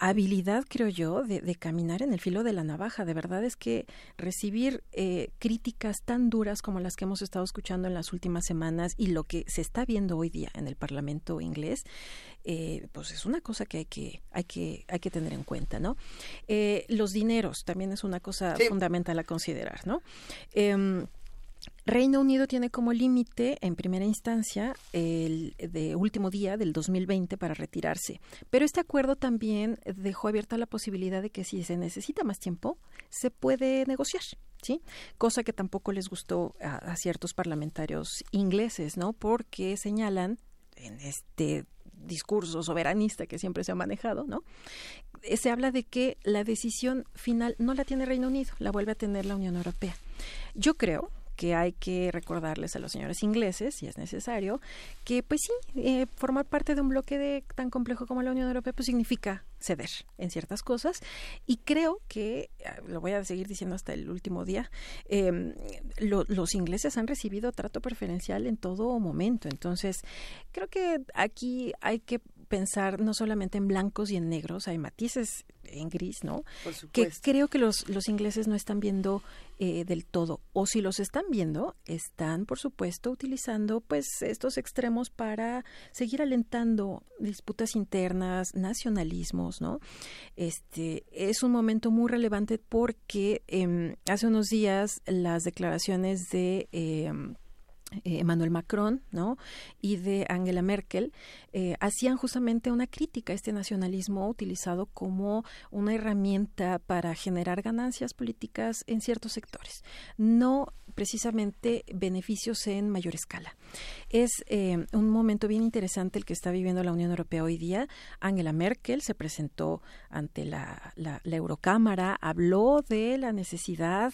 habilidad, creo yo, de, caminar en el filo de la navaja. De verdad es que recibir eh, críticas tan duras como las que hemos estado escuchando en las últimas semanas y lo que se está viendo hoy día en el Parlamento inglés, eh, pues es una cosa que hay que hay que hay que tener en cuenta, ¿no? Eh, los dineros también es una cosa fundamental a considerar, ¿no? Reino Unido tiene como límite, en primera instancia, el de último día del 2020 para retirarse. Pero este acuerdo también dejó abierta la posibilidad de que si se necesita más tiempo, se puede negociar. ¿Sí? Cosa que tampoco les gustó a, ciertos parlamentarios ingleses, ¿no? Porque señalan en este discurso soberanista que siempre se ha manejado, ¿no? Eh, se habla de que la decisión final no la tiene Reino Unido, la vuelve a tener la Unión Europea. Yo creo que hay que recordarles a los señores ingleses, si es necesario, que pues sí, eh, formar parte de un bloque de, tan complejo como la Unión Europea pues significa ceder en ciertas cosas. Y creo que, ah, lo voy a seguir diciendo hasta el último día, em, los ingleses han recibido trato preferencial en todo momento, entonces creo que aquí hay que pensar no solamente en blancos y en negros, hay matices en gris, ¿no? que creo que los, los ingleses no están viendo eh, del todo. O si los están viendo, están, por supuesto, utilizando pues estos extremos para seguir alentando disputas internas, nacionalismos, ¿no? Este es un momento muy relevante porque eh, hace unos días las declaraciones de eh, Emmanuel Macron ¿no? y de Angela Merkel eh, hacían justamente una crítica a este nacionalismo utilizado como una herramienta para generar ganancias políticas en ciertos sectores, no precisamente beneficios en mayor escala. Es eh, un momento bien interesante el que está viviendo la Unión Europea hoy día. Angela Merkel se presentó ante la, la, la Eurocámara, habló de la necesidad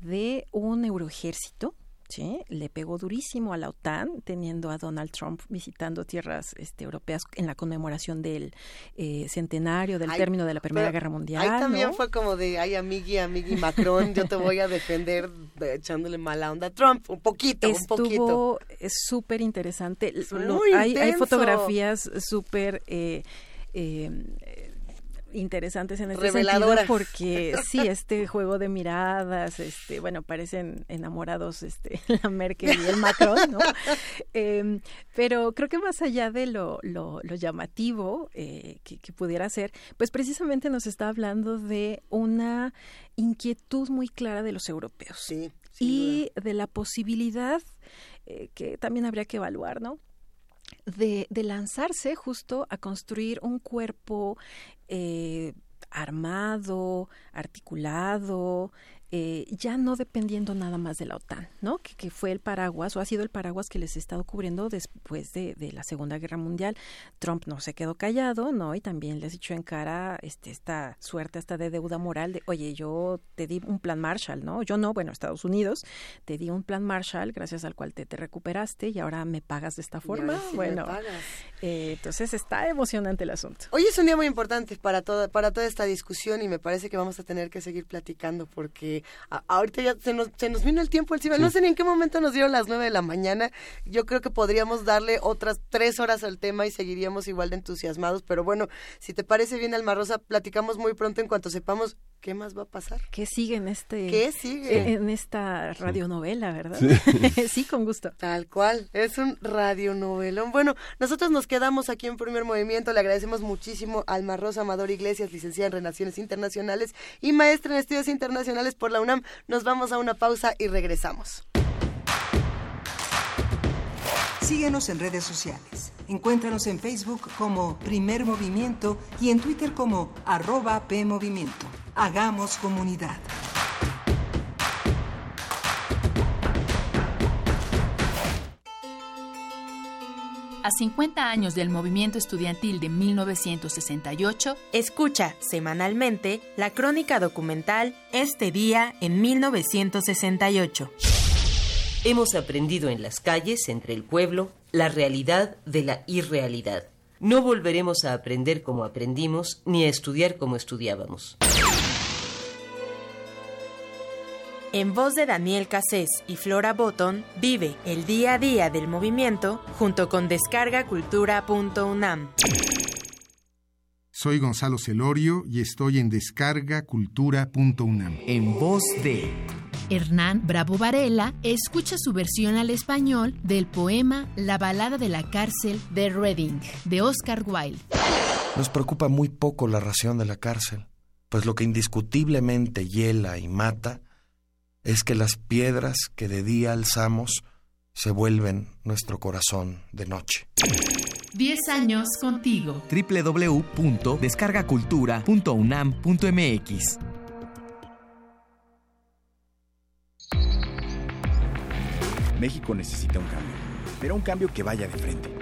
de un euroejército ¿sí? Le pegó durísimo a la OTAN, teniendo a Donald Trump visitando tierras este, europeas en la conmemoración del eh, centenario del término de la Primera Guerra Mundial. Ahí también fue como de, ay, amigui, amigui Macron, yo te voy a defender echándole mala onda a Trump, un poquito, un poquito. Es súper interesante. hay, hay, fotografías súper... Eh, eh, interesantes en este sentido porque sí este juego de miradas este bueno parecen enamorados este *laughs* la Merkel y el Macron no *laughs* em, pero creo que más allá de lo, lo, llamativo eh, que, pudiera ser pues precisamente nos está hablando de una inquietud muy clara de los europeos sí, y de la posibilidad eh, que también habría que evaluar no de, de, lanzarse justo a construir un cuerpo eh, armado, articulado, eh, ya no dependiendo nada más de la OTAN, ¿no? Que, fue el paraguas o ha sido el paraguas que les ha estado cubriendo después de, la Segunda Guerra Mundial. Trump no se quedó callado, ¿no? Y también les echó en cara este, esta suerte hasta de deuda moral de, oye, yo te di un plan Marshall, ¿no? Yo no, bueno, Estados Unidos, te di un plan Marshall gracias al cual te, te recuperaste y ahora me pagas de esta forma. bueno, eh, entonces está emocionante el asunto. Hoy es un día muy importante para toda, para toda esta discusión y me parece que vamos a tener que seguir platicando porque ahorita ya se nos, se nos vino el tiempo encima. No sé ni en qué momento nos dieron las nueve de la mañana. Yo creo que podríamos darle otras tres horas al tema y seguiríamos igual de entusiasmados. Pero bueno, si te parece bien, Alma Rosa, platicamos muy pronto en cuanto sepamos qué más va a pasar. ¿Qué sigue en este ¿Qué sigue? en esta radionovela, verdad? *laughs* Sí. con gusto. Tal cual, es un radionovelón. Bueno, nosotros nos quedamos aquí en Primer Movimiento. Le agradecemos muchísimo a Alma Rosa Amador Iglesias, licenciada en Relaciones Internacionales y maestra en Estudios Internacionales por la UNAM. Nos vamos a una pausa y regresamos. Síguenos en redes sociales. Encuéntranos en Facebook como Primer Movimiento y en Twitter como arroba PMovimiento. Hagamos comunidad. A 50 años del movimiento estudiantil de 1968, escucha semanalmente la crónica documental Este día en 1968. Hemos aprendido en las calles, entre el pueblo, la realidad de la irrealidad. No volveremos a aprender como aprendimos, ni a estudiar como estudiábamos. En voz de Daniel Cassés y Flora Botton, vive el día a día del movimiento junto con descargacultura.unam. Soy Gonzalo Celorio y estoy en descargacultura.unam. En voz de Hernán Bravo Varela escucha su versión al español del poema La balada de la cárcel de Reading, de Oscar Wilde. Nos preocupa muy poco la ración de la cárcel, pues lo que indiscutiblemente hiela y mata es que las piedras que de día alzamos se vuelven nuestro corazón de noche. Diez años contigo. www.descargacultura.unam.mx México necesita un cambio, pero un cambio que vaya de frente.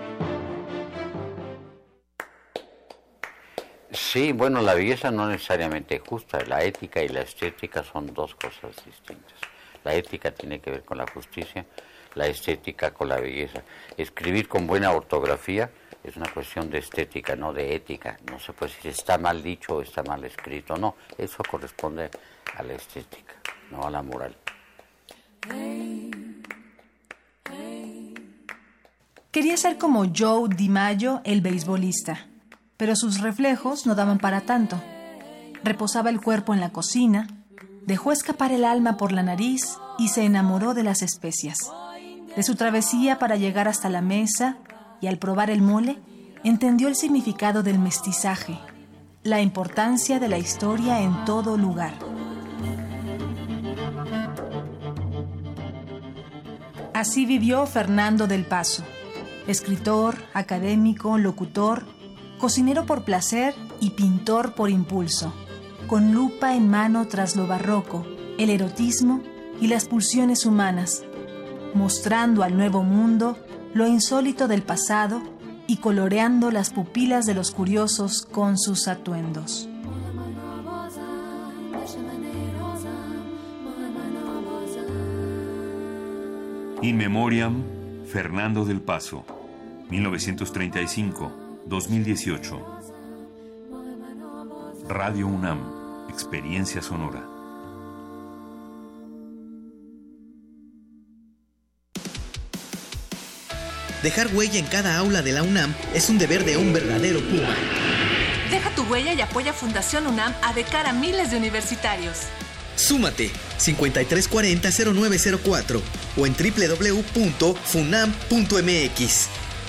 Sí, bueno, la belleza no necesariamente justa, la ética y la estética son dos cosas distintas. La ética tiene que ver con la justicia, la estética con la belleza. Escribir con buena ortografía es una cuestión de estética, no de ética. No se puede decir está mal dicho o está mal escrito, no, eso corresponde a la estética, no a la moral. Quería ser como Joe DiMaggio, el beisbolista pero sus reflejos no daban para tanto. Reposaba el cuerpo en la cocina, dejó escapar el alma por la nariz y se enamoró de las especias. De su travesía para llegar hasta la mesa y al probar el mole, entendió el significado del mestizaje, la importancia de la historia en todo lugar. Así vivió Fernando del Paso, escritor, académico, locutor, cocinero por placer y pintor por impulso, con lupa en mano tras lo barroco, el erotismo y las pulsiones humanas, mostrando al nuevo mundo lo insólito del pasado y coloreando las pupilas de los curiosos con sus atuendos. In Memoriam, Fernando del Paso, 1935-2018. Radio UNAM, Experiencia Sonora. Dejar huella en cada aula de la UNAM es un deber de un verdadero Puma. Deja tu huella y apoya Fundación UNAM a de cara a miles de universitarios. Súmate 5340-0904 o en www.funam.mx.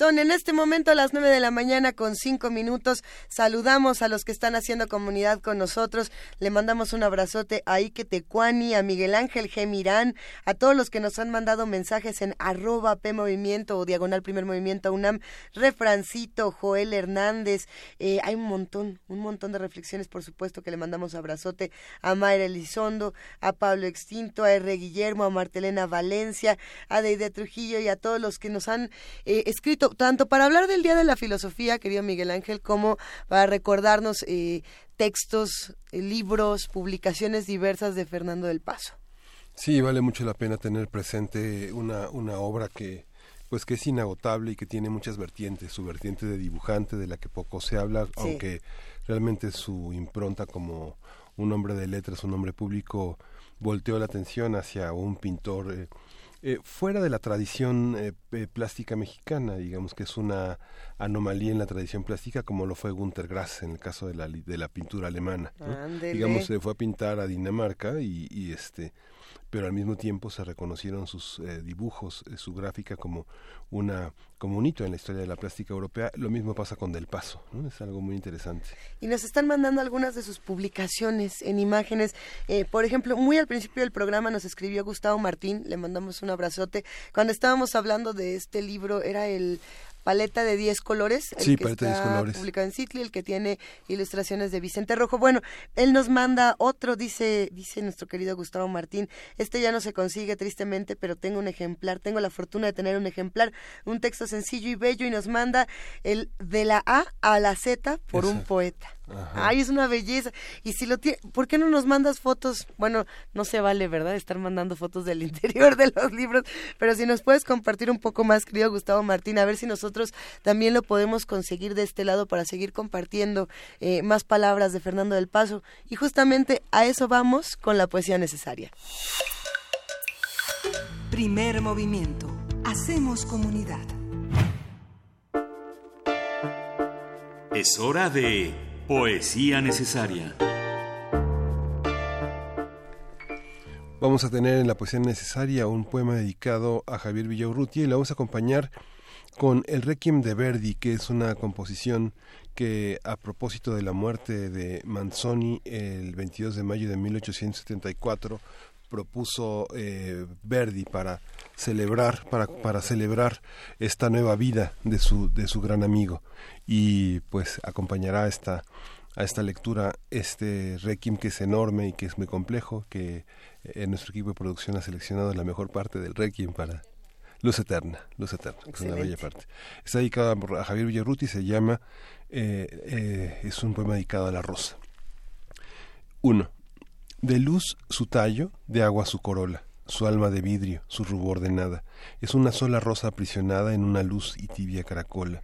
Son en este momento las 9 de la mañana con 5 minutos. Saludamos a los que están haciendo comunidad con nosotros. Le mandamos un abrazote a Ike Tecuani, a Miguel Ángel G. Mirán, a todos los que nos han mandado mensajes en arroba P Movimiento o Diagonal Primer Movimiento UNAM. Refrancito, Joel Hernández. Eh, hay un montón, un montón de reflexiones, por supuesto, que le mandamos abrazote a Mayra Elizondo, a Pablo Extinto, a R. Guillermo, a Martelena Valencia, a Deide Trujillo y a todos los que nos han eh, escrito tanto para hablar del Día de la Filosofía, querido Miguel Ángel, como para recordarnos eh, textos, eh, libros, publicaciones diversas de Fernando del Paso. Sí, vale mucho la pena tener presente una, una obra que pues que es inagotable y que tiene muchas vertientes, su vertiente de dibujante de la que poco se habla, aunque realmente su impronta como un hombre de letras, un hombre público, volteó la atención hacia un pintor eh, eh, fuera de la tradición eh, eh, plástica mexicana, digamos que es una anomalía en la tradición plástica, como lo fue Günter Grass en el caso de la, de la pintura alemana. Digamos, se fue a pintar a Dinamarca y, y este pero al mismo tiempo se reconocieron sus eh, dibujos, eh, su gráfica como una como un hito en la historia de la plástica europea. Lo mismo pasa con Del Paso, es algo muy interesante. Y nos están mandando algunas de sus publicaciones en imágenes. Eh, por ejemplo, muy al principio del programa nos escribió Gustavo Martín, le mandamos un abrazote. Cuando estábamos hablando de este libro, era el paleta de 10 colores, el sí, que paleta está de 10 colores. publicado en Citli, el que tiene ilustraciones de Vicente Rojo. Bueno, él nos manda otro, dice, dice nuestro querido Gustavo Martín, este ya no se consigue tristemente, pero tengo un ejemplar, tengo la fortuna de tener un ejemplar, un texto sencillo y bello y nos manda el de la A a la Z por un poeta. Ay, es una belleza. Y si lo tiene, ¿por qué no nos mandas fotos? Bueno, no se vale, ¿verdad? Estar mandando fotos del *laughs* interior de los libros, pero si nos puedes compartir un poco más, querido Gustavo Martín, a ver si nosotros también lo podemos conseguir de este lado para seguir compartiendo eh, más palabras de Fernando del Paso. Y justamente a eso vamos con la poesía necesaria. Primer movimiento. Hacemos comunidad. Es hora de Poesía Necesaria. Vamos a tener en la poesía necesaria un poema dedicado a Javier Villaurrutia y lo vamos a acompañar con el Requiem de Verdi, que es una composición que a propósito de la muerte de Manzoni el 22 de mayo de 1874 propuso eh, Verdi para celebrar para, para celebrar esta nueva vida de su de su gran amigo. Y pues acompañará esta a esta lectura este requiem que es enorme y que es muy complejo que eh, nuestro equipo de producción ha seleccionado la mejor parte del requiem para Luz Eterna, Luz Eterna, que es una bella parte. Está dedicada a Javier Villarruti, se llama, eh, eh, es un poema dedicado a la rosa. Uno. De luz su tallo, de agua su corola, su alma de vidrio, su rubor de nada. Es una sola rosa aprisionada en una luz y tibia caracola.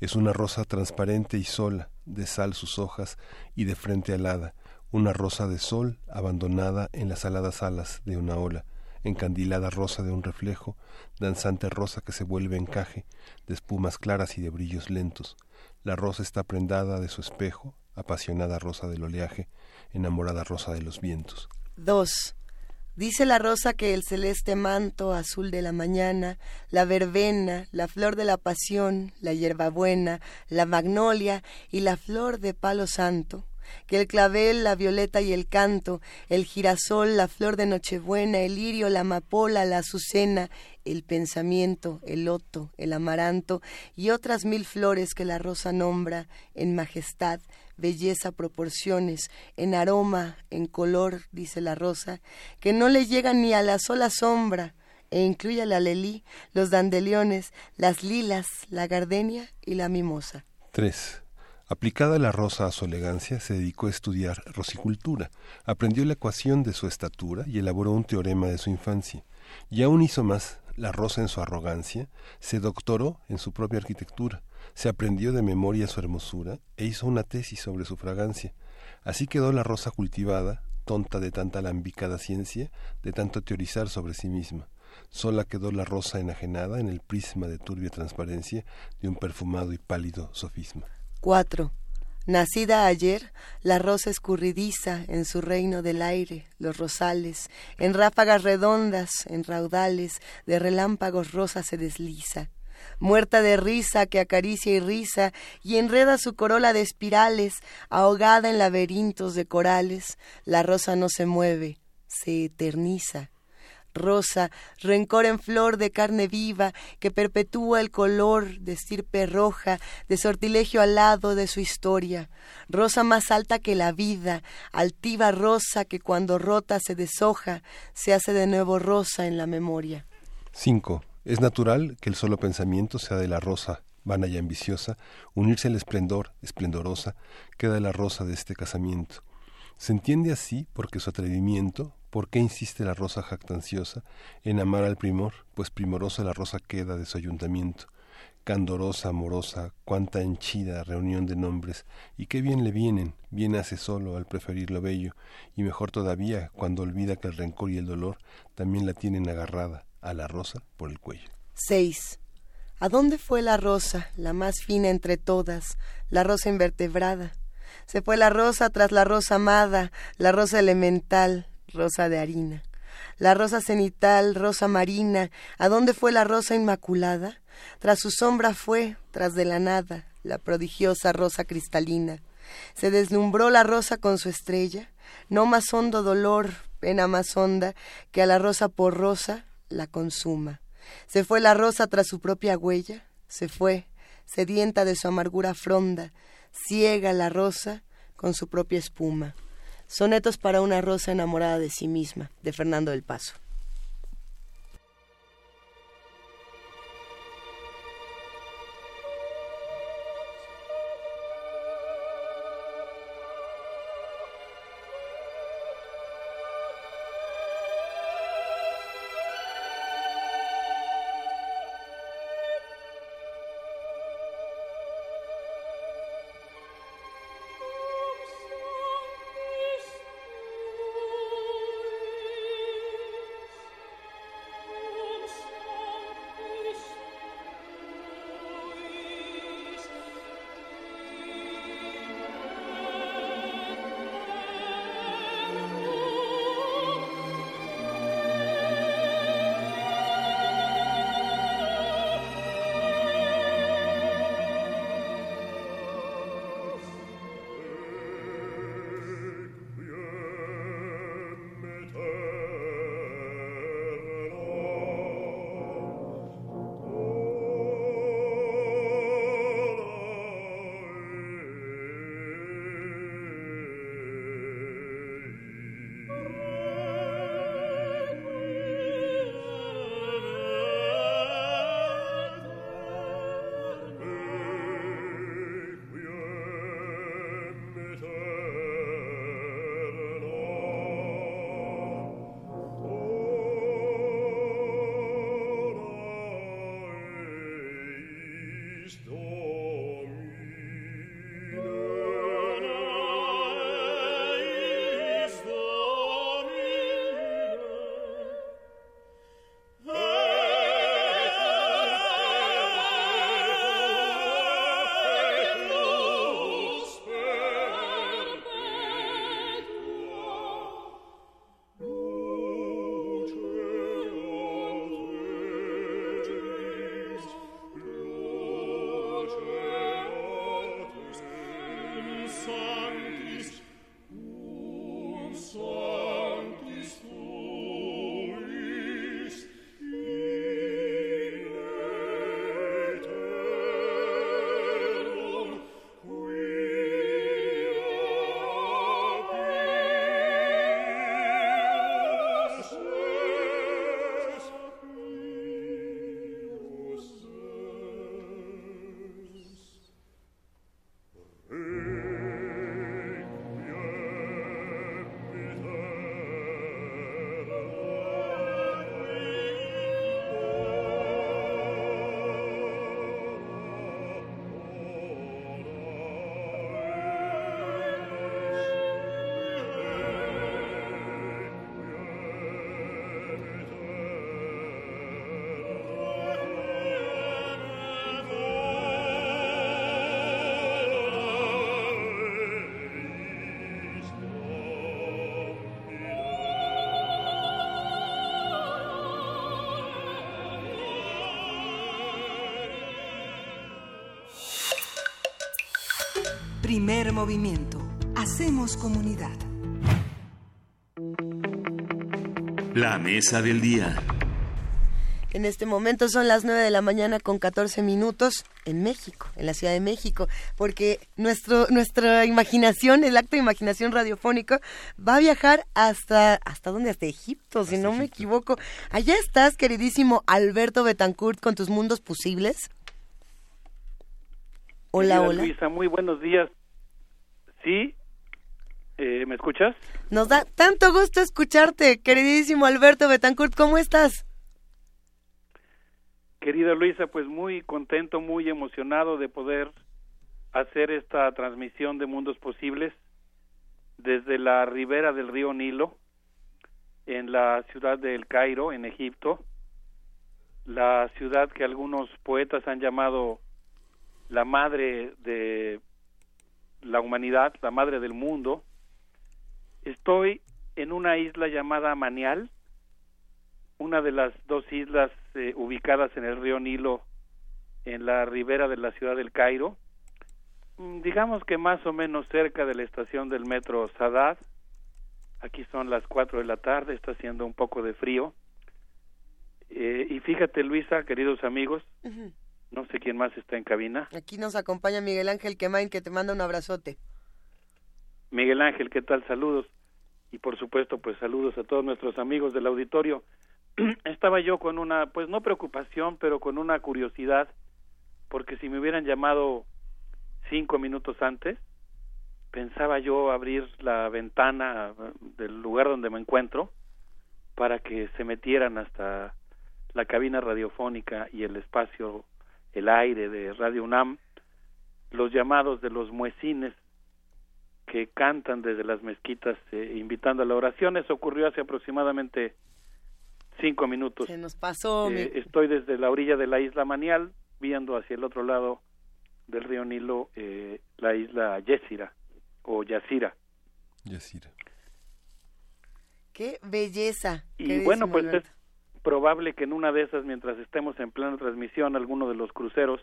Es una rosa transparente y sola, de sal sus hojas y de frente alada, una rosa de sol abandonada en las aladas alas de una ola, encandilada rosa de un reflejo, danzante rosa que se vuelve encaje, de espumas claras y de brillos lentos. La rosa está prendada de su espejo, apasionada rosa del oleaje, enamorada rosa de los vientos. 2. Dice la rosa que el celeste manto azul de la mañana, la verbena, la flor de la pasión, la hierbabuena, la magnolia y la flor de palo santo, que el clavel, la violeta y el canto, el girasol, la flor de nochebuena, el lirio, la amapola, la azucena, el pensamiento, el loto, el amaranto y otras mil flores que la rosa nombra en majestad, belleza, proporciones, en aroma, en color, dice la rosa, que no le llega ni a la sola sombra, e incluye la lelí, los dandeliones, las lilas, la gardenia y la mimosa. 3. Aplicada la rosa a su elegancia, se dedicó a estudiar rosicultura, aprendió la ecuación de su estatura y elaboró un teorema de su infancia. Y aún hizo más, la rosa en su arrogancia, se doctoró en su propia arquitectura, se aprendió de memoria su hermosura e hizo una tesis sobre su fragancia. Así quedó la rosa cultivada, tonta de tanta alambicada ciencia, de tanto teorizar sobre sí misma. Sola quedó la rosa enajenada en el prisma de turbia transparencia de un perfumado y pálido sofisma. 4. Nacida ayer, la rosa escurridiza en su reino del aire, los rosales, en ráfagas redondas, en raudales, de relámpagos rosa se desliza muerta de risa que acaricia y risa y enreda su corola de espirales, ahogada en laberintos de corales, la rosa no se mueve, se eterniza. Rosa, rencor en flor de carne viva, que perpetúa el color de estirpe roja, de sortilegio alado de su historia. Rosa más alta que la vida, altiva rosa que cuando rota se deshoja, se hace de nuevo rosa en la memoria. 5. Es natural que el solo pensamiento sea de la rosa, vana y ambiciosa, unirse al esplendor, esplendorosa, queda la rosa de este casamiento. Se entiende así porque su atrevimiento, por qué insiste la rosa jactanciosa en amar al primor, pues primorosa la rosa queda de su ayuntamiento. Candorosa, amorosa, cuánta henchida reunión de nombres, y qué bien le vienen, bien hace solo al preferir lo bello, y mejor todavía cuando olvida que el rencor y el dolor también la tienen agarrada, a la rosa por el cuello. 6. ¿A dónde fue la rosa, la más fina entre todas, la rosa invertebrada? Se fue la rosa tras la rosa amada, la rosa elemental, rosa de harina. La rosa cenital, rosa marina, ¿a dónde fue la rosa inmaculada? Tras su sombra fue, tras de la nada, la prodigiosa rosa cristalina. Se deslumbró la rosa con su estrella, no más hondo dolor, pena más honda, que a la rosa por rosa la consuma. Se fue la rosa tras su propia huella, se fue, sedienta de su amargura fronda, ciega la rosa con su propia espuma. Sonetos para una rosa enamorada de sí misma, de Fernando del Paso. Primer movimiento. Hacemos comunidad. La mesa del día. En este momento son las 9 de la mañana con 14 minutos en México, en la Ciudad de México, porque nuestro, nuestra imaginación, el acto de imaginación radiofónico, va a viajar hasta, ¿hasta dónde? Hasta Egipto, si no me equivoco. Allá estás, queridísimo Alberto Betancourt, con tus mundos posibles. Hola, hola. Luisa, muy buenos días. Sí, eh, ¿me escuchas? Nos da tanto gusto escucharte, queridísimo Alberto Betancourt, ¿cómo estás? Querida Luisa, pues muy contento, muy emocionado de poder hacer esta transmisión de Mundos Posibles desde la ribera del río Nilo, en la ciudad de El Cairo, en Egipto, la ciudad que algunos poetas han llamado la madre de la humanidad, la madre del mundo. Estoy en una isla llamada Manial, una de las dos islas eh, ubicadas en el río Nilo en la ribera de la ciudad del Cairo, mm, digamos que más o menos cerca de la estación del metro Sadat. Aquí son las cuatro de la tarde, está haciendo un poco de frío. Eh, y fíjate, Luisa, queridos amigos, no sé quién más está en cabina. Aquí nos acompaña Miguel Ángel Quemain, que te manda un abrazote. Miguel Ángel, ¿qué tal? Saludos. Y por supuesto, pues saludos a todos nuestros amigos del auditorio. *clears throat* estaba yo con una, pues no preocupación, pero con una curiosidad, porque si me hubieran llamado cinco minutos antes, pensaba yo abrir la ventana del lugar donde me encuentro para que se metieran hasta la cabina radiofónica y el espacio, el aire de Radio UNAM, los llamados de los muecines que cantan desde las mezquitas eh, invitando a la oración. Eso ocurrió hace aproximadamente cinco minutos. Se nos pasó. Eh, estoy desde la orilla de la isla Manial, viendo hacia el otro lado del río Nilo eh, la isla Yesira o Yasira. Yasira. Qué belleza. Y bueno, pues es probable que en una de esas, mientras estemos en plena transmisión, alguno de los cruceros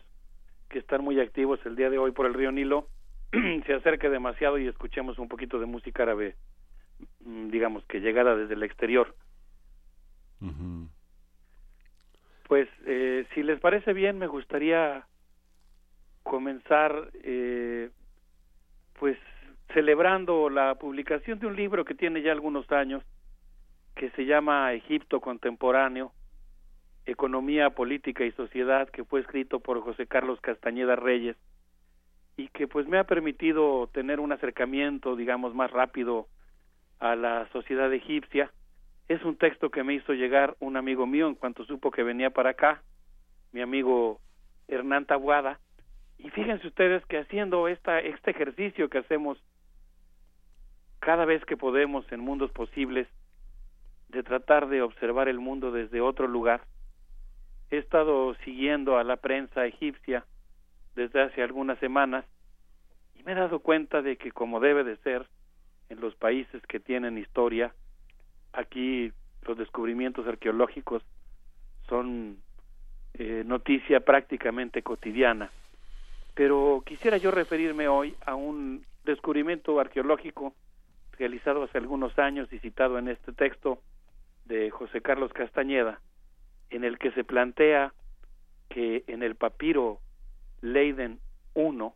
que están muy activos el día de hoy por el río Nilo *clears throat* se acerque demasiado y escuchemos un poquito de música árabe, mm, digamos que llegada desde el exterior. Pues eh, si les parece bien, me gustaría comenzar eh, pues celebrando la publicación de un libro que tiene ya algunos años que se llama Egipto Contemporáneo, Economía, Política y Sociedad, que fue escrito por José Carlos Castañeda Reyes y que pues me ha permitido tener un acercamiento, digamos, más rápido a la sociedad egipcia es un texto que me hizo llegar un amigo mío en cuanto supo que venía para acá, mi amigo Hernán Tabuada. Y fíjense ustedes que haciendo esta, este ejercicio que hacemos cada vez que podemos en mundos posibles, de tratar de observar el mundo desde otro lugar, he estado siguiendo a la prensa egipcia desde hace algunas semanas y me he dado cuenta de que como debe de ser en los países que tienen historia, aquí los descubrimientos arqueológicos son eh, noticia prácticamente cotidiana. Pero quisiera yo referirme hoy a un descubrimiento arqueológico realizado hace algunos años y citado en este texto de José Carlos Castañeda, en el que se plantea que en el papiro Leiden I,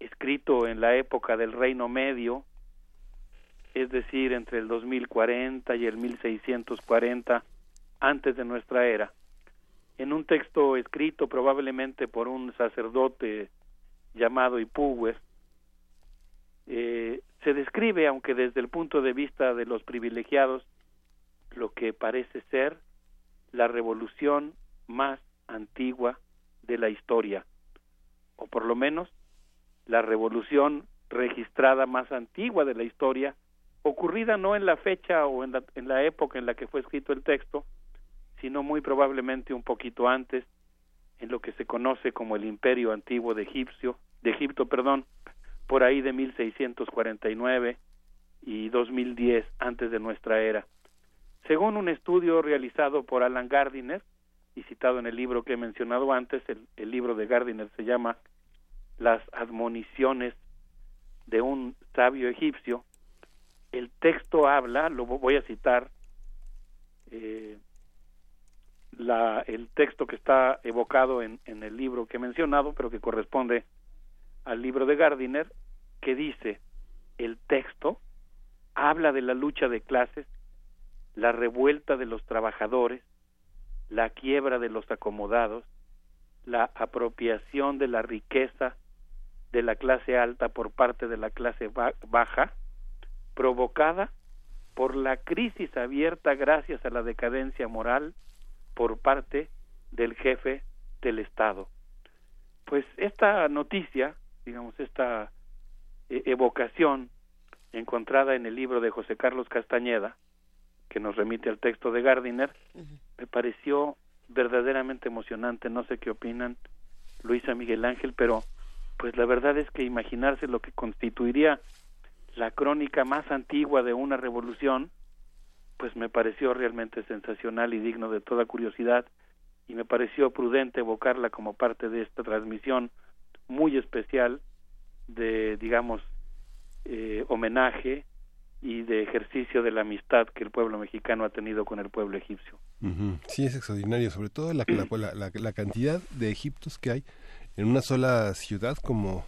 escrito en la época del Reino Medio, es decir, entre el 2040 y el 1640 antes de nuestra era, en un texto escrito probablemente por un sacerdote llamado Ipuwer, eh, se describe, aunque desde el punto de vista de los privilegiados, lo que parece ser la revolución más antigua de la historia, o por lo menos la revolución registrada más antigua de la historia ocurrida no en la fecha o en la, en la época en la que fue escrito el texto, sino muy probablemente un poquito antes, en lo que se conoce como el Imperio Antiguo de Egipcio, de Egipto, perdón, por ahí de 1649 y 2010 antes de nuestra era. Según un estudio realizado por Alan Gardiner y citado en el libro que he mencionado antes, el, libro de Gardiner se llama Las admoniciones de un sabio egipcio. El texto habla, lo voy a citar, eh, la, el texto que está evocado en el libro que he mencionado, pero que corresponde al libro de Gardiner, que dice, el texto habla de la lucha de clases, la revuelta de los trabajadores, la quiebra de los acomodados, la apropiación de la riqueza de la clase alta por parte de la clase baja, provocada por la crisis abierta gracias a la decadencia moral por parte del jefe del Estado. Pues esta noticia, digamos, esta eh, evocación encontrada en el libro de José Carlos Castañeda, que nos remite al texto de Gardiner, me pareció verdaderamente emocionante. No sé qué opinan Luisa Miguel Ángel, pero pues la verdad es que imaginarse lo que constituiría la crónica más antigua de una revolución, pues me pareció realmente sensacional y digno de toda curiosidad y me pareció prudente evocarla como parte de esta transmisión muy especial de, digamos, eh, homenaje y de ejercicio de la amistad que el pueblo mexicano ha tenido con el pueblo egipcio. Sí, es extraordinario, sobre todo la, la, la, cantidad de egiptos que hay en una sola ciudad como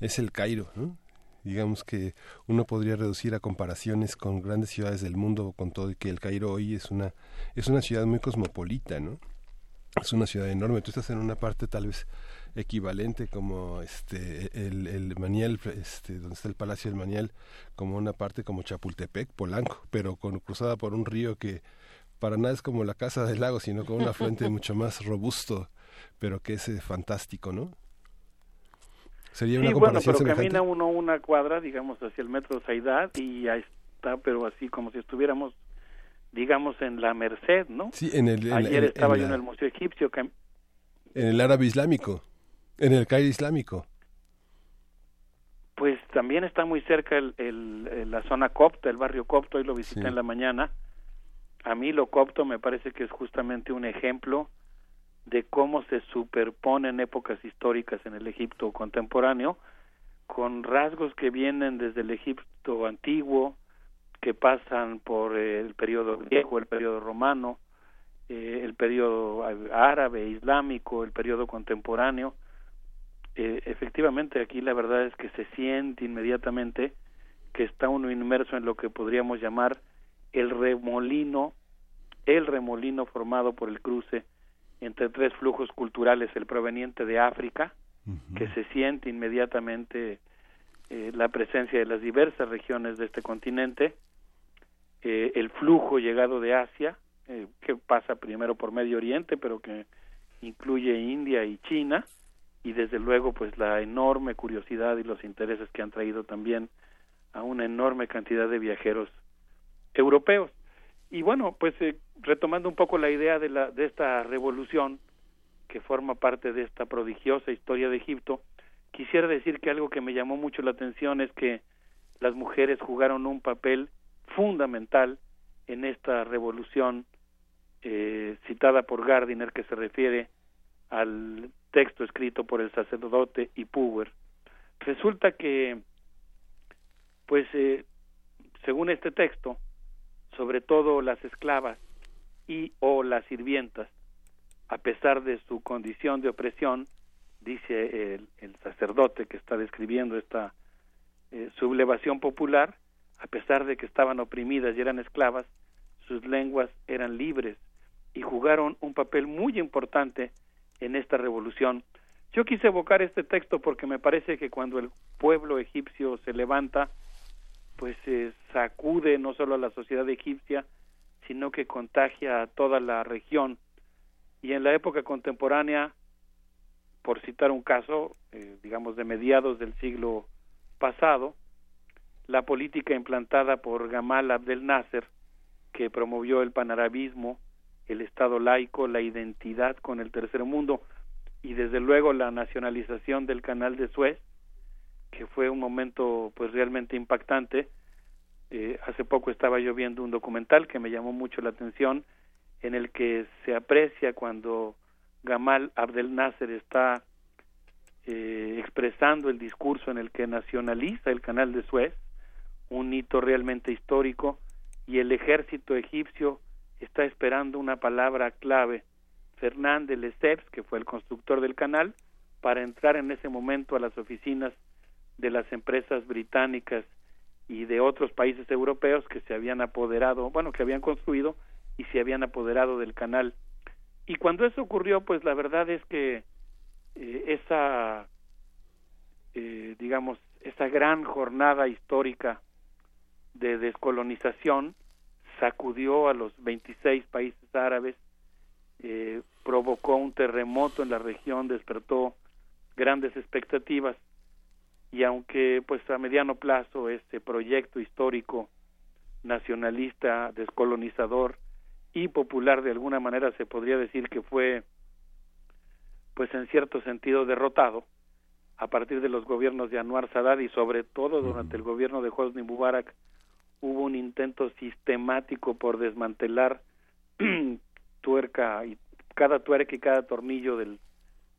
es el Cairo, ¿no? digamos que uno podría reducir a comparaciones con grandes ciudades del mundo con todo y que el Cairo hoy es una es una ciudad muy cosmopolita no es una ciudad enorme tú estás en una parte tal vez equivalente como este el, el Maniel este donde está el Palacio del Maniel como una parte como Chapultepec Polanco pero con cruzada por un río que para nada es como la casa del lago sino con una fuente *laughs* mucho más robusto pero que es eh, fantástico no Sería una sí, bueno, pero camina uno una cuadra, digamos, hacia el metro Saidad y ya está, pero así como si estuviéramos, digamos, en la Merced, ¿no? Sí, en el... Ayer estaba yo en el Museo Egipcio. En el árabe islámico, en el Cairo islámico. Pues también está muy cerca el, el, la zona copta, el barrio copto, y lo visité en la mañana. A mí lo copto me parece que es justamente un ejemplo de cómo se superponen épocas históricas en el Egipto contemporáneo con rasgos que vienen desde el Egipto antiguo, que pasan por el periodo griego, el periodo romano, eh, el periodo árabe, islámico, el periodo contemporáneo. Eh, efectivamente, aquí la verdad es que se siente inmediatamente que está uno inmerso en lo que podríamos llamar el remolino, el remolino formado por el cruce entre tres flujos culturales, el proveniente de África, que se siente inmediatamente eh, la presencia de las diversas regiones de este continente, eh, el flujo llegado de Asia, eh, que pasa primero por Medio Oriente, pero que incluye India y China, y desde luego pues la enorme curiosidad y los intereses que han traído también a una enorme cantidad de viajeros europeos. Y bueno, pues eh, retomando un poco la idea de, la, de esta revolución que forma parte de esta prodigiosa historia de Egipto, quisiera decir que algo que me llamó mucho la atención es que las mujeres jugaron un papel fundamental en esta revolución eh, citada por Gardiner que se refiere al texto escrito por el sacerdote y Puber. Resulta que, pues, eh, según este texto, sobre todo las esclavas y o las sirvientas, a pesar de su condición de opresión, dice el, sacerdote que está describiendo esta eh, sublevación popular, a pesar de que estaban oprimidas y eran esclavas, sus lenguas eran libres y jugaron un papel muy importante en esta revolución. Yo quise evocar este texto porque me parece que cuando el pueblo egipcio se levanta, pues se sacude no solo a la sociedad egipcia, sino que contagia a toda la región. Y en la época contemporánea, por citar un caso, eh, digamos de mediados del siglo pasado, la política implantada por Gamal Abdel Nasser, que promovió el panarabismo, el Estado laico, la identidad con el tercer mundo y desde luego la nacionalización del canal de Suez, que fue un momento pues realmente impactante. Eh, hace poco estaba yo viendo un documental que me llamó mucho la atención en el que se aprecia cuando Gamal Abdel Nasser está eh, expresando el discurso en el que nacionaliza el canal de Suez, un hito realmente histórico, y el ejército egipcio está esperando una palabra clave, Fernández Lesseps, que fue el constructor del canal, para entrar en ese momento a las oficinas de las empresas británicas y de otros países europeos que se habían apoderado, bueno, que habían construido y se habían apoderado del canal. Y cuando eso ocurrió, pues la verdad es que eh, esa, eh, digamos, esa gran jornada histórica de descolonización sacudió a los 26 países árabes, eh, provocó un terremoto en la región, despertó grandes expectativas. Y aunque pues a mediano plazo este proyecto histórico nacionalista, descolonizador y popular de alguna manera se podría decir que fue pues en cierto sentido derrotado a partir de los gobiernos de Anwar Sadat y sobre todo durante el gobierno de Hosni Mubarak hubo un intento sistemático por desmantelar *clears throat* tuerca y cada tuerca y cada tornillo del,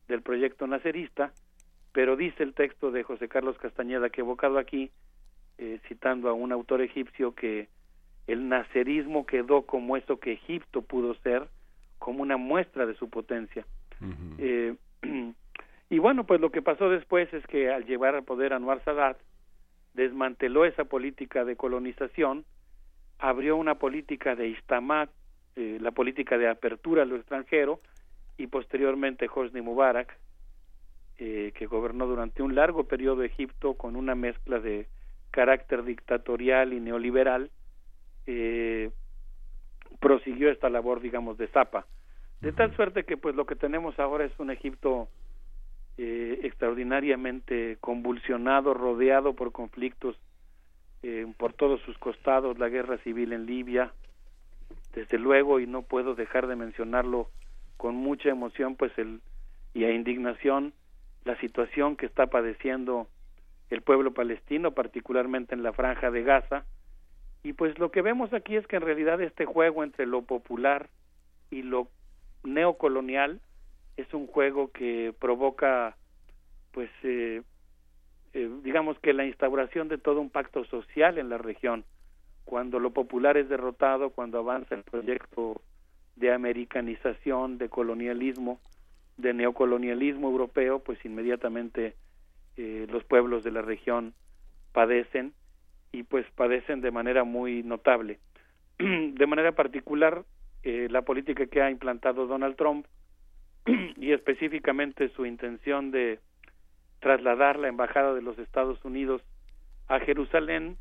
del proyecto nacerista, pero dice el texto de José Carlos Castañeda que evocado aquí, eh, citando a un autor egipcio, que el nacerismo quedó como eso que Egipto pudo ser, como una muestra de su potencia. eh, *clears throat* y bueno, pues lo que pasó después es que al llevar al poder a Anwar Sadat, desmanteló esa política de colonización, abrió una política de istamat, eh, la política de apertura a lo extranjero, y posteriormente Hosni Mubarak, eh, que gobernó durante un largo periodo Egipto con una mezcla de carácter dictatorial y neoliberal, eh, prosiguió esta labor, digamos, de zapa. De tal suerte que pues lo que tenemos ahora es un Egipto eh, extraordinariamente convulsionado, rodeado por conflictos eh, por todos sus costados, la guerra civil en Libia, desde luego, y no puedo dejar de mencionarlo con mucha emoción, pues el y a indignación, la situación que está padeciendo el pueblo palestino, particularmente en la franja de Gaza, y pues lo que vemos aquí es que en realidad este juego entre lo popular y lo neocolonial es un juego que provoca pues eh, eh, digamos que la instauración de todo un pacto social en la región. Cuando lo popular es derrotado cuando avanza el proyecto de americanización de colonialismo de neocolonialismo europeo pues inmediatamente eh, los pueblos de la región padecen y pues padecen de manera muy notable. *clears throat* De manera particular la política que ha implantado Donald Trump *clears throat* y específicamente su intención de trasladar la embajada de los Estados Unidos a Jerusalén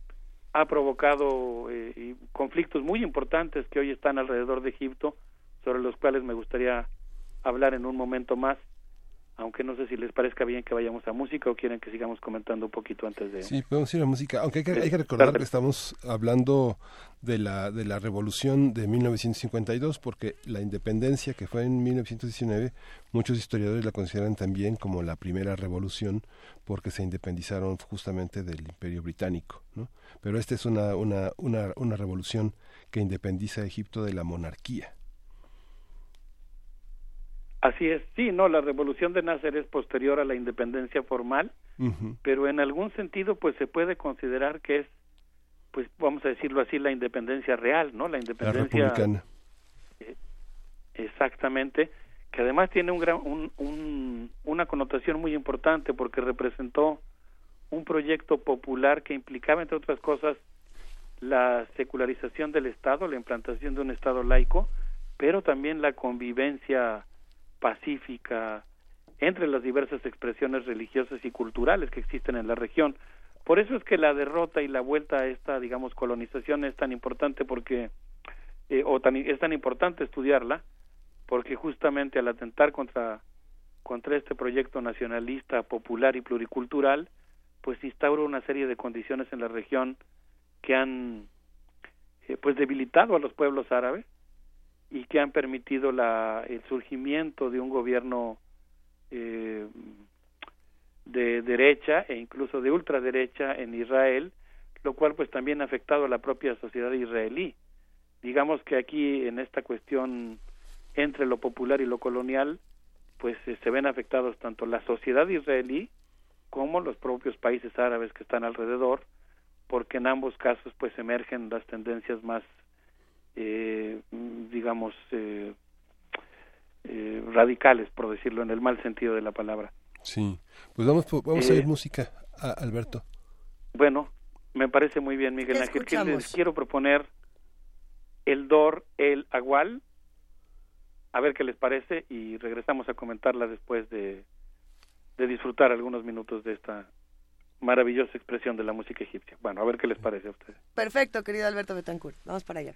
ha provocado eh, conflictos muy importantes que hoy están alrededor de Egipto, sobre los cuales me gustaría hablar en un momento más aunque no sé si les parezca bien que vayamos a música o quieren que sigamos comentando un poquito antes de... Sí, podemos ir a música, aunque hay que, hay que recordar que estamos hablando de la, de la revolución de 1952, porque la independencia que fue en 1919, muchos historiadores la consideran también como la primera revolución, porque se independizaron justamente del imperio británico, ¿no? Pero esta es una, una, una, una revolución que independiza a Egipto de la monarquía. Así es, sí, no, la revolución de Nasser es posterior a la independencia formal, pero en algún sentido pues se puede considerar que es, pues vamos a decirlo así, la independencia real, ¿no? La independencia... La eh, exactamente, que además tiene un gran, un, un, una connotación muy importante porque representó un proyecto popular que implicaba, entre otras cosas, la secularización del Estado, la implantación de un Estado laico, pero también la convivencia pacífica entre las diversas expresiones religiosas y culturales que existen en la región. Por eso es que la derrota y la vuelta a esta, digamos, colonización es tan importante porque, eh, o tan, es tan importante estudiarla, porque justamente al atentar contra, contra este proyecto nacionalista, popular y pluricultural, pues instaura una serie de condiciones en la región que han, eh, pues, debilitado a los pueblos árabes, y que han permitido la, el surgimiento de un gobierno eh, de derecha e incluso de ultraderecha en Israel, lo cual pues también ha afectado a la propia sociedad israelí. Digamos que aquí en esta cuestión entre lo popular y lo colonial, pues eh, se ven afectados tanto la sociedad israelí como los propios países árabes que están alrededor, porque en ambos casos pues emergen las tendencias más, eh, digamos, eh, eh, radicales, por decirlo en el mal sentido de la palabra. Sí, pues vamos, vamos a Eh, oír música, a Alberto. Bueno, me parece muy bien, Miguel ¿Qué Ángel. que escuchamos? les quiero proponer el Dor, el Agual, a ver qué les parece y regresamos a comentarla después de, de disfrutar algunos minutos de esta maravillosa expresión de la música egipcia. Bueno, a ver qué les parece a ustedes. Perfecto, querido Alberto Betancourt. Vamos para allá.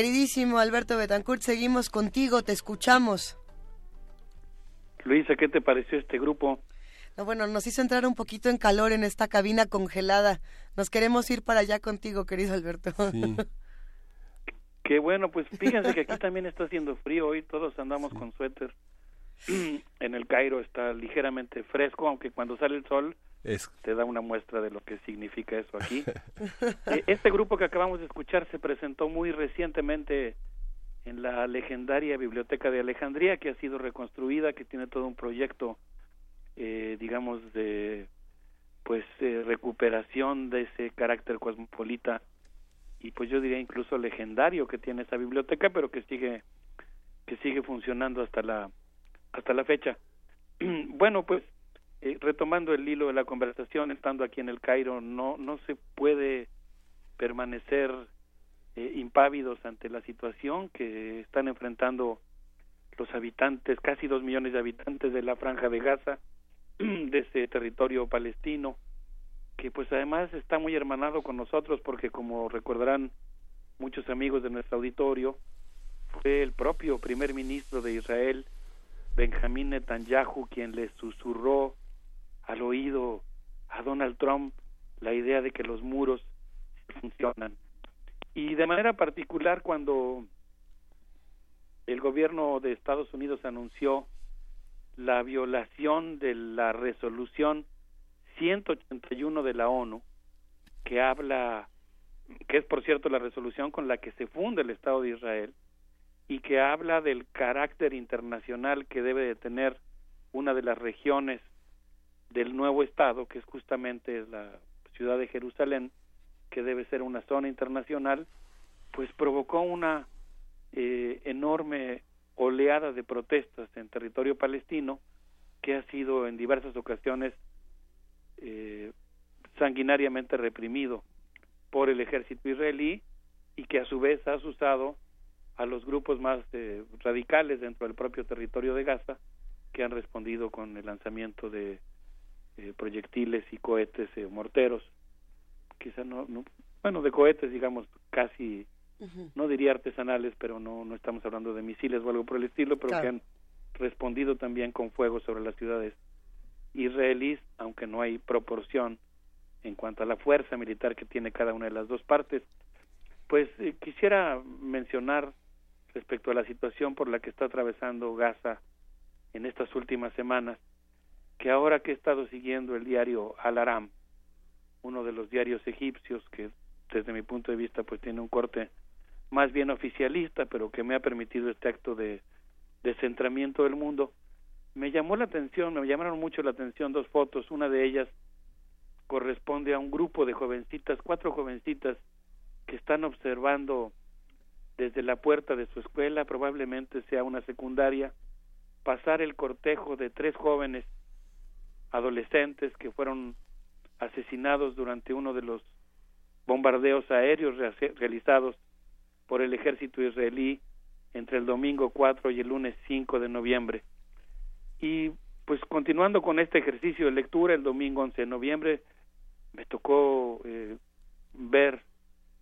Queridísimo Alberto Betancourt, seguimos contigo, te escuchamos. Luisa, ¿qué te pareció este grupo? No, bueno, nos hizo entrar un poquito en calor en esta cabina congelada. Nos queremos ir para allá contigo, querido Alberto. *laughs* Qué bueno, pues fíjense que aquí *laughs* también está haciendo frío hoy, todos andamos con suéter. *clears throat* en el Cairo está ligeramente fresco, aunque cuando sale el sol Es- te da una muestra de lo que significa eso aquí. *laughs* Eh, Este grupo que acabamos de escuchar se presentó muy recientemente en la legendaria Biblioteca de Alejandría, que ha sido reconstruida, que tiene todo un proyecto, eh, digamos, de pues eh, recuperación de ese carácter cosmopolita y pues yo diría incluso legendario que tiene esa biblioteca, pero que sigue que sigue funcionando hasta la hasta la fecha. *clears throat* bueno, pues eh, retomando el hilo de la conversación, estando aquí en el Cairo, no no se puede permanecer eh, impávidos ante la situación que están enfrentando los habitantes, casi dos millones de habitantes de la franja de Gaza, *clears throat* de ese territorio palestino, que pues además está muy hermanado con nosotros porque como recordarán muchos amigos de nuestro auditorio, fue el propio primer ministro de Israel, Benjamín Netanyahu, quien le susurró al oído a Donald Trump la idea de que los muros funcionan. Y de manera particular cuando el gobierno de Estados Unidos anunció la violación de la resolución 181 de la ONU, que habla, que es por cierto la resolución con la que se funda el Estado de Israel, y que habla del carácter internacional que debe de tener una de las regiones del nuevo Estado, que es justamente la ciudad de Jerusalén, que debe ser una zona internacional, pues provocó una eh, enorme oleada de protestas en territorio palestino que ha sido en diversas ocasiones eh, sanguinariamente reprimido por el ejército israelí y que a su vez ha usado a los grupos más eh, radicales dentro del propio territorio de Gaza que han respondido con el lanzamiento de eh, proyectiles y cohetes eh, morteros quizá no, no bueno de cohetes digamos casi no diría artesanales pero no no estamos hablando de misiles o algo por el estilo pero que han respondido también con fuego sobre las ciudades israelíes aunque no hay proporción en cuanto a la fuerza militar que tiene cada una de las dos partes. Pues quisiera mencionar respecto a la situación por la que está atravesando Gaza en estas últimas semanas, que ahora que he estado siguiendo el diario Al Aram, uno de los diarios egipcios que desde mi punto de vista pues tiene un corte más bien oficialista, pero que me ha permitido este acto de descentramiento del mundo, me llamó la atención, me llamaron mucho la atención dos fotos, una de ellas corresponde a un grupo de jovencitas, cuatro jovencitas que están observando desde la puerta de su escuela, probablemente sea una secundaria, pasar el cortejo de tres jóvenes adolescentes que fueron asesinados durante uno de los bombardeos aéreos realizados por el ejército israelí entre el domingo 4 y el lunes 5 de noviembre. Y pues continuando con este ejercicio de lectura, el domingo 11 de noviembre me tocó eh, ver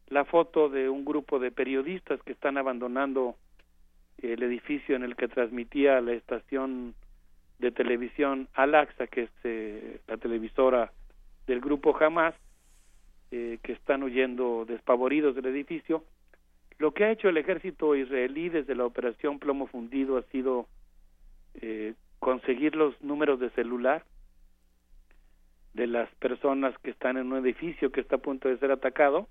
la foto de un grupo de periodistas que están abandonando el edificio en el que transmitía la estación de televisión Al-Aqsa, que es eh, la televisora del grupo Hamas, eh, que están huyendo despavoridos del edificio. Lo que ha hecho el ejército israelí desde la operación Plomo Fundido ha sido eh, conseguir los números de celular de las personas que están en un edificio que está a punto de ser atacado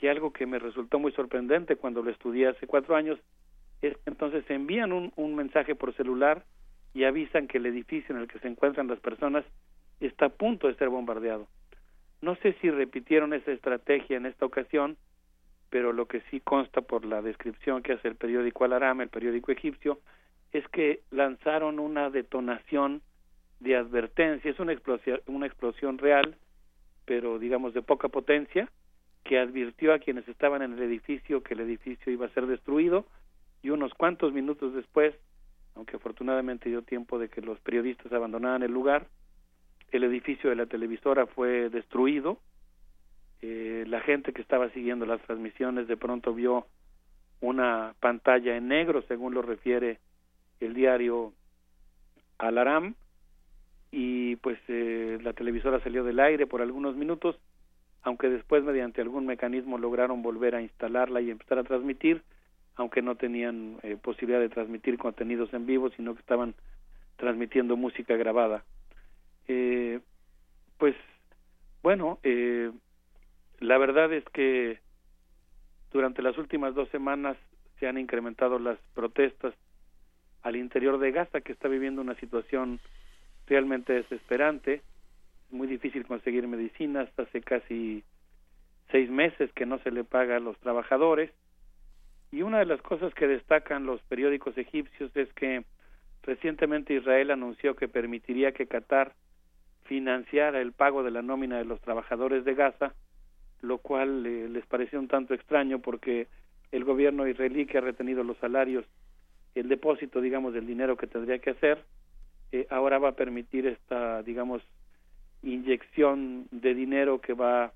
y algo que me resultó muy sorprendente cuando lo estudié hace cuatro años es que entonces envían un mensaje por celular y avisan que el edificio en el que se encuentran las personas está a punto de ser bombardeado. No sé si repitieron esa estrategia en esta ocasión, pero lo que sí consta por la descripción que hace el periódico Al-Aram, el periódico egipcio, es que lanzaron una detonación de advertencia, es una explosión, una explosión real, pero digamos de poca potencia, que advirtió a quienes estaban en el edificio que el edificio iba a ser destruido y unos cuantos minutos después, aunque afortunadamente dio tiempo de que los periodistas abandonaran el lugar, el edificio de la televisora fue destruido. Eh, la gente que estaba siguiendo las transmisiones de pronto vio una pantalla en negro, según lo refiere el diario Alaram, y pues eh, la televisora salió del aire por algunos minutos aunque después mediante algún mecanismo lograron volver a instalarla y empezar a transmitir, aunque no tenían eh, posibilidad de transmitir contenidos en vivo, sino que estaban transmitiendo música grabada. Eh, pues bueno, eh, la verdad es que durante las últimas dos semanas se han incrementado las protestas al interior de Gaza, que está viviendo una situación realmente desesperante muy difícil conseguir medicinas, hace casi seis meses que no se le paga a los trabajadores. Y una de las cosas que destacan los periódicos egipcios es que recientemente Israel anunció que permitiría que Qatar financiara el pago de la nómina de los trabajadores de Gaza, lo cual eh, les pareció un tanto extraño porque el gobierno israelí que ha retenido los salarios, el depósito, digamos, del dinero que tendría que hacer, eh, ahora va a permitir esta, digamos, inyección de dinero que va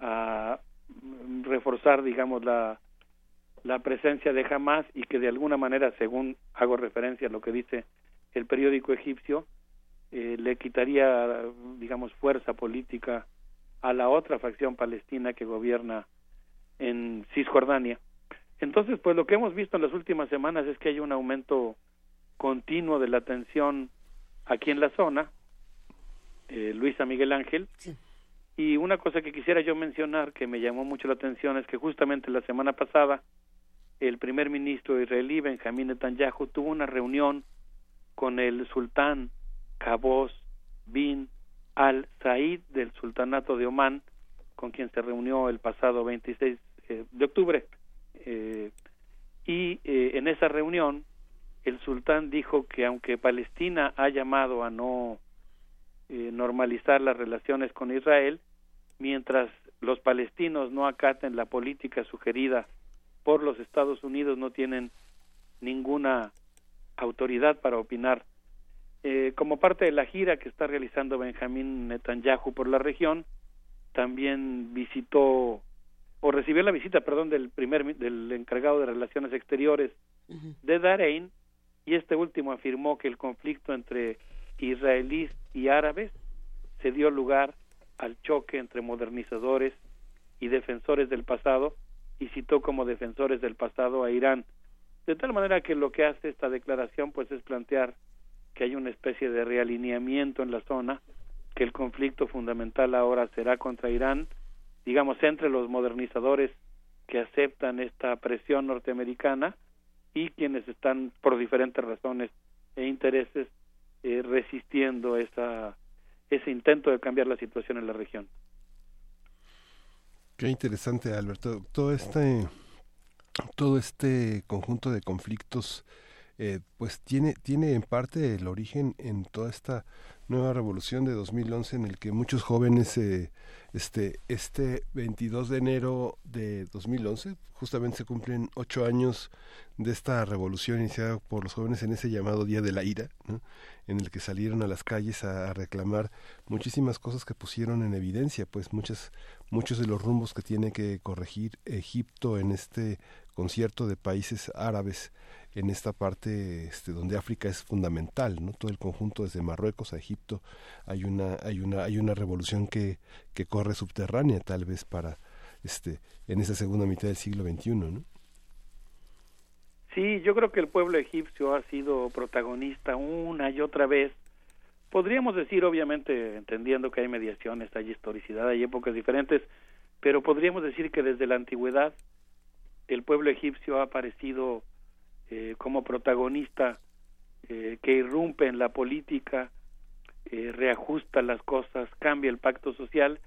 a reforzar, digamos, la, la presencia de Hamas y que de alguna manera, según hago referencia a lo que dice el periódico egipcio, eh, le quitaría, digamos, fuerza política a la otra facción palestina que gobierna en Cisjordania. Entonces, pues lo que hemos visto en las últimas semanas es que hay un aumento continuo de la tensión aquí en la zona, eh, Luisa Miguel Ángel. Y una cosa que quisiera yo mencionar que me llamó mucho la atención es que justamente la semana pasada el primer ministro israelí Benjamín Netanyahu tuvo una reunión con el sultán Qaboos bin al Said del sultanato de Omán, con quien se reunió el pasado 26 eh, de octubre. Eh, y eh, en esa reunión el sultán dijo que aunque Palestina ha llamado a no normalizar las relaciones con Israel, mientras los palestinos no acaten la política sugerida por los Estados Unidos no tienen ninguna autoridad para opinar. Eh, como parte de la gira que está realizando Benjamín Netanyahu por la región, también visitó o recibió la visita, perdón, del primer del encargado de relaciones exteriores de Darein y este último afirmó que el conflicto entre israelíes y árabes se dio lugar al choque entre modernizadores y defensores del pasado y citó como defensores del pasado a Irán. De tal manera que lo que hace esta declaración pues es plantear que hay una especie de realineamiento en la zona, que el conflicto fundamental ahora será contra Irán, digamos entre los modernizadores que aceptan esta presión norteamericana y quienes están por diferentes razones e intereses eh, resistiendo esa, ese intento de cambiar la situación en la región. Qué interesante, Alberto. Todo este, todo este conjunto de conflictos, eh, pues tiene, tiene en parte el origen en toda esta nueva revolución de 2011 en el que muchos jóvenes eh, este este 22 de enero de 2011 justamente se cumplen ocho años de esta revolución iniciada por los jóvenes en ese llamado día de la ira en el que salieron a las calles a, reclamar muchísimas cosas que pusieron en evidencia pues muchas muchos de los rumbos que tiene que corregir Egipto en este concierto de países árabes en esta parte este, donde África es fundamental, ¿no? Todo el conjunto desde Marruecos a Egipto hay una hay una hay una revolución que, que corre subterránea tal vez para este en esa segunda mitad del siglo XXI, ¿no? Sí, yo creo que el pueblo egipcio ha sido protagonista una y otra vez. Podríamos decir, obviamente, entendiendo que hay mediaciones, hay historicidad, hay épocas diferentes, pero podríamos decir que desde la antigüedad el pueblo egipcio ha aparecido eh, como protagonista eh, que irrumpe en la política, eh, reajusta las cosas, cambia el pacto social.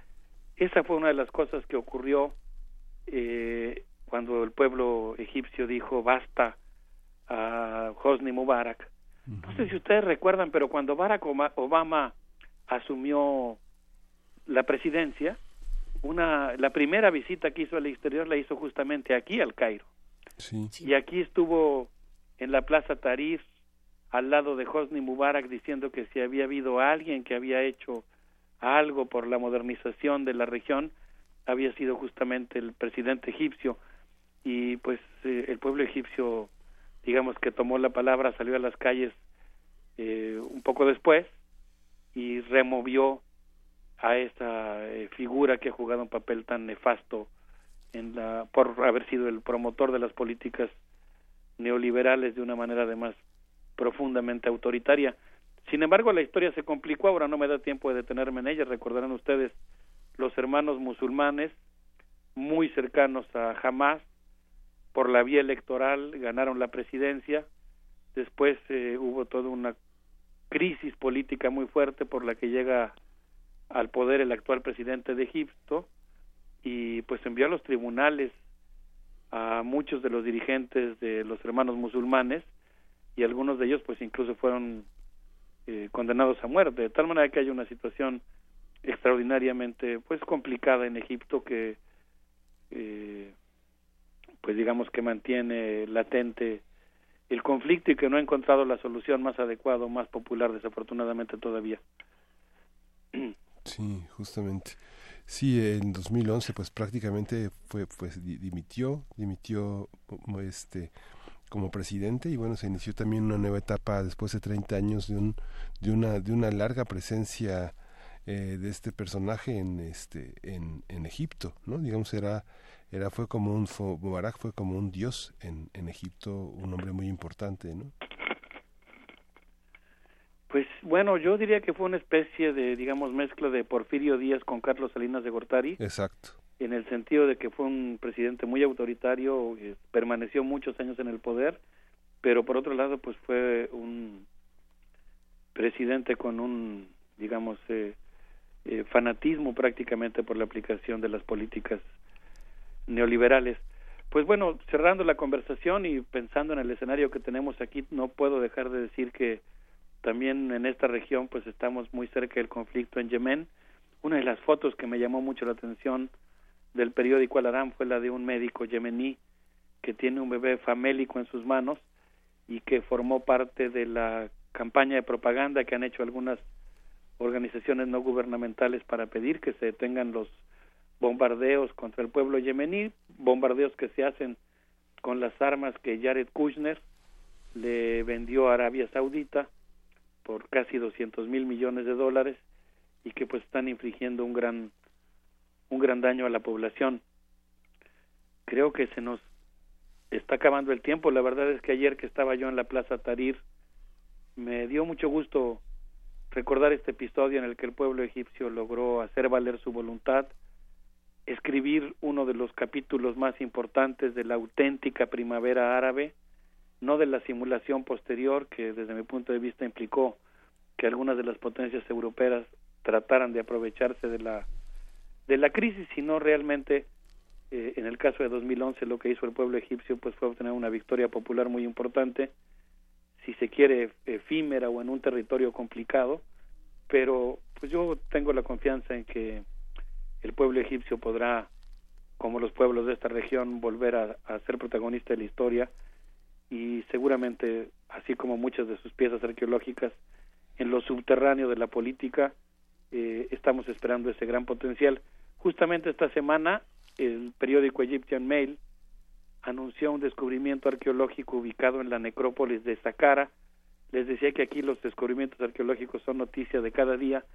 Esa fue una de las cosas que ocurrió cuando el pueblo egipcio dijo basta a Hosni Mubarak. No sé si ustedes recuerdan, pero cuando Barack Obama asumió la presidencia, una la primera visita que hizo al exterior la hizo justamente aquí al Cairo. Y aquí estuvo en la Plaza Tarif al lado de Hosni Mubarak diciendo que si había habido alguien que había hecho algo por la modernización de la región había sido justamente el presidente egipcio. Y pues eh, el pueblo egipcio digamos que tomó la palabra salió a las calles eh, un poco después y removió a esa eh, figura que ha jugado un papel tan nefasto en la por haber sido el promotor de las políticas neoliberales de una manera además profundamente autoritaria. Sin embargo, la historia se complicó, ahora no me da tiempo de detenerme en ella, recordarán ustedes los hermanos musulmanes muy cercanos a Hamas. Por la vía electoral ganaron la presidencia, después eh, hubo toda una crisis política muy fuerte por la que llega al poder el actual presidente de Egipto y pues envió a los tribunales a muchos de los dirigentes de los hermanos musulmanes y algunos de ellos pues incluso fueron eh, condenados a muerte. De tal manera que hay una situación extraordinariamente pues complicada en Egipto que eh, pues digamos que mantiene latente el conflicto y que no ha encontrado la solución más adecuada o más popular desafortunadamente todavía. Sí justamente Sí, en 2011 pues prácticamente fue pues dimitió, dimitió este como presidente y bueno, se inició también una nueva etapa después de 30 años de un de una de una larga presencia eh, de este personaje en este en, en Egipto, ¿no? Digamos era era fue como un Mubarak fue como un dios en, en Egipto, un hombre muy importante, ¿no? Bueno, yo diría que fue una especie de, digamos, mezcla de Porfirio Díaz con Carlos Salinas de Gortari. Exacto. En el sentido de que fue un presidente muy autoritario, eh, permaneció muchos años en el poder, pero por otro lado, pues fue un presidente con un, digamos, eh, eh, fanatismo prácticamente por la aplicación de las políticas neoliberales. Pues bueno, cerrando la conversación y pensando en el escenario que tenemos aquí, no puedo dejar de decir que también en esta región pues estamos muy cerca del conflicto en Yemen. Una de las fotos que me llamó mucho la atención del periódico Al Aram fue la de un médico yemení que tiene un bebé famélico en sus manos y que formó parte de la campaña de propaganda que han hecho algunas organizaciones no gubernamentales para pedir que se detengan los bombardeos contra el pueblo yemení, bombardeos que se hacen con las armas que Jared Kushner le vendió a Arabia Saudita por casi 200 mil millones de dólares y que pues están infligiendo un gran un gran daño a la población. Creo que se nos está acabando el tiempo. La verdad es que ayer que estaba yo en la Plaza Tarir me dio mucho gusto recordar este episodio en el que el pueblo egipcio logró hacer valer su voluntad, escribir uno de los capítulos más importantes de la auténtica primavera árabe, no de la simulación posterior que desde mi punto de vista implicó que algunas de las potencias europeas trataran de aprovecharse de la de la crisis, sino realmente eh, en el caso de 2011 lo que hizo el pueblo egipcio pues fue obtener una victoria popular muy importante si se quiere, efímera o en un territorio complicado, pero pues yo tengo la confianza en que el pueblo egipcio podrá, como los pueblos de esta región, volver a, ser protagonista de la historia y seguramente, así como muchas de sus piezas arqueológicas, en lo subterráneo de la política, eh, estamos esperando ese gran potencial. Justamente esta semana, el periódico Egyptian Mail anunció un descubrimiento arqueológico ubicado en la necrópolis de Saqqara. Les decía que aquí los descubrimientos arqueológicos son noticia de cada día.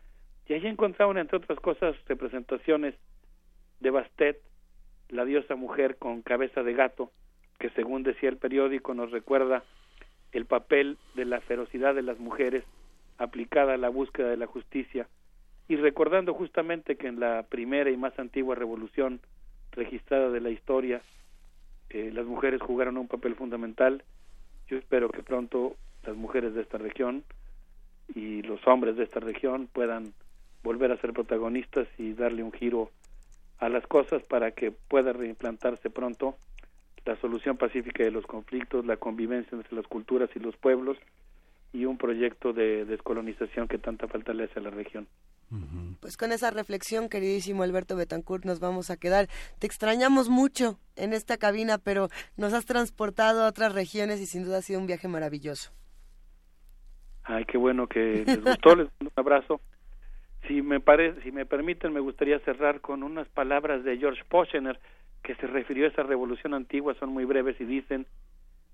Y allí encontraron, entre otras cosas, representaciones de Bastet, la diosa mujer con cabeza de gato, que según decía el periódico nos recuerda el papel de la ferocidad de las mujeres aplicada a la búsqueda de la justicia y recordando justamente que en la primera y más antigua revolución registrada de la historia las mujeres jugaron un papel fundamental. Yo espero que pronto las mujeres de esta región y los hombres de esta región puedan volver a ser protagonistas y darle un giro a las cosas para que pueda reimplantarse pronto la solución pacífica de los conflictos, la convivencia entre las culturas y los pueblos y un proyecto de descolonización que tanta falta le hace a la región. Pues con esa reflexión, queridísimo Alberto Betancourt, nos vamos a quedar. Te extrañamos mucho en esta cabina, pero nos has transportado a otras regiones y sin duda ha sido un viaje maravilloso. Ay, qué bueno que *laughs* les gustó, les mando un abrazo. Si me, parece, si me permiten, me gustaría cerrar con unas palabras de George Pochener, que se refirió a esa revolución antigua, son muy breves y dicen,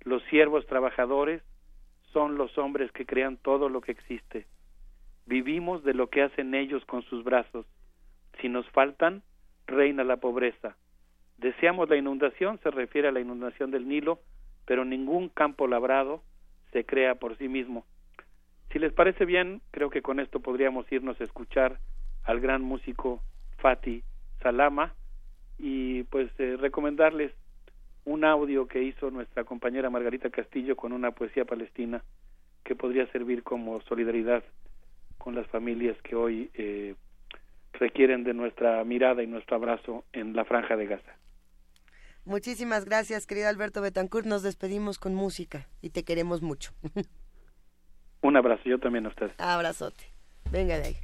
los siervos trabajadores son los hombres que crean todo lo que existe Vivimos de lo que hacen ellos con sus brazos. Si nos faltan, reina la pobreza. Deseamos la inundación, se refiere a la inundación del Nilo, pero ningún campo labrado se crea por sí mismo. Si les parece bien, creo que con esto podríamos irnos a escuchar al gran músico Fati Salama y pues eh, recomendarles un audio que hizo nuestra compañera Margarita Castillo con una poesía palestina que podría servir como solidaridad con las familias que hoy eh, requieren de nuestra mirada y nuestro abrazo en la franja de Gaza. Muchísimas gracias, querido Alberto Betancourt. Nos despedimos con música y te queremos mucho. *laughs* Un abrazo, yo también a usted. Abrazote. Venga de ahí.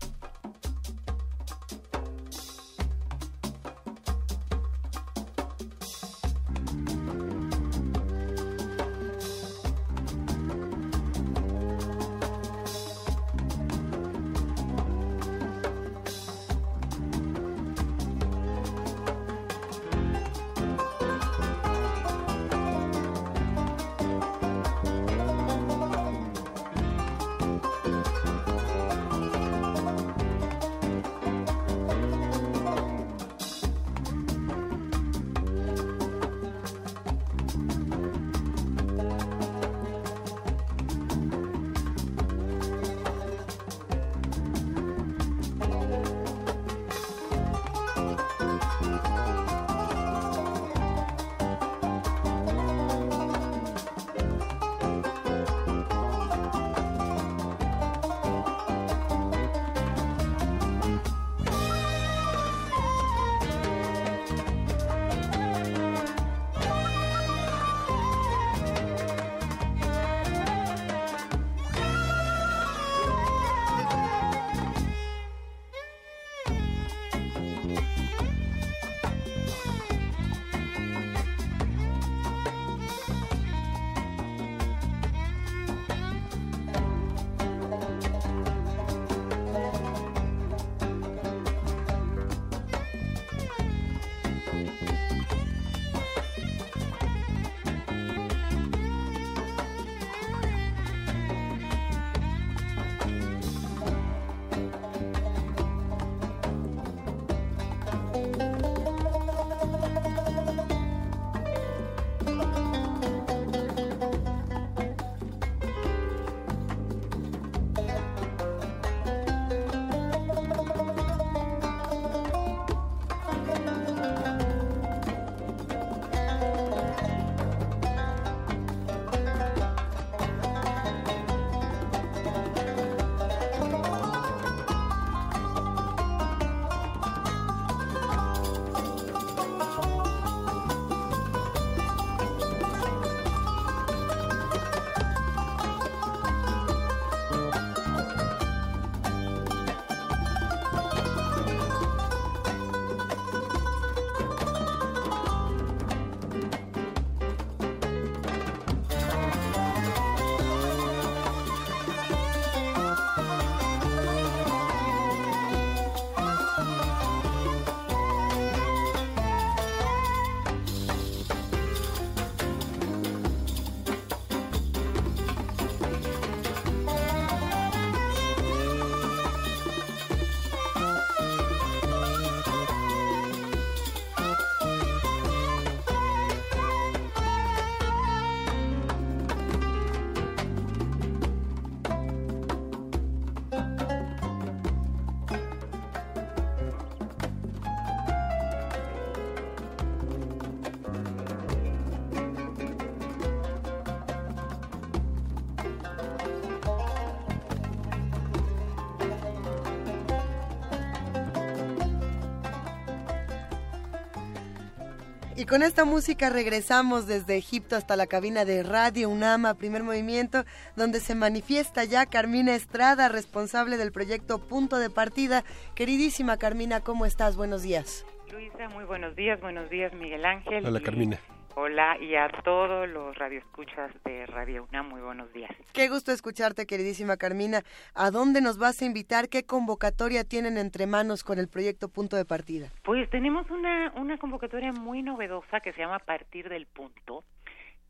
Con esta música regresamos desde Egipto hasta la cabina de Radio UNAMA, primer movimiento, donde se manifiesta ya Carmina Estrada, responsable del proyecto Punto de Partida. Queridísima Carmina, ¿cómo estás? Buenos días. Luisa, muy buenos días, buenos días Miguel Ángel. Hola Carmina. Hola y a todos los radioescuchas de Radio UNAM, muy buenos días. Qué gusto escucharte, queridísima Carmina. ¿A dónde nos vas a invitar? ¿Qué convocatoria tienen entre manos con el proyecto Punto de Partida? Pues tenemos una, una convocatoria muy novedosa que se llama Partir del Punto,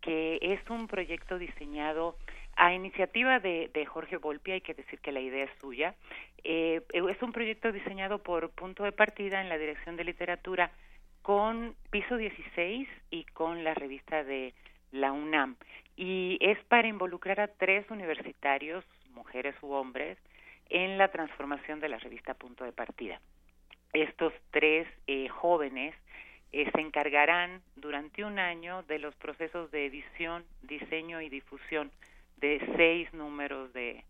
que es un proyecto diseñado a iniciativa de, de Jorge Volpi, hay que decir que la idea es suya. Eh, es un proyecto diseñado por Punto de Partida en la Dirección de Literatura con Piso 16 y con la revista de la UNAM. Y es para involucrar a tres universitarios, mujeres u hombres, en la transformación de la revista Punto de Partida. Estos tres eh, jóvenes eh, se encargarán durante un año de los procesos de edición, diseño y difusión de seis números de,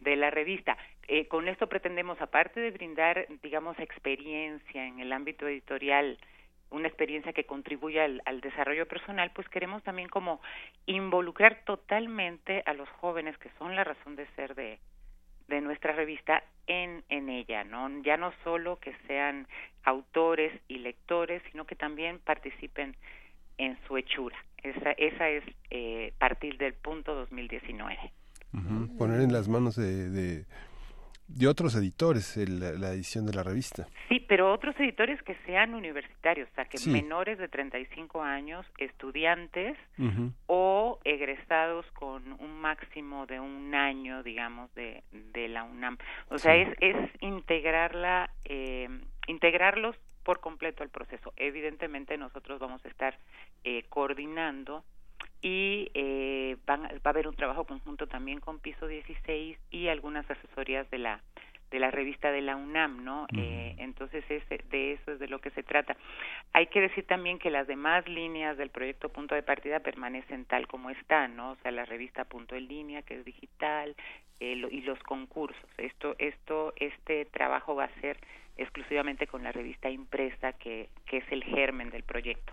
de la revista. Eh, con esto pretendemos, aparte de brindar, digamos, experiencia en el ámbito editorial, una experiencia que contribuya al, al, desarrollo personal, pues queremos también como involucrar totalmente a los jóvenes que son la razón de ser de, de nuestra revista en, en ella, ¿no? Ya no solo que sean autores y lectores, sino que también participen en su hechura. Esa, esa es eh, partir del punto 2019. Uh -huh. Poner en las manos de de otros editores el, la edición de la revista. Sí, pero otros editores que sean universitarios, o sea, que sí. menores de 35 años, estudiantes uh -huh. o egresados con un máximo de un año, digamos, de, de la UNAM. O sea, sí. es, es integrarla, eh, integrarlos por completo al proceso. Evidentemente nosotros vamos a estar eh, coordinando y eh, van, va a haber un trabajo conjunto también con Piso 16 y algunas asesorías de la de la revista de la UNAM, ¿no? Uh -huh. eh, entonces ese, de eso es de lo que se trata. Hay que decir también que las demás líneas del proyecto Punto de Partida permanecen tal como están, ¿no? O sea, la revista Punto en Línea, que es digital, eh, lo, y los concursos. Esto, esto, este trabajo va a ser exclusivamente con la revista impresa, que, que es el germen del proyecto.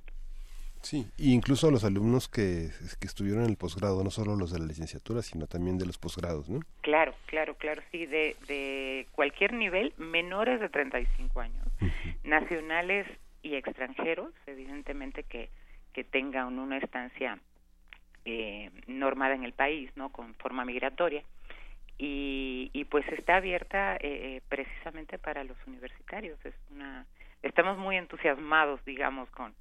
Sí, y incluso los alumnos que, que estuvieron en el posgrado, no solo los de la licenciatura, sino también de los posgrados, ¿no? Claro, claro, claro, sí, de, de cualquier nivel, menores de 35 años, uh -huh. nacionales y extranjeros, evidentemente que, que tengan una estancia eh, normada en el país, ¿no? Con forma migratoria. Y, y pues está abierta eh, precisamente para los universitarios. Es una, estamos muy entusiasmados, digamos, con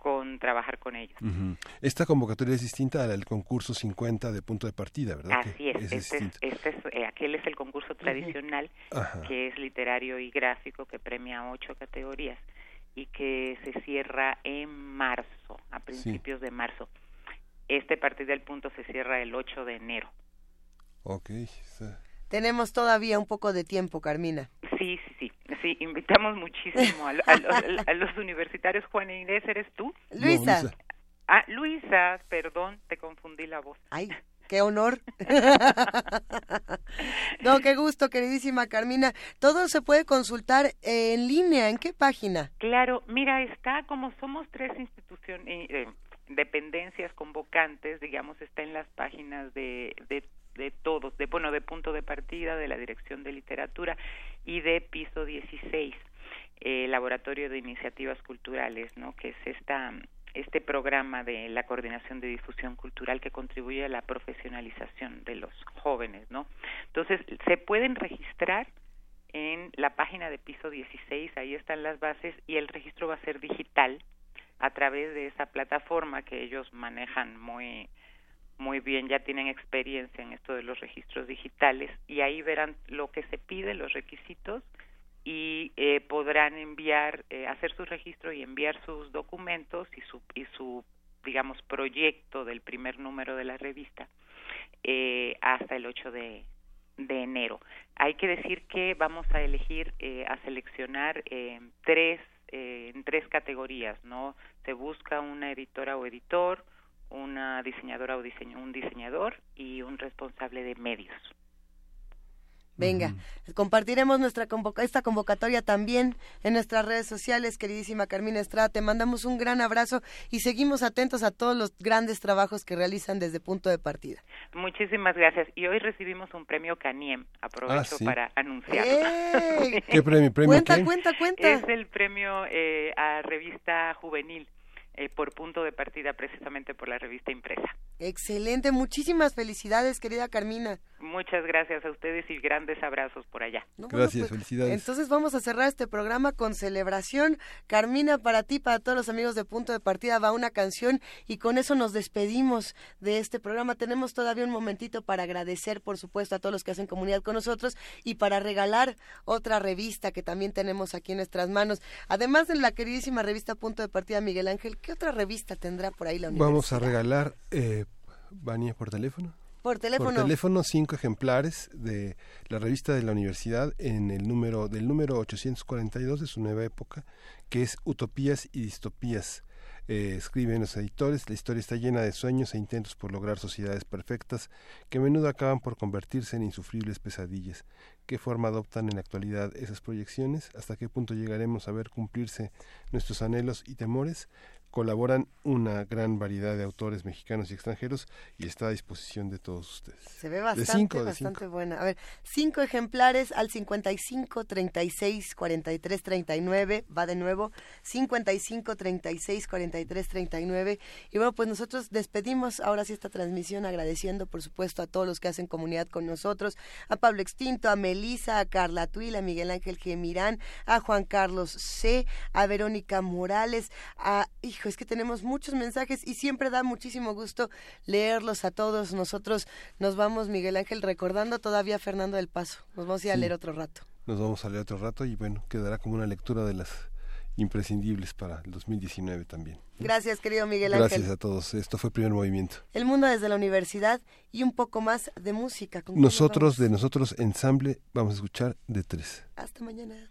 con trabajar con ellos. Uh -huh. Esta convocatoria es distinta al concurso 50 de punto de partida, ¿verdad? Así es, es, este es, este es eh, aquel es el concurso tradicional uh -huh. que es literario y gráfico que premia ocho categorías y que se cierra en marzo, a principios sí. de marzo. Este partido del punto se cierra el 8 de enero. Ok. Tenemos todavía un poco de tiempo, Carmina. Sí, sí, sí. Sí, invitamos muchísimo a, los, universitarios. Juan Inés, ¿eres tú? Luisa. Ah, Luisa, perdón, te confundí la voz. Ay, qué honor. *laughs* no, qué gusto, queridísima Carmina. Todo se puede consultar en línea. ¿En qué página? Claro, mira, está como somos tres instituciones, eh, dependencias convocantes, digamos, está en las páginas de, de de todos, de bueno, de punto de partida, de la Dirección de Literatura y de Piso 16, eh, Laboratorio de Iniciativas Culturales, ¿no? Que es esta este programa de la coordinación de difusión cultural que contribuye a la profesionalización de los jóvenes, ¿no? Entonces, se pueden registrar en la página de piso 16, ahí están las bases y el registro va a ser digital a través de esa plataforma que ellos manejan muy muy bien, ya tienen experiencia en esto de los registros digitales y ahí verán lo que se pide, los requisitos y eh, podrán enviar, eh, hacer su registro y enviar sus documentos y su, y su digamos, proyecto del primer número de la revista eh, hasta el 8 de, enero. Hay que decir que vamos a elegir, eh, a seleccionar eh, tres, eh, en tres categorías, ¿no? Se busca una editora o editor, una diseñadora o diseño, un diseñador y un responsable de medios. Venga, compartiremos nuestra esta convocatoria también en nuestras redes sociales, queridísima Carmina Estrada. Te mandamos un gran abrazo y seguimos atentos a todos los grandes trabajos que realizan desde punto de partida. Muchísimas gracias. Y hoy recibimos un premio Caniem. Aprovecho Ah, para anunciarlo. ¿Qué premio? ¿Premio cuenta, qué? cuenta, cuenta. Es el premio eh, a revista juvenil eh, por punto de partida precisamente por la revista impresa. Excelente, muchísimas felicidades, querida Carmina. Muchas gracias a ustedes y grandes abrazos por allá. No, bueno, Gracias, pues, felicidades. Entonces vamos a cerrar este programa con celebración. Carmina, para ti, para todos los amigos de Punto de Partida, va una canción y con eso nos despedimos de este programa. Tenemos todavía un momentito para agradecer, por supuesto, a todos los que hacen comunidad con nosotros y para regalar otra revista que también tenemos aquí en nuestras manos. Además de la queridísima revista Punto de Partida, Miguel Ángel, ¿qué otra revista tendrá por ahí la universidad? Vamos a regalar, eh, Vania, por teléfono. Por teléfono. Por teléfono, cinco ejemplares de la revista de la universidad en el número del número 842 de su nueva época, que es Utopías y Distopías. Eh, escriben los editores, la historia está llena de sueños e intentos por lograr sociedades perfectas que a menudo acaban por convertirse en insufribles pesadillas. ¿Qué forma adoptan en la actualidad esas proyecciones? ¿Hasta qué punto llegaremos a ver cumplirse nuestros anhelos y temores? Colaboran una gran variedad de autores mexicanos y extranjeros y está a disposición de todos ustedes. Se ve bastante, de cinco, de bastante cinco. buena. A ver, cinco ejemplares al 55 36 43 39. Va de nuevo. 55 36 43 39. Y bueno, pues nosotros despedimos ahora sí esta transmisión agradeciendo, por supuesto, a todos los que hacen comunidad con nosotros: a Pablo Extinto, a Melisa, a Carla Tuil, a Miguel Ángel Gemirán, a Juan Carlos C., a Verónica Morales, a. Hijo, es que tenemos muchos mensajes y siempre da muchísimo gusto leerlos a todos. Nosotros nos vamos, Miguel Ángel, recordando todavía a Fernando del Paso. Nos vamos a ir a leer otro rato. Nos vamos a leer otro rato y bueno, quedará como una lectura de las imprescindibles para el 2019 también. Gracias, querido Miguel Gracias Ángel. a todos. Esto fue Primer Movimiento. El mundo desde la universidad y un poco más de música. ¿Con quién nos Nosotros, de nosotros, ensamble, vamos a escuchar de tres. Hasta mañana.